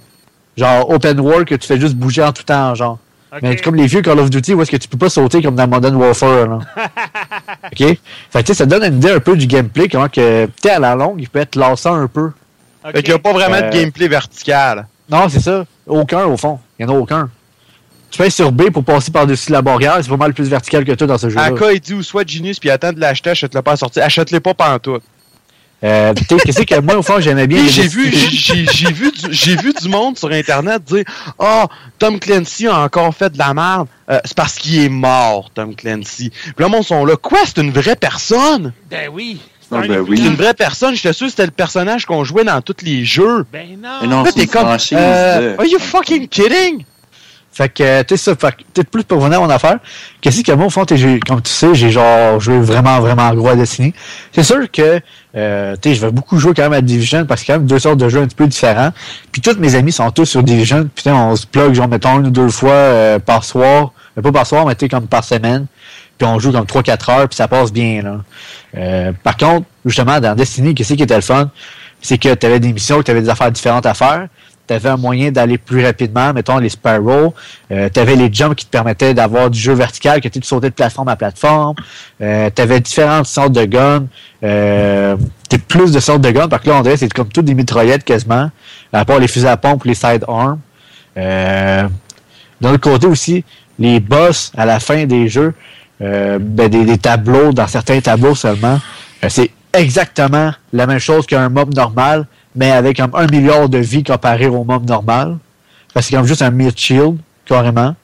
genre open world que tu fais juste bouger en tout temps, genre. Mais comme les vieux Call of Duty où est-ce que tu peux pas sauter comme dans Modern Warfare, là. OK? Fait que, tu sais, ça donne une idée un peu du gameplay, comment que, tu sais, à la longue, il peut être lassant un peu. Fait qu'il n'y a pas vraiment Euh, de gameplay vertical. Non, c'est ça. Aucun, au fond. Il y en a aucun. Tu pèses sur B pour passer par-dessus la barrière, c'est vraiment le plus vertical que tout dans ce jeu-là. Aka, il dit ou soit Genius, puis attends de l'acheter, achète-le pas à sortir. Achète-le pas pantoute. Euh, tu sais, qu'est-ce que moi, au fond, j'aimais bien. J'ai vu, Destiny. j'ai j'ai vu, du- j'ai vu du monde sur Internet dire Ah, Tom Clancy a encore fait de la merde. Euh, c'est parce qu'il est mort, Tom Clancy. Puis là, le monde sont là. Quoi, c'est une vraie personne? Ben oui. Ah, ben oui. C'est une vraie personne. J'étais sûr que c'était le personnage qu'on jouait dans tous les jeux. Ben non. Mais non, c'est comme. euh, are you fucking kidding? Fait que, tu sais, ça, fait que, peut-être plus pour revenir à mon affaire. Qu'est-ce que moi, au fond, comme tu sais, j'ai genre joué vraiment, vraiment gros à Destiny. C'est sûr que, euh, tu sais, je vais beaucoup jouer quand même à Division parce qu'il y a quand même deux sortes de jeux un petit peu différents. Puis tous mes amis sont tous sur Division. Puis tu sais, on se plug, genre, mettons, une ou deux fois euh, par soir. Mais pas par soir, mais tu sais, comme par semaine. Puis on joue comme 3-4 heures, puis ça passe bien, là. Euh, par contre, justement, dans Destiny, qu'est-ce qui était le fun? C'est que tu avais des missions, tu avais des affaires différentes à faire. Tu avais un moyen d'aller plus rapidement, mettons les Sparrow. Euh, tu avais les jumps qui te permettaient d'avoir du jeu vertical, que tu sautais de plateforme à plateforme. Euh, tu avais différentes sortes de guns. Euh, t'as plus de sortes de guns, parce que là, on dirait que c'est comme toutes des mitraillettes quasiment, à part les fusils à pompe les sidearms. Euh, d'un autre côté aussi, les boss à la fin des jeux, euh, ben, des, des tableaux, dans certains tableaux seulement, euh, c'est exactement la même chose qu'un mob normal, mais avec comme un milliard de vies comparé au mob normal. C'est comme juste un mid shield, carrément.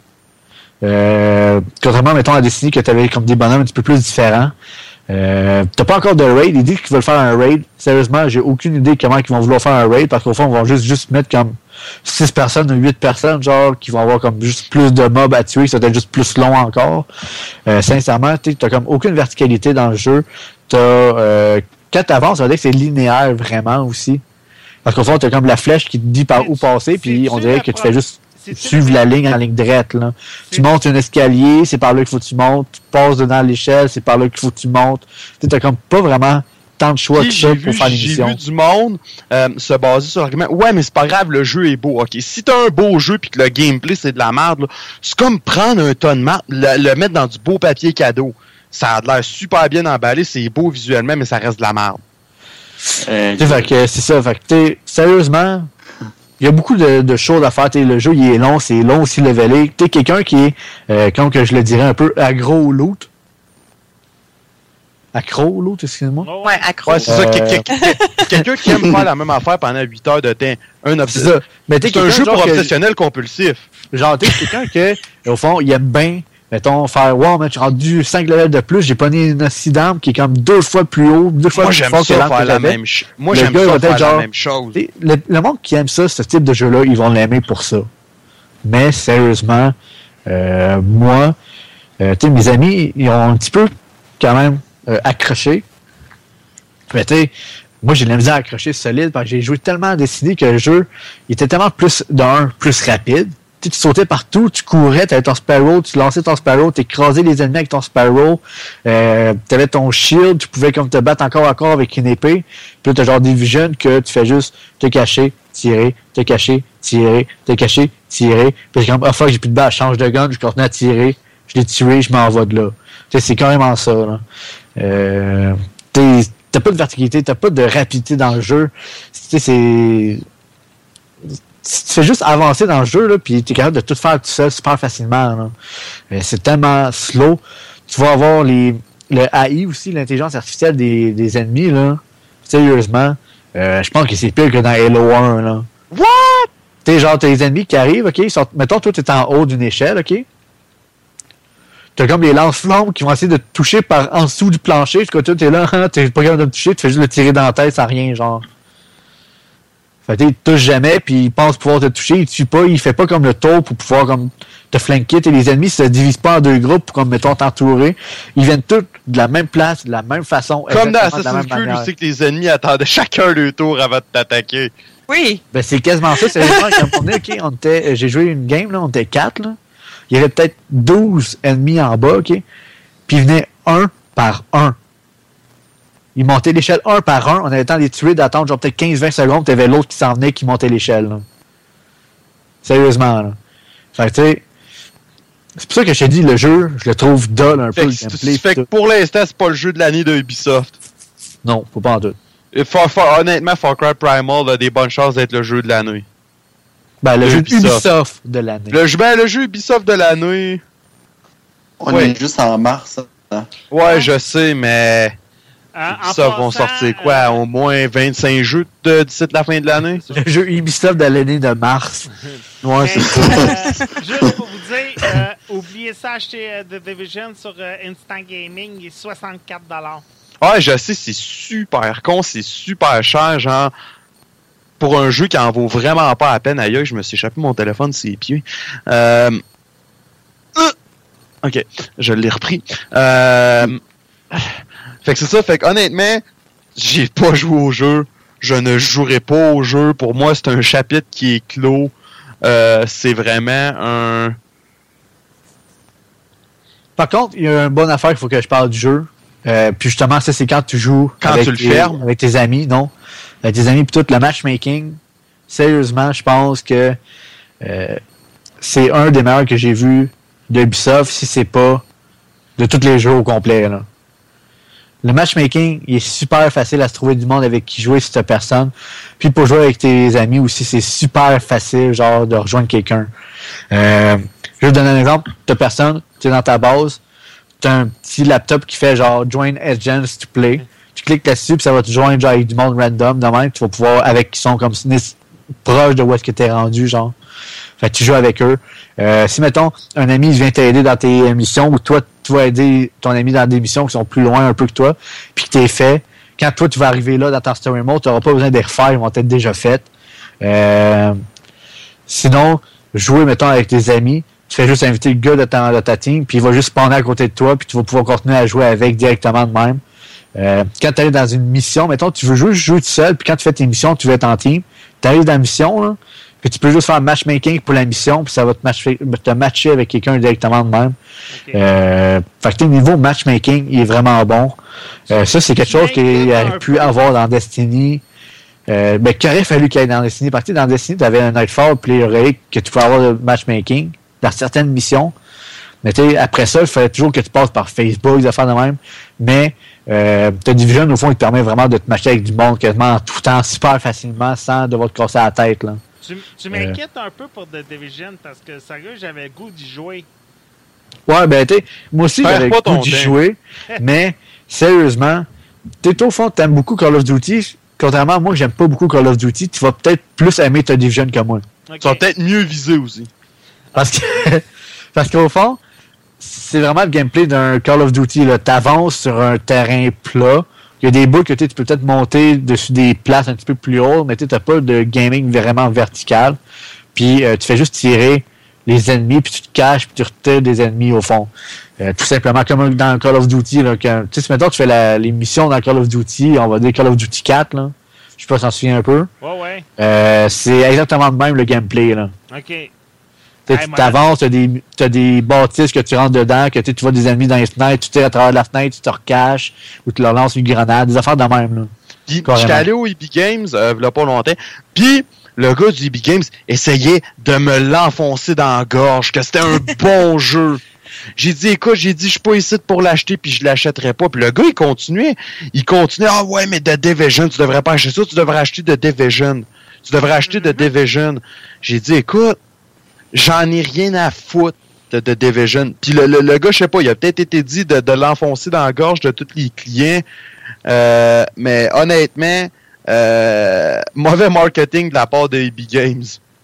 Euh, contrairement, mettons, à Destiny, que tu avais comme des bonhommes un petit peu plus différents. Euh, t'as pas encore de raid. Ils disent qu'ils veulent faire un raid. Sérieusement, j'ai aucune idée comment ils vont vouloir faire un raid parce qu'au fond, ils vont juste, juste mettre comme 6 personnes ou 8 personnes, genre, qui vont avoir comme juste plus de mobs à tuer, ça va être juste plus long encore. Euh, sincèrement, tu t'as comme aucune verticalité dans le jeu. T'as, euh, quand t'avances, ça veut dire que c'est linéaire vraiment aussi. Parce qu'au fond, t'as comme la flèche qui te dit par où passer, puis on dirait que tu fais juste suivre la ligne en ligne droite. Là. Tu montes un escalier, c'est par là qu'il faut que tu montes. Tu passes dedans l'échelle, c'est par là qu'il faut que tu montes. Tu t'as comme pas vraiment tant de choix que ça j'ai pour faire j'ai l'émission. vu du monde euh, se baser sur l'argument ouais mais c'est pas grave le jeu est beau ok si t'as un beau jeu puis que le gameplay c'est de la merde c'est comme prendre un ton de le, le mettre dans du beau papier cadeau ça a l'air super bien emballé c'est beau visuellement mais ça reste de la merde Euh, c'est ça. Fait que, sérieusement, il y a beaucoup de, de choses à faire. T'sais, le jeu, il est long, c'est long aussi levelé. Tu quelqu'un qui est, euh, comme que je le dirais un peu, agro au loot. Accro au loot, excusez-moi. Ouais, accro. ouais c'est ça Euh, que- que- que- quelqu'un qui aime faire la même affaire pendant 8 heures de temps un C'est ça. Mais t'es c'est un jeu pour que- obsessionnel compulsif Genre, t'es quelqu'un que, au fond, il aime bien, mettons, faire, wow, man, j'ai rendu 5 levels de plus, j'ai pogné une accident qui est comme deux fois plus haut, deux fois moi plus fort que l'arme que la j'avais. moi Le j'aime gars, ça faire la même chose Le, le monde qui aime ça, ce type de jeu-là, ils vont l'aimer pour ça. Mais sérieusement, euh, moi, euh, tu sais, mes amis, ils ont un petit peu quand même euh, accroché. Mais tu sais, moi j'ai de la misère à accrocher solide parce que j'ai joué tellement à Destiny que le jeu il était tellement plus d'un plus rapide. Tu sautais partout, tu courais, tu avais ton Sparrow, tu lançais ton Sparrow, tu écrasais les ennemis avec ton Sparrow, euh, tu avais ton shield, tu pouvais comme te battre encore encore avec une épée. Puis là, tu genre des que tu fais juste te cacher, tirer, te cacher, tirer, te cacher, tirer. Puis comme, ah fuck, j'ai plus de balles, change de gun, je continue à tirer, je l'ai tiré, je m'en vais de là. C'est carrément ça. Là. Euh, t'as pas de verticalité, t'as pas de rapidité dans le jeu. C'est tu fais juste avancer dans le jeu, là, puis tu es capable de tout faire tout seul super facilement. C'est tellement slow. Tu vas avoir les, le AI aussi, l'intelligence artificielle des, des ennemis. Là. Sérieusement, euh, je pense que c'est pire que dans Halo 1. Là. What? Tu genre, t'as les ennemis qui arrivent, OK? Sont, mettons, toi, t'es en haut d'une échelle, OK? T'as comme les lance-flammes qui vont essayer de te toucher par en dessous du plancher. Parce que toi, t'es là, t'es pas capable de te toucher, tu fais juste le tirer dans la tête sans rien, genre. Fait que, il te touche jamais, puis il pense pouvoir te toucher, il tue pas, il fait pas comme le tour pour pouvoir comme te flanquer. Et les ennemis se divisent pas en deux groupes pour comme mettons t'entourer. Ils viennent tous de la même place, de la même façon. Comme dans Assassin's Creed, où c'est que les ennemis attendaient chacun le tour avant de t'attaquer. Oui. Ben c'est quasiment ça. C'est vraiment quand on est, ok, on était, j'ai joué une game là, on était quatre là. Il y avait peut-être 12 ennemis en bas, ok. Puis ils venaient un par un. Ils montaient l'échelle un par un. On avait le temps de les tuer, d'attendre genre peut-être 15-20 secondes. Tu avais l'autre qui s'en venait qui montait l'échelle. Sérieusement. Là. Fait que tu sais. C'est pour ça que je t'ai dit, le jeu, je le trouve dull un fait peu. Que, le gameplay, fait que pour l'instant, c'est pas le jeu de l'année de Ubisoft. Non, faut pas en doute. For, for, honnêtement, Far Cry Primal a des bonnes chances d'être le jeu de l'année. Ben, le, le jeu Ubisoft. Ubisoft de l'année. Le, ben, le jeu Ubisoft de l'année. On ouais. est juste en mars. Hein. Ouais, je sais, mais. Euh, Ubisoft vont sortir quoi? Euh... Au moins 25 jeux d'ici de la fin de l'année? Le jeu Ubisoft de l'année de mars. Ouais, c'est ça. Euh, juste pour vous dire, euh, oubliez ça, acheter The Division sur Instant Gaming, il est 64 Ouais, je sais, c'est super con, c'est super cher, genre pour un jeu qui en vaut vraiment pas à peine. Aïe, je me suis échappé mon téléphone de ses pieds. Euh... Ok, je l'ai repris. Euh... Fait que c'est ça, fait que honnêtement, j'ai pas joué au jeu. Je ne jouerai pas au jeu. Pour moi, c'est un chapitre qui est clos. Euh, c'est vraiment un. Par contre, il y a une bonne affaire qu'il faut que je parle du jeu. Euh, puis justement, ça, c'est quand tu joues quand avec, tu le tes, fermes. avec tes amis, non? Avec tes amis, puis tout le matchmaking. Sérieusement, je pense que euh, c'est un des meilleurs que j'ai vu de Ubisoft, si c'est pas de tous les jeux au complet. Là. Le matchmaking, il est super facile à se trouver du monde avec qui jouer si t'as personne. Puis pour jouer avec tes amis aussi, c'est super facile, genre, de rejoindre quelqu'un. Euh, je vais vous donner un exemple. T'as personne, tu es dans ta base, t'as un petit laptop qui fait genre Join Agents to Play. Tu cliques là-dessus, puis ça va te joindre genre avec du monde random, de même, tu vas pouvoir, avec qui sont comme proches de où est-ce que t'es rendu, genre. Fait que tu joues avec eux. Euh, si, mettons, un ami vient t'aider dans tes missions, ou toi, tu vas aider ton ami dans des missions qui sont plus loin un peu que toi, puis que t'es fait, quand toi, tu vas arriver là dans ton story mode, tu n'auras pas besoin de les ils vont être déjà faits. Euh, sinon, jouer, mettons, avec tes amis, tu fais juste inviter le gars de ta, de ta team, puis il va juste spawner à côté de toi, puis tu vas pouvoir continuer à jouer avec directement de même. Euh, quand tu arrives dans une mission, mettons, tu veux juste jouer tout seul, puis quand tu fais tes missions, tu veux être en team, tu arrives dans la mission, là, puis tu peux juste faire matchmaking pour la mission, puis ça va te, match te matcher avec quelqu'un directement de même. Okay. Euh, fait que niveau matchmaking, il est vraiment bon. Euh, ça, c'est quelque chose qu'il aurait pu avoir dans Destiny. Euh, ben, qu'il aurait fallu qu'il y ait dans Destiny. Parce que dans Destiny, tu avais un Nightfall, puis il aurait que tu pouvais avoir le matchmaking dans certaines missions. Mais tu après ça, il fallait toujours que tu passes par Facebook, des affaires de même. Mais euh, ta Division, au fond, il te permet vraiment de te matcher avec du monde quasiment en tout temps, super facilement, sans devoir te casser la tête. Là. Tu, tu m'inquiètes euh... un peu pour The Division parce que sérieux, j'avais le goût d'y jouer. Ouais, ben tu moi aussi j'avais le goût d'y jouer, mais sérieusement, tu au fond, t'aimes beaucoup Call of Duty. Contrairement à moi, j'aime pas beaucoup Call of Duty, tu vas peut-être plus aimer ta Division que moi. Okay. Tu vas peut-être mieux viser aussi. Parce que parce qu'au fond, c'est vraiment le gameplay d'un Call of Duty. Tu avances sur un terrain plat. Il y a des bouts que tu peux peut-être monter dessus des places un petit peu plus hautes, mais tu n'as pas de gaming vraiment vertical. Puis euh, tu fais juste tirer les ennemis, puis tu te caches, puis tu retires des ennemis au fond. Euh, tout simplement comme dans Call of Duty. Là, quand, sais, maintenant tu fais la, les missions dans Call of Duty, on va dire Call of Duty 4, là. Je sais pas si souviens un peu. Ouais, ouais. Euh, c'est exactement le même le gameplay. Là. OK. Tu t'avances, t'as des, t'as des bâtisses que tu rentres dedans, que tu sais, tu vois des ennemis dans les fenêtres, tu tires à travers la fenêtre, tu te recaches, ou tu leur lances une grenade, des affaires de même. Là. Puis j'étais allé au EB Games, euh, il y a pas longtemps, puis le gars du EB Games essayait de me l'enfoncer dans la gorge, que c'était un bon jeu. J'ai dit, écoute, j'ai dit, je suis pas ici pour l'acheter, puis je l'achèterai pas. Puis le gars, il continuait. Il continuait, ah ouais, mais The Division, tu devrais pas acheter ça, tu devrais acheter The Division. Tu devrais acheter The Division. J'ai dit, écoute, j'en ai rien à foutre de Division. Puis le, le, le gars, je sais pas, il a peut-être été dit de, de l'enfoncer dans la gorge de tous les clients. Euh, mais honnêtement, euh, mauvais marketing de la part de EB Games.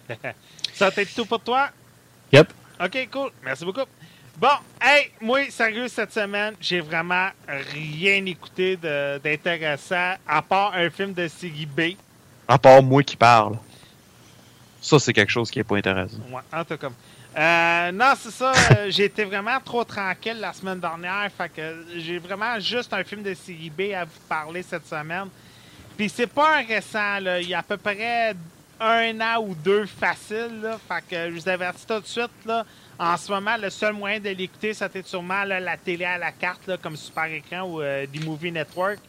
Ça t'est tout pour toi? Yep. OK, cool. Merci beaucoup. Bon, hey, moi, sérieux, cette semaine, j'ai vraiment rien écouté d'intéressant, à part un film de série B. À part moi qui parle. Ça, c'est quelque chose qui est pas intéressant. Ouais, en tout cas. Euh, non, c'est ça. euh, j'ai été vraiment trop tranquille la semaine dernière. Fait que j'ai vraiment juste un film de série B à vous parler cette semaine. Puis c'est pas récent, là. Il y a à peu près un an ou deux facile, là. Fait que je vous avertis tout de suite, là. En ce moment, le seul moyen de l'écouter, c'était sûrement là, la télé à la carte, là, comme Super Écran ou euh, The Movie Network.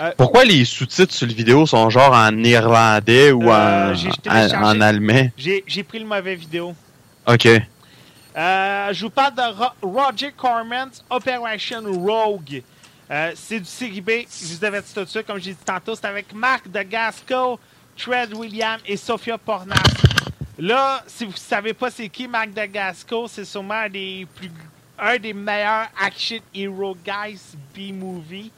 Euh, Pourquoi les sous-titres sur le vidéo sont genre en néerlandais ou Euh, en, allemand? J'ai pris le mauvais vidéo. OK. Euh, je vous parle de Ro- Roger Corman's Operation Rogue. C'est du série B. Je vous avais dit tout de suite, comme j'ai dit tantôt, c'est avec Marc de Gasco, Tread William et Sophia Pornas. Là, si vous savez pas c'est qui Marc de Gasco, c'est sûrement un des plus un des meilleurs action hero guys B-movie.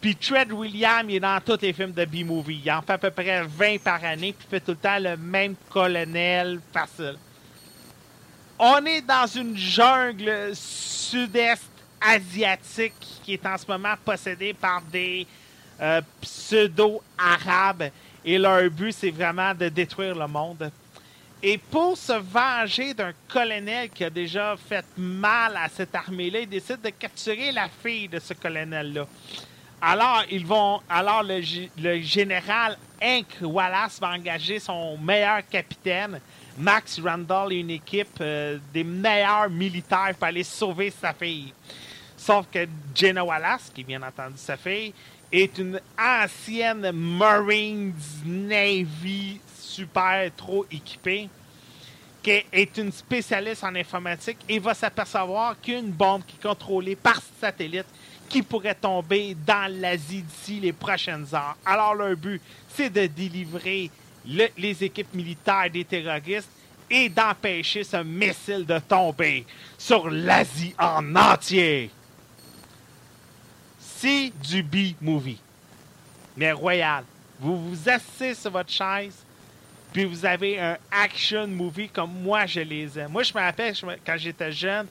Puis Tread William, il est dans tous les films de B-movie. Il en fait à peu près 20 par année, puis il fait tout le temps le même colonel facile. On est dans une jungle sud-est asiatique qui est en ce moment possédée par des euh, pseudo-arabes. Et leur but, c'est vraiment de détruire le monde. Et pour se venger d'un colonel qui a déjà fait mal à cette armée-là, ils décident de capturer la fille de ce colonel-là. Alors, ils vont. Le général Hank Wallace va engager son meilleur capitaine, Max Randall, et une équipe euh, des meilleurs militaires pour aller sauver sa fille. Sauf que Jenna Wallace, qui est bien entendu sa fille, est une ancienne Marines Navy super trop équipée, qui est une spécialiste en informatique et va s'apercevoir qu'une bombe qui est contrôlée par satellite qui pourrait tomber dans l'Asie d'ici les prochaines heures. Alors leur but, c'est de délivrer le- les équipes militaires des terroristes et d'empêcher ce missile de tomber sur l'Asie en entier. C'est du B-movie. Mais royal. Vous vous asseyez sur votre chaise, puis vous avez un action movie comme moi je les aime. Moi, je me rappelle, quand j'étais jeune,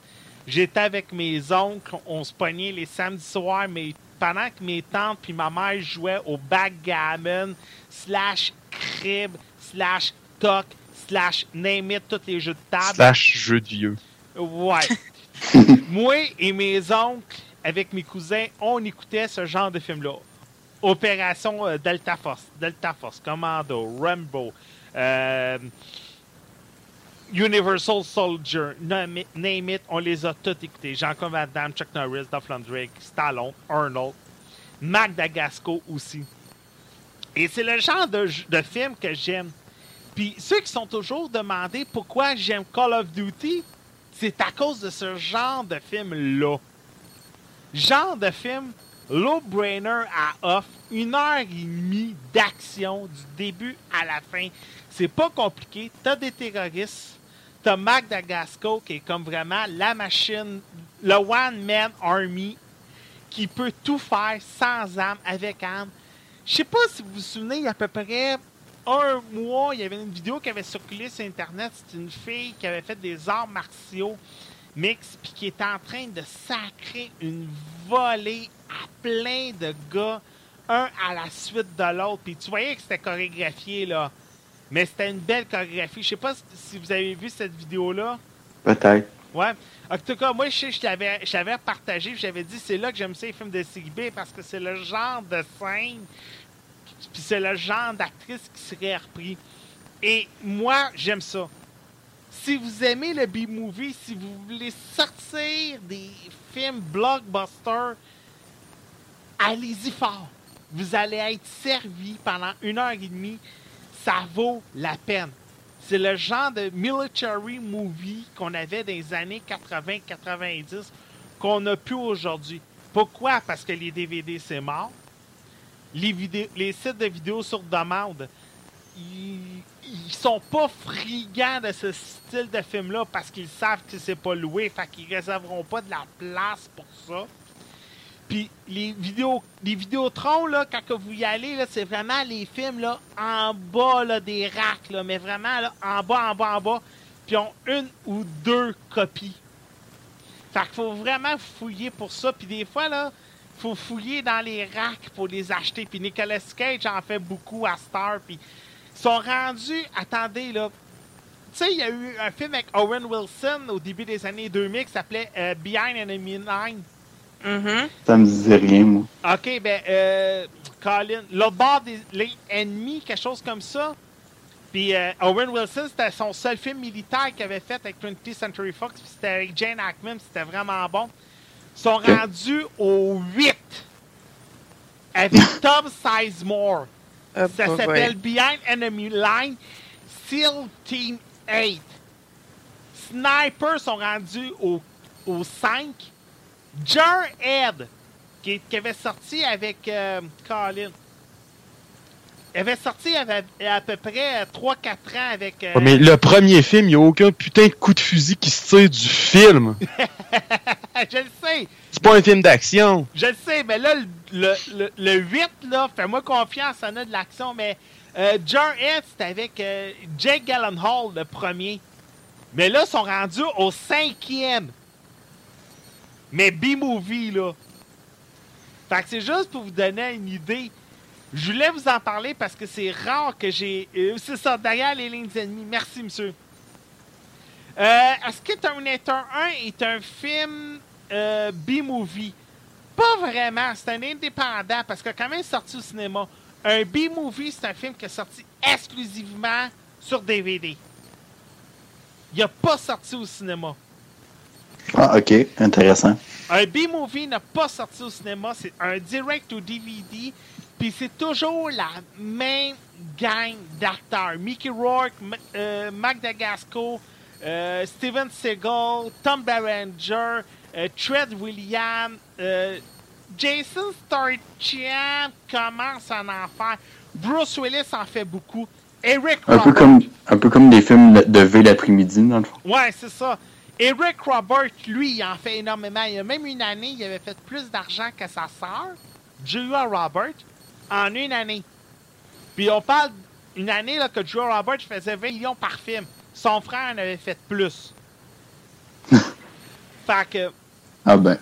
j'étais avec mes oncles, on se pognait les samedis soirs, mais pendant que mes tantes puis ma mère jouaient au backgammon, slash crib, slash toc, slash name it, tous les jeux de table. Slash jeu de vieux. Ouais. Moi et mes oncles, avec mes cousins, on écoutait ce genre de film-là. Opération euh, Delta Force, Delta Force, Commando, Rambo, euh, Universal Soldier, name it, on les a tous écoutés. Jean-Claude Van Damme, Chuck Norris, Dolph Lundgren, Stallone, Arnold, Mac Dagasco aussi. Et c'est le genre de, de film que j'aime. Puis ceux qui sont toujours demandés pourquoi j'aime Call of Duty, c'est à cause de ce genre de film-là. Genre de film low-brainer à off, une heure et demie d'action du début à la fin. C'est pas compliqué. T'as des terroristes. T'as Mac Dagasco qui est comme vraiment la machine, le one-man army qui peut tout faire sans âme, avec âme. Je sais pas si vous vous souvenez, il y a à peu près un mois, il y avait une vidéo qui avait circulé sur Internet. C'est une fille qui avait fait des arts martiaux mix puis qui était en train de sacrer une volée à plein de gars, un à la suite de l'autre. Puis tu voyais que c'était chorégraphié, là. Mais c'était une belle chorégraphie. Je sais pas si vous avez vu cette vidéo-là. Peut-être. Ouais. En tout cas, moi, je sais, je t'avais partagé, j'avais dit, c'est là que j'aime ça, les films de B, parce que c'est le genre de scène, puis c'est le genre d'actrice qui serait repris. Et moi, j'aime ça. si vous aimez le B-movie, si vous voulez sortir des films blockbusters, allez-y fort. Vous allez être servi pendant une heure et demie. Ça vaut la peine. C'est le genre de military movie qu'on avait dans les années 80-90 qu'on n'a plus aujourd'hui. Pourquoi? Parce que les DVD, c'est mort. Les, vidéos, sites de vidéos sur demande, ils, sont pas friands de ce style de film-là parce qu'ils savent que c'est pas loué. Fait qu'ils réserveront pas de la place pour ça. Puis les vidéos, les Vidéotrons, là, quand vous y allez, c'est vraiment les films là, en bas là, des racks, là, mais vraiment là, en bas, en bas, en bas. Puis ont une ou deux copies. Fait qu'il faut vraiment fouiller pour ça. Puis des fois, là, faut fouiller dans les racks pour les acheter. Puis Nicolas Cage en fait beaucoup à Star. Puis ils sont rendus, attendez, là. Tu sais, il y a eu un film avec Owen Wilson au début des années 2000 qui s'appelait euh, Behind Enemy Line. Ça me disait rien, moi. OK, ben, euh, Colin, l'autre bord des ennemis, quelque chose comme ça. Puis euh, Owen Wilson, c'était son seul film militaire qu'il avait fait avec 20th Century Fox. Puis c'était avec Jane Hackman, c'était vraiment bon. Ils sont rendus au 8 avec Tom Sizemore. ça bah, s'appelle ouais. Behind Enemy Line, SEAL Team 8. Sniper sont rendus au, au 5. Jarhead, qui, qui avait sorti avec euh, Colin. Il avait sorti avec, à peu près 3-4 ans avec. euh, Ouais, mais le premier film, il n'y a aucun putain de coup de fusil qui se tire du film. je le sais. C'est pas un film d'action. Je le sais, mais là, le, le, le, le 8, là, fais-moi confiance, ça en a de l'action, mais euh, Jarhead, c'était avec euh, Jake Gyllenhaal, le premier. Mais là, ils sont rendus au cinquième. Mais B-movie, là. Fait que c'est juste pour vous donner une idée. Je voulais vous en parler parce que c'est rare que j'ai. euh, c'est ça, derrière les lignes ennemies. Merci, monsieur. Euh, Est-ce que Terminator 1 est un film euh, B-movie? Pas vraiment. C'est un indépendant parce qu'il a quand même sorti au cinéma. Un B-movie, c'est un film qui est sorti exclusivement sur DVD. Il n'a pas sorti au cinéma. Ah, ok, intéressant. Un B-movie n'a pas sorti au cinéma, c'est un direct ou DVD, puis c'est toujours la même gang d'acteurs. Mickey Rourke, euh, Mac Dagasco, euh, Steven Seagal, Tom Berenger, euh, Tread Williams, euh, Jason Starchan commence à en faire. Bruce Willis en fait beaucoup. Eric Un peu comme, un peu comme des films de- de V l'après-midi, dans le fond. Ouais, c'est ça. Eric Robert, lui, il en fait énormément. Il y a même une année, il avait fait plus d'argent que sa sœur, Julia Robert, en une année. Puis on parle d'une année là, que Julia Robert faisait 20 millions par film. Son frère en avait fait plus. fait que Ah ben.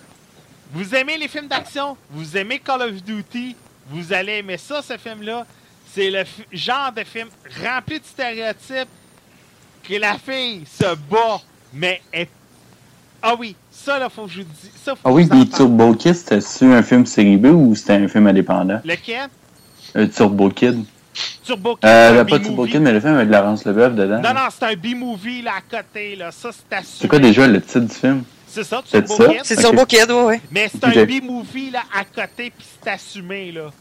vous aimez les films d'action, vous aimez Call of Duty, vous allez aimer ça, ce film-là. C'est le genre de film rempli de stéréotypes que la fille se bat, mais. Ah oui, ça, là, faut que je vous dise... Ça, faut Ah que oui, je puis. Turbo Kid, c'était-tu un film série B ou c'était un film indépendant? Lequel? Euh, Turbo Kid. Turbo Kid, Euh, c'est pas. Turbo Kid, mais le film avec Laurence Leboeuf dedans. Non, non, c'est un B-movie, là, à côté, là. Ça, c'est assumé. C'est quoi déjà le titre du film? C'est ça, C'est Turbo ça? Kid? C'est Turbo. Kid, ouais, ouais. Mais c'est un B-movie, là, à côté, puis c'est assumé, là.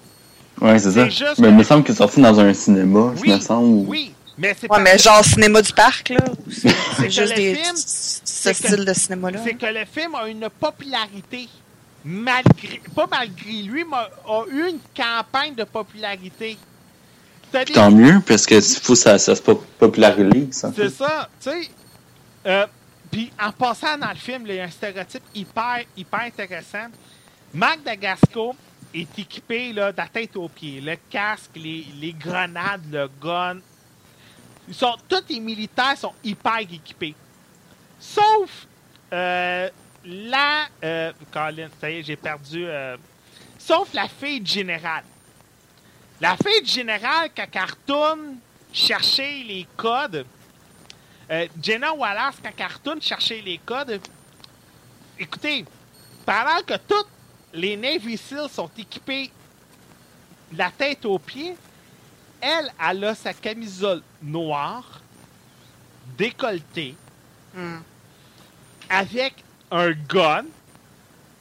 Ouais, c'est ça. C'est juste Mais que- il me semble qu'il est sorti dans un cinéma, Oui, il me semble. ou- Oui, mais c'est Ouais, mais genre cinéma du parc, là. C'est juste le des, film, ce c'est que- style de cinéma-là. C'est que le film a une popularité malgré, pas malgré lui, mais a eu une campagne de popularité. Des- Tant mieux, parce que faut que ça, ça se pop- popularise. C'est ça, tu sais. Euh, Puis en passant dans le film, il y a un stéréotype hyper, hyper intéressant. Marc Dagasco est équipé là, de la tête aux pieds. Le casque, les, les grenades, le gun. Ils sont, tous les militaires sont hyper équipés. Sauf euh, la... Euh, Colin, ça y est, j'ai perdu... euh, sauf la fille du général. La fille du général, quand elle retourne chercher les codes, euh, Jenna Wallace, quand elle retourne chercher les codes, écoutez, pendant que tous les Navy Seals sont équipés de la tête aux pieds, elle, elle a sa camisole noire, décolletée, Hmm. avec un gun,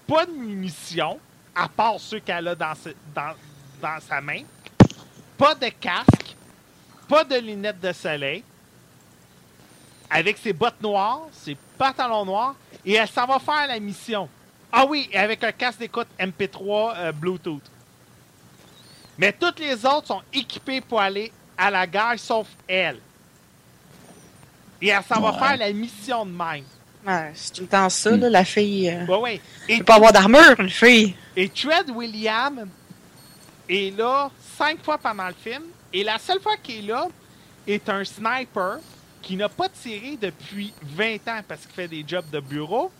pas de munitions, à part ceux qu'elle a dans, ce- dans, dans sa main, pas de casque, pas de lunettes de soleil, avec ses bottes noires, ses pantalons noirs, et elle s'en va faire la mission. Ah oui, avec un casque d'écoute MP3 euh, Bluetooth. Mais toutes les autres sont équipées pour aller à la gare, sauf elle. Et elle s'en va Ouais. faire la mission de même. Ouais, c'est tout le temps ça, là, la fille. Euh, Ouais, ouais. peut pas avoir d'armure, une fille. Et Tread William est là cinq fois pendant le film. Et la seule fois qu'il est là est un sniper qui n'a pas tiré depuis 20 ans parce qu'il fait des jobs de bureau.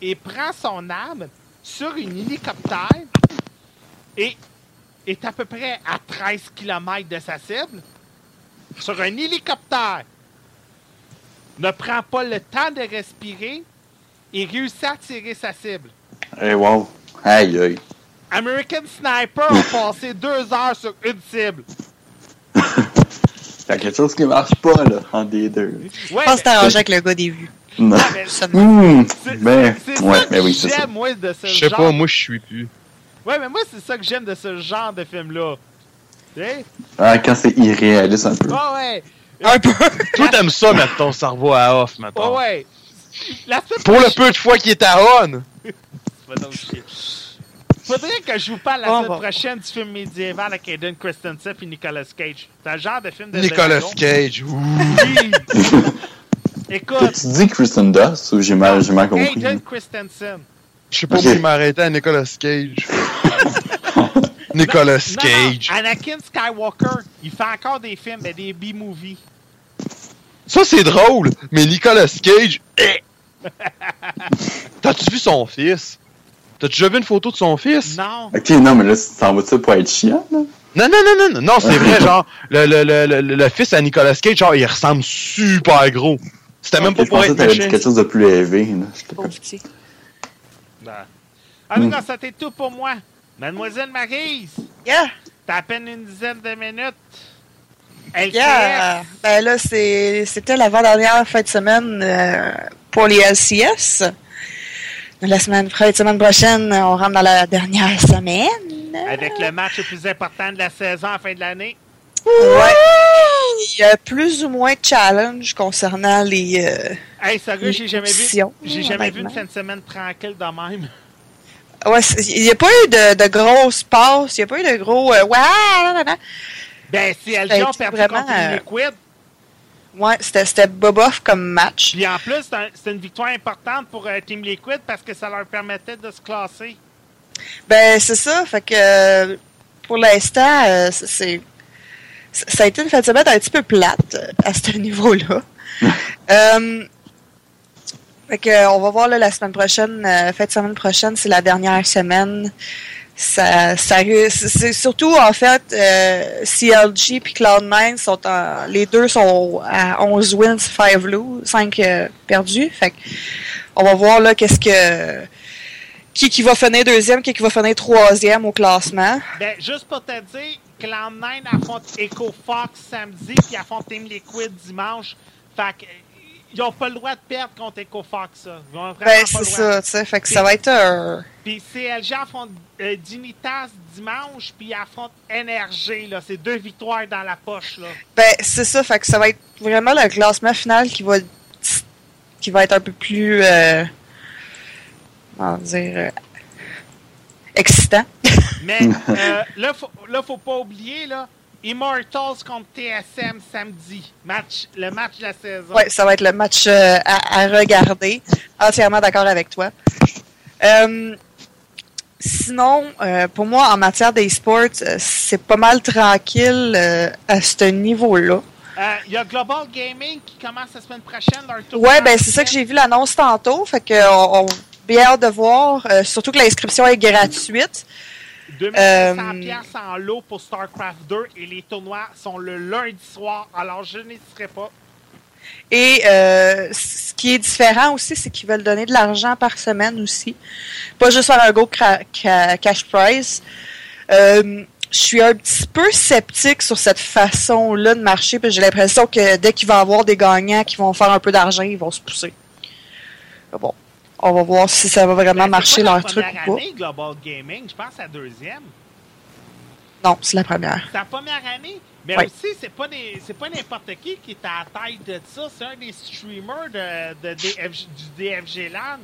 Et prend son arme sur une hélicoptère et est à peu près à 13 km de sa cible. Sur un hélicoptère. Ne prend pas le temps de respirer et réussit à tirer sa cible. Eh, wow. Aïe, aïe. American Sniper a passé deux heures sur une cible. Il y a quelque chose qui marche pas, là, entre les deux. Je pense que t'as arrangé avec le gars des vues. Non. mais- Mmh, ben, ouais, mais oui, c'est ça. moi, de ce Je sais genre. pas, moi je suis plus. Ouais, mais moi, c'est ça que j'aime de ce genre de film-là. Tu sais? Ah, quand c'est irréaliste un peu. Ah ouais. Un peu. Toi, t'aimes ça, mettre ton cerveau à off, maintenant. Ah ouais. Pour le peu de fois qu'il est à on. Faudrait que je vous parle la Bon, semaine bon. prochaine du film médiéval avec Aiden Christensen et Nicolas Cage. C'est un genre de film de Nicolas. Cage. ouh. Oui. Écoute, Tu dis Kristen Dust ou j'ai mal, j'ai mal compris? Aiden Christensen. Je sais pas Ok. pourquoi il m'a arrêté à Nicolas Cage. Nicolas Non, Cage. non, Anakin Skywalker, il fait encore des films, mais des B-movies. Ça, c'est drôle, mais Nicolas Cage. eh. T'as-tu vu son fils? T'as-tu déjà vu une photo de son fils? Non. Ok, non, mais là, t'en vas-tu pour être chiant, là? Non, non, non, non, non, non, c'est vrai, genre, le, le, le, le, le fils à Nicolas Cage, genre, il ressemble super gros. C'était même pas je pour pensais être que t'avais dit méchant. quelque chose de plus élevé, là. Petit. En tout cas, c'était tout pour moi. Mademoiselle Maryse, Yeah! t'as à peine une dizaine de minutes. Yeah! Ben là, c'était l'avant-dernière fin de semaine euh, pour les LCS. La semaine, semaine prochaine, on rentre dans la dernière semaine. Avec le match le plus important de la saison à la fin de l'année. Ouais. Il y a plus ou moins de challenge concernant les. euh, Hey, sérieux, j'ai jamais vu, j'ai jamais vu une fin de semaine tranquille de même. Ouais, il n'y a pas eu de, de grosses passes, il n'y a pas eu de gros. euh, nan, nan. Ben, si Ça a perdu vraiment, contre euh, Liquid, Ouais, c'était c'était bobof comme match. puis en plus, c'est un- une victoire importante pour euh, Team Liquid parce que ça leur permettait de se classer. Ben, c'est ça. Fait que euh, pour l'instant, c'est. Ça a été une fin de semaine un petit peu plate euh, à ce niveau-là. Euh, fait que, euh, on va voir là, la semaine prochaine, euh, fin de semaine prochaine, c'est la dernière semaine. Ça, ça c'est surtout en fait euh, CLG puis Cloud9 sont en- les deux sont à 11 wins, 5 lose, 5 euh, perdus. Fait que on va voir là qu'est-ce que qui qui va finir deuxième, qui qui va finir troisième au classement. Ben, juste pour te dire, Cloud9 affronte Echo Fox samedi, puis affronte Team Liquid dimanche. Fait que, ils n'ont pas le droit de perdre contre Echo Fox, ça. Ils ont vraiment Ben c'est ça, sais, fait que ça va être un Puis CLG affronte euh, Dignitas dimanche, puis ils affrontent NRG, là. C'est deux victoires dans la poche, là. ben c'est ça, fait que ça va être vraiment le classement final qui va qui va être un peu plus euh, comment dire euh, excitant. Mais euh, là, faut, là, faut pas oublier, là, Immortals contre TSM samedi. Match, le match de la saison. Oui, ça va être le match euh, à, regarder. Entièrement d'accord avec toi. Euh, sinon, pour moi, en matière d'e-sports, c'est pas mal tranquille à ce niveau-là. Il y a Global Gaming qui commence la semaine prochaine. Oui, ben c'est ça que j'ai vu l'annonce tantôt. Fait que on, bien hâte de voir. surtout que l'inscription est gratuite. 2500$ euh, en lot pour StarCraft 2 et les tournois sont le lundi soir, alors je n'y serai pas. Et euh, ce qui est différent aussi, c'est qu'ils veulent donner de l'argent par semaine aussi. Pas juste faire un gros cash prize. Euh, je suis un petit peu sceptique sur cette façon-là de marcher, parce que j'ai l'impression que dès qu'il va y avoir des gagnants qui vont faire un peu d'argent, ils vont se pousser. Bon, on va voir si ça va vraiment marcher leur truc ou pas. année, Global Gaming, je pense à la deuxième. Non, c'est la première. C'est la première année? Mais Ouais. aussi, c'est pas des, c'est pas n'importe qui qui est à la tête de ça. C'est un des streamers de, de DFG du DFG LAN.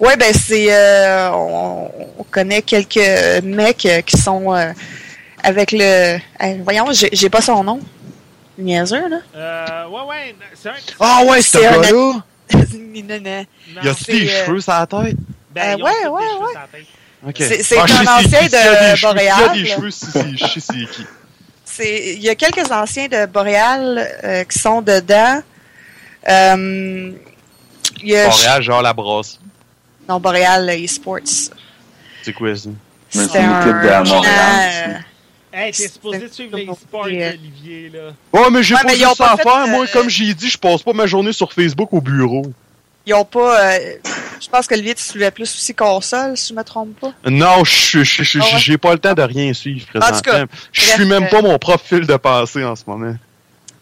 Ouais, ben c'est. euh, on, on connaît quelques mecs euh, qui sont euh, avec le. euh, voyons, j'ai j'ai pas son nom. Niaiseux, là. Euh, ouais, ouais. C'est un. Ah ouais, ce C'est un- gars-là! Non, non. Y a-tu C'est, des cheveux sur la tête? Ben, Euh, ont ouais, ouais, ouais. sur la tête. Ok. C'est- Ah, un ancien a de Boréal, S'il y a des cheveux, si, si, je sais c'est qui. Il y a quelques anciens de Boréal euh, qui sont dedans. Euh, il y a Montréal, genre la brosse. non Boréal eSports. C'est quoi ça? C'est un euh, Hey, t'es supposé suivre les sports, Olivier, là. Ouais, mais j'ai Ouais, pas juste ça pas à faire. Moi, euh, comme j'ai dit, je passe pas ma journée sur Facebook au bureau. Ils ont pas. euh, je pense que Olivier, tu suivais plus aussi console, si je me trompe pas. Non, je je- je- Ah ouais? j'ai pas le temps de rien suivre En tout cas, présentement. Je bref, suis même pas mon propre fil de pensée en ce moment.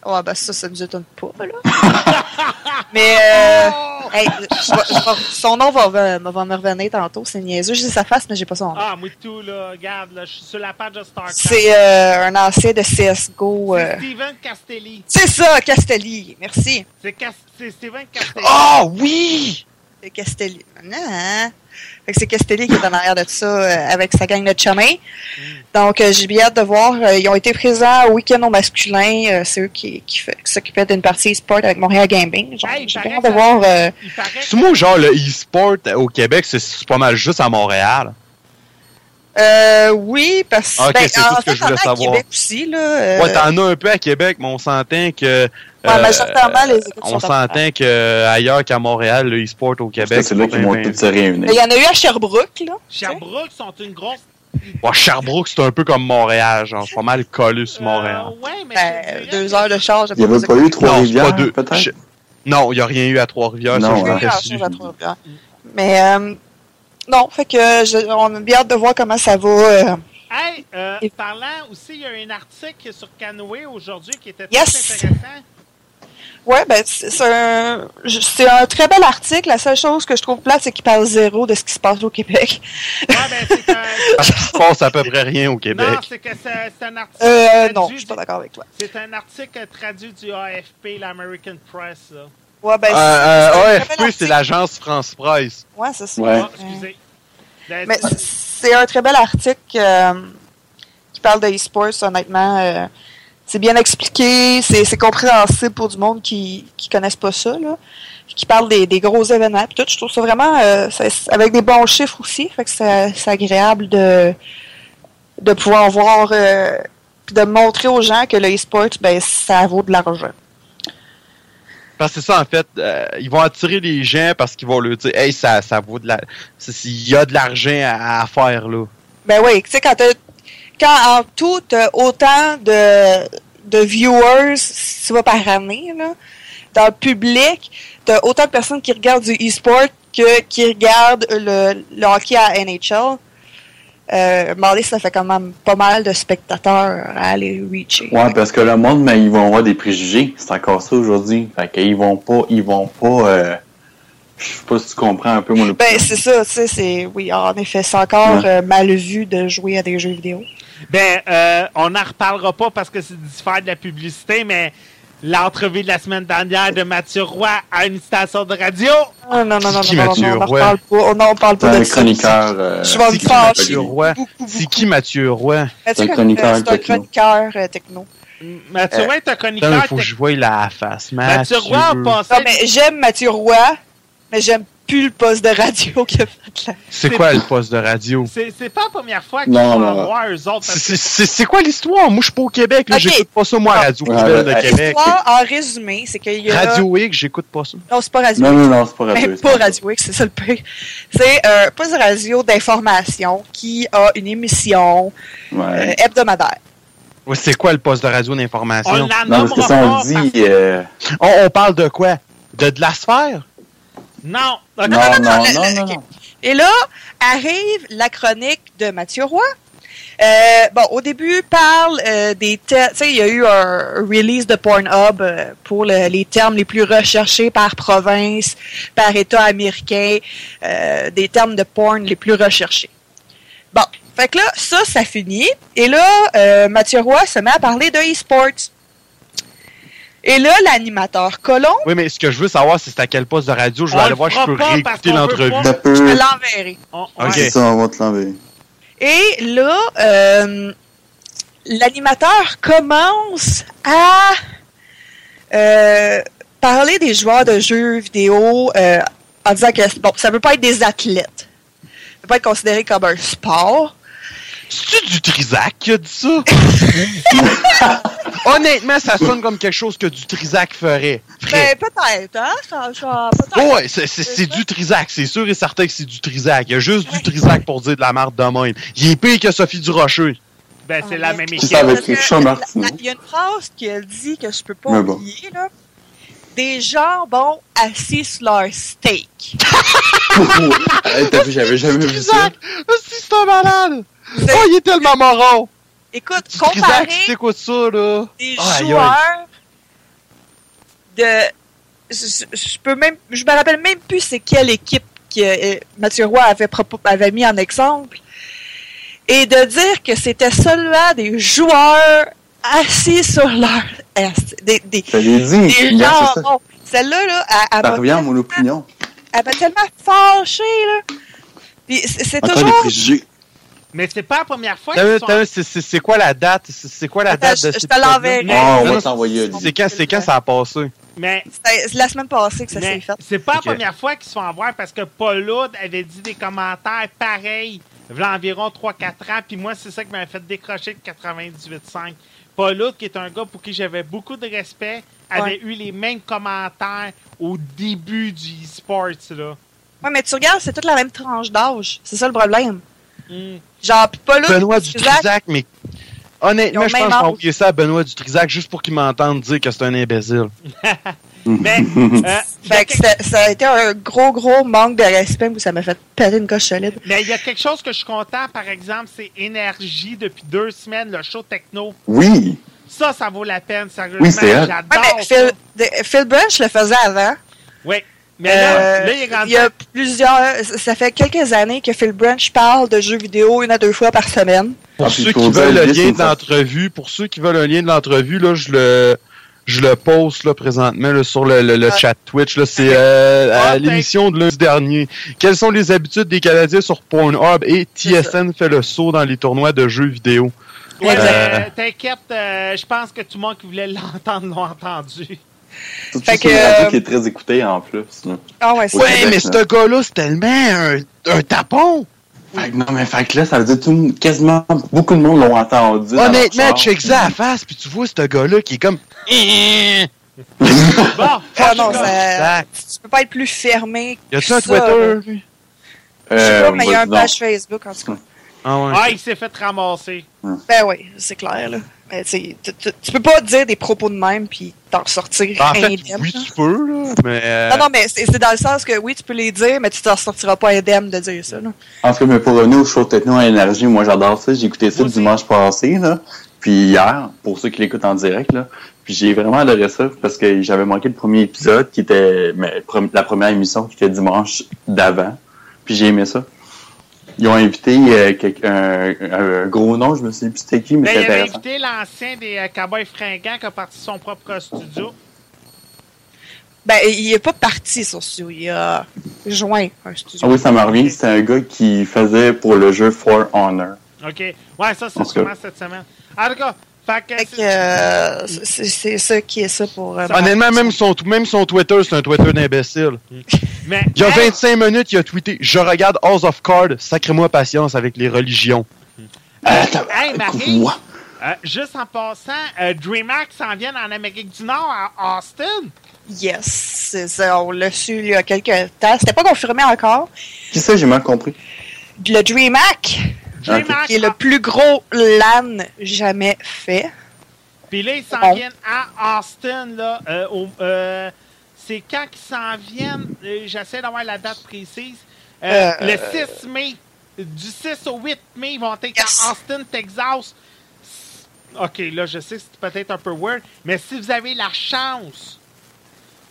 Ouais, ben ça, ça nous étonne pas, là. Mais, euh, hey, je je son nom va, va, va me revenir tantôt, c'est niaiseux. J'ai sa face, mais j'ai pas son nom. Ah, moi tout, là. Regarde, là, je suis sur la page de StarCraft. C'est euh, un ancien de CSGO. euh, Steven Castelli. C'est ça, Castelli. Merci. C'est Cas- c'est Steven Castelli. Ah oui! C'est Castelli. Non. Que c'est Castelli qui est en arrière de ça euh, avec sa gang de chemins. Donc, euh, j'ai bien hâte de voir. Euh, ils ont été présents au week-end au masculin. Euh, c'est eux qui, qui, fait- qui s'occupaient d'une partie e-sport avec Montréal Gaming. Hey, j'ai bien hâte de voir. euh, C'est moi, genre, le e-sport au Québec, c'est- c'est pas mal juste à Montréal? Euh, oui, parce Ah, ok, ben, c'est en tout ce que je voulais t'en as à savoir. Québec aussi, là. euh, Ouais, t'en as un peu à Québec, mais on s'entend que. Ouais, majoritairement, les équipes On s'entend que euh, ailleurs qu'à Montréal, le e-sport au Québec. c'est là qu'ils vont tous se réunir. Il y en a eu à Sherbrooke, là. Sherbrooke sont une grosse. Ouais, Sherbrooke, c'est un peu comme Montréal, genre, pas mal collé sur Montréal. Ouais, mais. Ben, deux heures de charge. Il y avait pas eu c'est Trois-Rivières, peut-être? Non, il n'y a rien eu à Trois-Rivières. Non, je ouais. l'aurais Ah, su. chose à Trois-Rivières. Mais, euh, non, fait que je- on a bien hâte de voir comment ça va. euh, Hey, euh, parlant aussi, il y a un article sur Canoë aujourd'hui qui était Yes! très intéressant. Ouais, ben, c'est un, un très bel article. La seule chose que je trouve plate, c'est qu'il parle zéro de ce qui se passe au Québec. Ouais, ben, c'est que. Se passe à peu près rien au Québec. Non, c'est que c'est un article. Euh, traduit non, je suis pas d'accord avec toi. C'est un article traduit du AFP, l'American Press. Là. Ouais, ben, Euh, euh, AFP, c'est article. l'agence France Presse. Ouais, c'est ça. Ouais. Excusez. Ben, Mais c'est- un très bel article euh, qui parle de e-sports, honnêtement. euh, c'est bien expliqué, c'est compréhensible pour du monde qui qui connaissent pas ça, là. Qui parle des, des gros événements. Puis tout, je trouve ça vraiment euh, avec des bons chiffres aussi. Fait que c'est agréable de de pouvoir voir puis de montrer aux gens que le e-sport, ben ça vaut de l'argent. Parce que c'est ça, en fait, euh, ils vont attirer les gens parce qu'ils vont leur dire, hey, ça, ça vaut de la. Il y a de l'argent à, faire, là. Ben oui, tu sais, quand, quand en tout, t'as autant de, de viewers, si tu vas par année, là, dans le public, t'as autant de personnes qui regardent du e-sport que qui regardent le, le hockey à NHL. Euh, Marley, ça fait quand même pas mal de spectateurs à aller reacher. Ouais, parce que le monde, mais ils vont avoir des préjugés. C'est encore ça aujourd'hui. Fait qu'ils vont pas, ils vont pas, euh, je sais pas si tu comprends un peu mon Ben, c'est ça, tu sais, c'est, oui, en effet, c'est encore Ouais. euh, mal vu de jouer à des jeux vidéo. Ben, euh, on n'en reparlera pas parce que c'est de faire de la publicité, mais l'entrevue de la semaine dernière de Mathieu Roy à une station de radio. Ah, non, non, non, qui, non, non, Mathieu non, on en Roy? pas. Oh, non, on parle C'est pas un de ça. chroniqueur. euh, Je vais me C'est qui fâcher. Mathieu Roy? C'est qui Mathieu Roy? Mathieu, C'est un chroniqueur euh, c'est un techno. chroniqueur euh, techno? Mathieu Roy est un chroniqueur. il faut que je voie la face. Mathieu Mathieu Roy a passé. Non, mais j'aime Mathieu Roy, mais j'aime plus le poste de radio qu'il a fait là. C'est quoi le poste de radio? C'est pas la première fois qu'ils Non, vont non. voir eux autres. parce C'est- quoi l'histoire? Moi, je suis pas au Québec, là. Ok. J'écoute pas ça, moi, à Radio Ouais, Poubelle de ouais. Québec. L'histoire, en résumé, c'est qu'il y a... Radio X, j'écoute pas ça. Non, c'est pas Radio Non, X. non, non, c'est pas radio. Ben, c'est pas Radio X, c'est ça le pire. C'est euh, un poste de radio d'information qui a une émission euh, Ouais. hebdomadaire. Ouais, c'est quoi le poste de radio On d'information? la Non, parce nommera que ça, on pas. dit, euh, On, on parle de quoi? De de la sphère? Non. Non, non, non, non, non. Et là, arrive la chronique de Mathieu Roy. Euh, bon, au début, parle euh, des termes. Tu sais, il y a eu un release de Pornhub euh, pour le- les termes les plus recherchés par province, par État américain, euh, des termes de porn les plus recherchés. Bon, fait que là, ça, ça finit. Et là, euh, Mathieu Roy se met à parler de e-sports. Et là, l'animateur Colomb, Oui, mais ce que je veux savoir, c'est c'est à quel poste de radio. Je vais aller le voir, je peux réécouter l'entrevue. peut. je te l'enverrai. On- Ok. C'est ça, on va te l'enlever. Et là, euh, l'animateur commence à euh, parler des joueurs de jeux vidéo euh, en disant que bon, ça ne peut pas être des athlètes. Ça peut pas être considéré comme un sport. C'est-tu du Trisac qui a dit ça? Honnêtement, ça sonne comme quelque chose que du Trisac ferait. Ben, peut-être, hein? Ça, ça- peut-être. Oh ouais, c'est- du Trisac, c'est sûr et certain que c'est du Trisac. Il y a juste du Trisac pour dire de la marde de même. Il est pire que Sophie Durocher. Ben, c'est la même Qui équipe. Il y a une phrase qu'elle dit que je peux pas bon. oublier, là. Des jambons assis sur leur steak. Hey, T'as vu, j'avais jamais vu ça. C'est un malade! Oh, il est tellement marrant! Écoute, de ça, là? des joueurs de. Je, peux même. Je me rappelle même plus c'est quelle équipe que euh, Mathieu Roy avait, avait mis en exemple. Et de dire que c'était seulement des joueurs assis sur leur est. Des, des, dit. des ça. jambons. Celle-là, là, elle, revient à mon opinion. elle m'a tellement fâchée, là. Puis c'est toujours. Mais c'est pas la première fois qu'ils vu, sont... t'as vu, c'est- C'est c'est quoi la date? C'est quoi la date je- de je te l'enverrai. Ah, on va t'envoyer. C'est quand, c'est quand ça a passé? Mais C'est la semaine passée que ça s'est fait. c'est pas la première fois qu'ils se font avoir parce que Paul Loud avait dit des commentaires pareils il y a environ 3-4 ans, puis moi, c'est ça qui m'avait fait décrocher de 98.5. Paul Loud, qui est un gars pour qui j'avais beaucoup de respect, avait Ouais. eu les mêmes commentaires au début du e-sports, là. Ouais, mais tu regardes, c'est toute la même tranche d'âge. C'est ça le problème. Hmm. Genre, pis pas là. Benoît du Trisac, Trisac, mais honnêtement, je pense même que je vais âge. envoyer ça à Benoît du Trisac juste pour qu'il m'entende dire que c'est un imbécile. Mais, euh, Fait que ça, ça a été un gros, gros manque de respect où ça m'a fait péter une coche solide. mais il y a quelque chose que je suis content, par exemple, c'est Énergie depuis deux semaines, le show techno. Oui. Ça, ça vaut la peine, sérieusement. Oui, c'est. Ouais, J'adore. Phil, Phil Branch le faisait avant. Oui. Mais là, Euh, là, il est rendu y a plusieurs. Ça fait quelques années que Phil Branch parle de jeux vidéo une à deux fois par semaine. Pour Ah, puis ceux qui veulent le lien de l'entrevue, pour ceux qui veulent un lien de l'entrevue, là, je le, je le poste là, présentement là, sur le, le- le Ah. chat Twitch. Là, c'est euh, Ah, à l'émission de lundi dernier. Quelles sont les habitudes des Canadiens sur Pornhub et TSN fait le saut dans les tournois de jeux vidéo? Ouais, Euh, t'inquiète, euh, je pense que tout le monde qui voulait l'entendre l'ont entendu. Fait sur que, une radio euh, qui est très écoutée en plus. là. Ah ouais, c'est Ouais, Ouais, Québec, mais là. ce gars-là, c'est tellement un, un tapon! Fait que non, mais fait que là, ça veut dire tout, quasiment beaucoup de monde l'ont entendu. Honnêtement, char. check ça à la face, puis tu vois ce gars-là qui est comme... Bon, Ah non, ça, tu peux pas être plus fermé. Y a-tu que un. Twitter? lui? Je sais Euh, pas, mais il y a donc. page Facebook en tout cas. Ah ouais. ah, il s'est fait ramasser. Ben oui, c'est clair là. Mais tu peux pas dire des propos de même puis t'en sortir En fait, indemne. oui, tu peux, là, mais... euh, Non, non, mais c'est dans le sens que oui, tu peux les dire, mais tu t'en sortiras pas indemne de dire ça. Là. En tout cas, mais pour revenir au show Techno à Énergie, moi j'adore ça. J'ai écouté ça aussi. dimanche passé, là. Puis hier, pour ceux qui l'écoutent en direct, là. Puis j'ai vraiment adoré ça parce que j'avais manqué le premier épisode qui était mais, la première émission qui était dimanche d'avant. Puis j'ai aimé ça. Ils ont invité euh, un, un gros nom, je me souviens plus c'était qui, mais Ben, il c'était avait intéressant. invité l'ancien des euh, Cowboys fringants qui a parti son propre studio. Ben, il est pas parti sur ce Il a joint un studio. Ah oui, ça me revient. C'était un gars qui faisait pour le jeu For Honor. OK. Ouais, ça, c'est sûrement cette semaine. En tout cas, euh, c'est c'est ça qui est ça pour. euh, Honnêtement, même son, même son Twitter, c'est un Twitter d'imbécile. mais, Il y a hey, 25 minutes, il a tweeté « Je regarde House of Cards, sacrez-moi patience avec les religions. hey, Marie, euh, juste en passant, euh, DreamHack s'en vient en Amérique du Nord, à Austin. Yes, c'est ça. On l'a su il y a quelques temps. C'était pas confirmé encore. Qui ça, j'ai mal compris. Le DreamHack, qui est le plus gros LAN jamais fait. Puis là, ils s'en Bon. viennent à Austin, là. euh, au- euh, c'est quand qu'ils s'en viennent? Euh, J'essaie d'avoir la date précise. Euh, Euh, le 6 mai. du 6 au 8 mai, ils vont être à Austin, Texas. OK, là, je sais que c'est peut-être un peu weird, mais si vous avez la chance,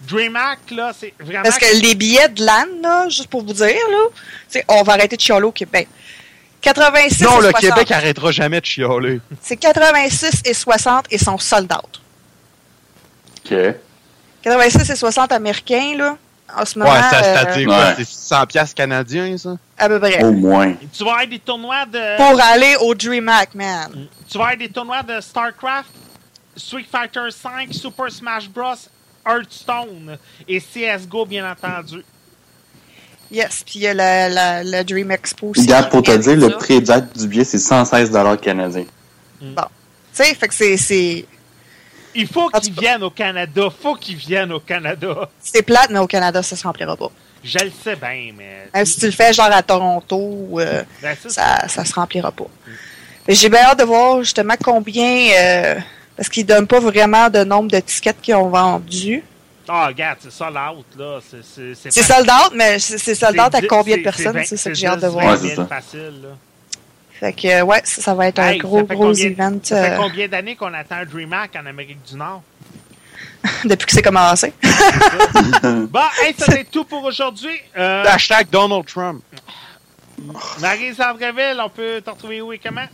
DreamHack, là, c'est vraiment... Parce que les billets de l'an, là, juste pour vous dire, là, c'est- on va arrêter de chialer au Québec. 86 Non, et le 60. Québec arrêtera jamais de chialer. C'est 86 et 60 et sont sold out. OK. 86 et 60 américains, là, en ce Ouais, moment. ça, euh, c'est-à-dire quoi? Ouais. C'est 100 piastres canadiens, ça? à peu près. Au moins. Tu vas avoir des tournois de... Pour aller au DreamHack, man. Tu vas avoir des tournois de StarCraft, Street Fighter V, Super Smash Bros, Hearthstone et CSGO, bien entendu. Yes, puis il y a la, la, la Dream Expo aussi. Regarde, pour te dire, le prix exact du billet, c'est 116 canadiens. ça. Bon. Tu sais, fait que c'est- c'est. Il faut qu'ils viennent au Canada. faut qu'ils viennent au Canada. C'est plate, mais au Canada, ça se remplira pas. Je le sais bien, mais... Même si tu le fais genre à Toronto, euh, Ben, ça, ça, ça se remplira pas. Mais J'ai bien hâte de voir justement combien. euh, parce qu'ils donnent pas vraiment de nombre de tickets qu'ils ont vendus. Ah, regarde, c'est ça l'out, là. C'est- sold out, mais c'est sold out à combien de personnes? C'est ça que j'ai hâte de 10, voir. 20 Ouais, c'est 000 ça. facile, là. Fait que, euh, ouais, ça, ça va être un Hey, gros, gros combien- event Ça fait euh, combien d'années qu'on attend DreamHack en Amérique du Nord? depuis que c'est commencé. Bon, hey, ça c'est tout pour aujourd'hui. Euh, Hashtag Donald Trump. Marie Sandreville, on peut te retrouver où et comment?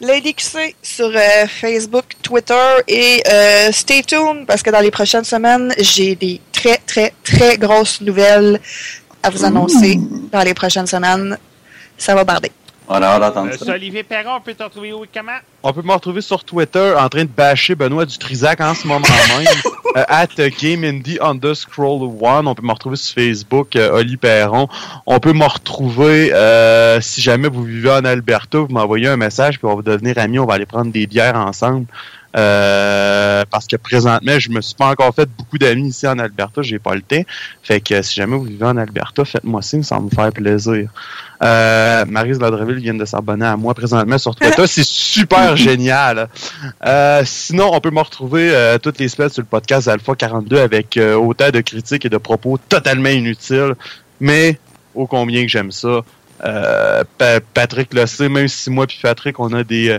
Lady QC sur euh, Facebook, Twitter et euh, stay tuned parce que dans les prochaines semaines, j'ai des très, très, très grosses nouvelles à vous annoncer dans les prochaines semaines. Ça va barder. On a hâte d'entendre Euh, ça. c'est Olivier Perron, on peut te retrouver où et comment? On peut me retrouver sur Twitter en train de bâcher Benoît Dutrisac en ce moment même. euh, at GameIndie underscroll one. On peut me retrouver sur Facebook, euh, Oli Perron. On peut me retrouver, euh, si jamais vous vivez en Alberta, vous m'envoyez un message, puis on va devenir amis, on va aller prendre des bières ensemble. Euh, parce que présentement, je me suis pas encore fait beaucoup d'amis ici en Alberta, j'ai pas le temps. Fait que si jamais vous vivez en Alberta, faites-moi signe, ça va me faire plaisir. Euh, Marise Ladreville vient de s'abonner à moi présentement sur Twitter. C'est super génial. Euh, sinon, on peut me retrouver euh, toutes les semaines sur le podcast Alpha 42 avec euh, autant de critiques et de propos totalement inutiles. Mais, ô combien que j'aime ça. Euh, Pa- Patrick le sait, même si moi puis Patrick, on a des, euh,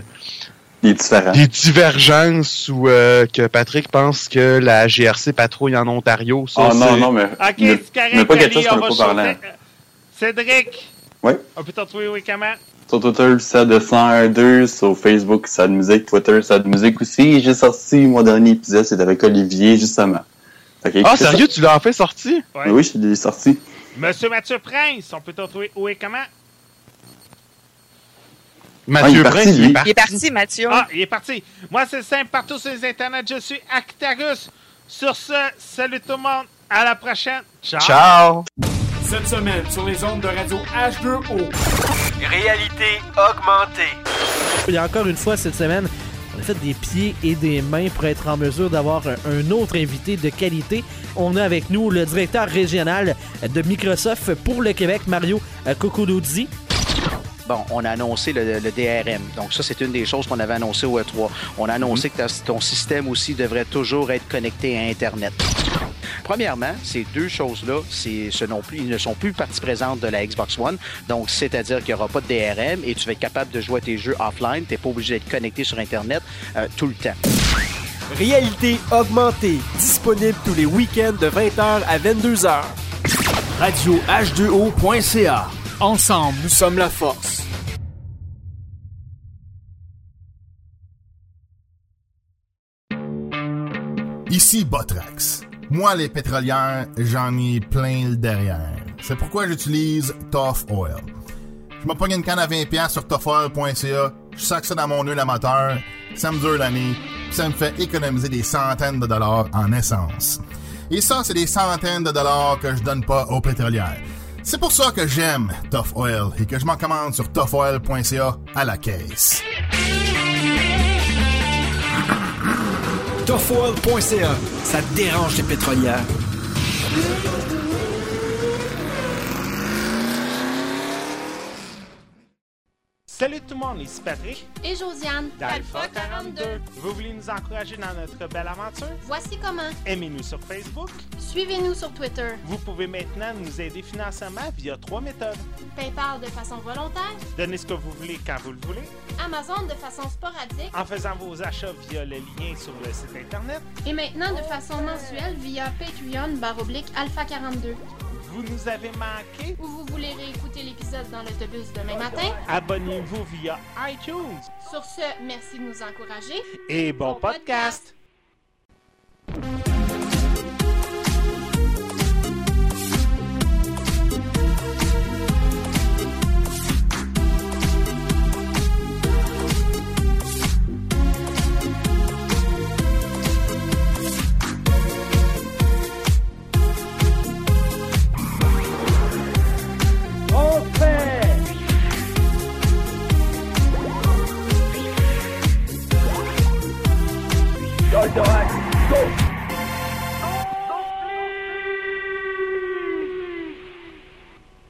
Des différents. des divergences ou euh, que Patrick pense que la GRC patrouille en Ontario. Ça, Oh non, non, mais. Ok, c'est correct, mais pas quelque chose qu'on peut parler. Cédric, Oui. on peut te retrouver où et comment? Sur Twitter, ça de 101.2. Sur Facebook, ça de musique. Twitter, ça de musique aussi. J'ai sorti mon dernier épisode, c'est avec Olivier, justement. Ah, sérieux, tu l'as enfin sorti? ça. Oui, je l'ai sorti. Monsieur Mathieu Prince, on peut te retrouver où et comment? Ah, il est parti, lui. Il est parti, Mathieu. Ah, il est parti. Moi, c'est simple, partout sur les internets, je suis Actarus. Sur ce, salut tout le monde. À la prochaine. Ciao. Ciao. Cette semaine, sur les ondes de radio H2O. Réalité augmentée. Il y a encore une fois cette semaine, on a fait des pieds et des mains pour être en mesure d'avoir un, autre invité de qualité. On a avec nous le directeur régional de Microsoft pour le Québec, Mario Cocoluzzi. Bon, on a annoncé le, DRM. Donc ça, c'est une des choses qu'on avait annoncé au E3. On a annoncé que ton système aussi devrait toujours être connecté à Internet. Premièrement, ces deux choses-là, ils ne sont plus partie présente de la Xbox One. Donc, c'est-à-dire qu'il n'y aura pas de DRM et tu vas être capable de jouer à tes jeux offline. Tu n'es pas obligé d'être connecté sur Internet euh, tout le temps. Réalité augmentée, disponible tous les week-ends de 20h à 22h. Radio H2O.ca. Ensemble, nous sommes la force. Ici Botrax. Moi, les pétrolières, j'en ai plein le derrière. C'est pourquoi j'utilise Tough Oil. Je me pogne une canne à 20$ sur toughoil.ca, je sac ça dans mon huile amateur, ça me dure l'année, ça me fait économiser des centaines de dollars en essence. Et ça, c'est des centaines de dollars que je donne pas aux pétrolières. C'est pour ça que j'aime Tough Oil et que je m'en commande sur toughoil.ca à la caisse. Toughoil.ca, ça dérange les pétrolières? Salut tout le monde, ici Patrick Et Josiane d'Alpha 42. Vous voulez nous encourager dans notre belle aventure? Voici comment. Aimez-nous sur Facebook. Suivez-nous sur Twitter. Vous pouvez maintenant nous aider financièrement via trois méthodes. PayPal de façon volontaire. Donnez ce que vous voulez quand vous le voulez. Amazon de façon sporadique. En faisant vos achats via le lien sur le site Internet. Et maintenant de façon mensuelle via Patreon Alpha 42. Vous nous avez manqué? Ou vous voulez réécouter l'épisode dans l'autobus demain matin? Abonnez-vous via iTunes. Sur ce, merci de nous encourager. Et bon, podcast.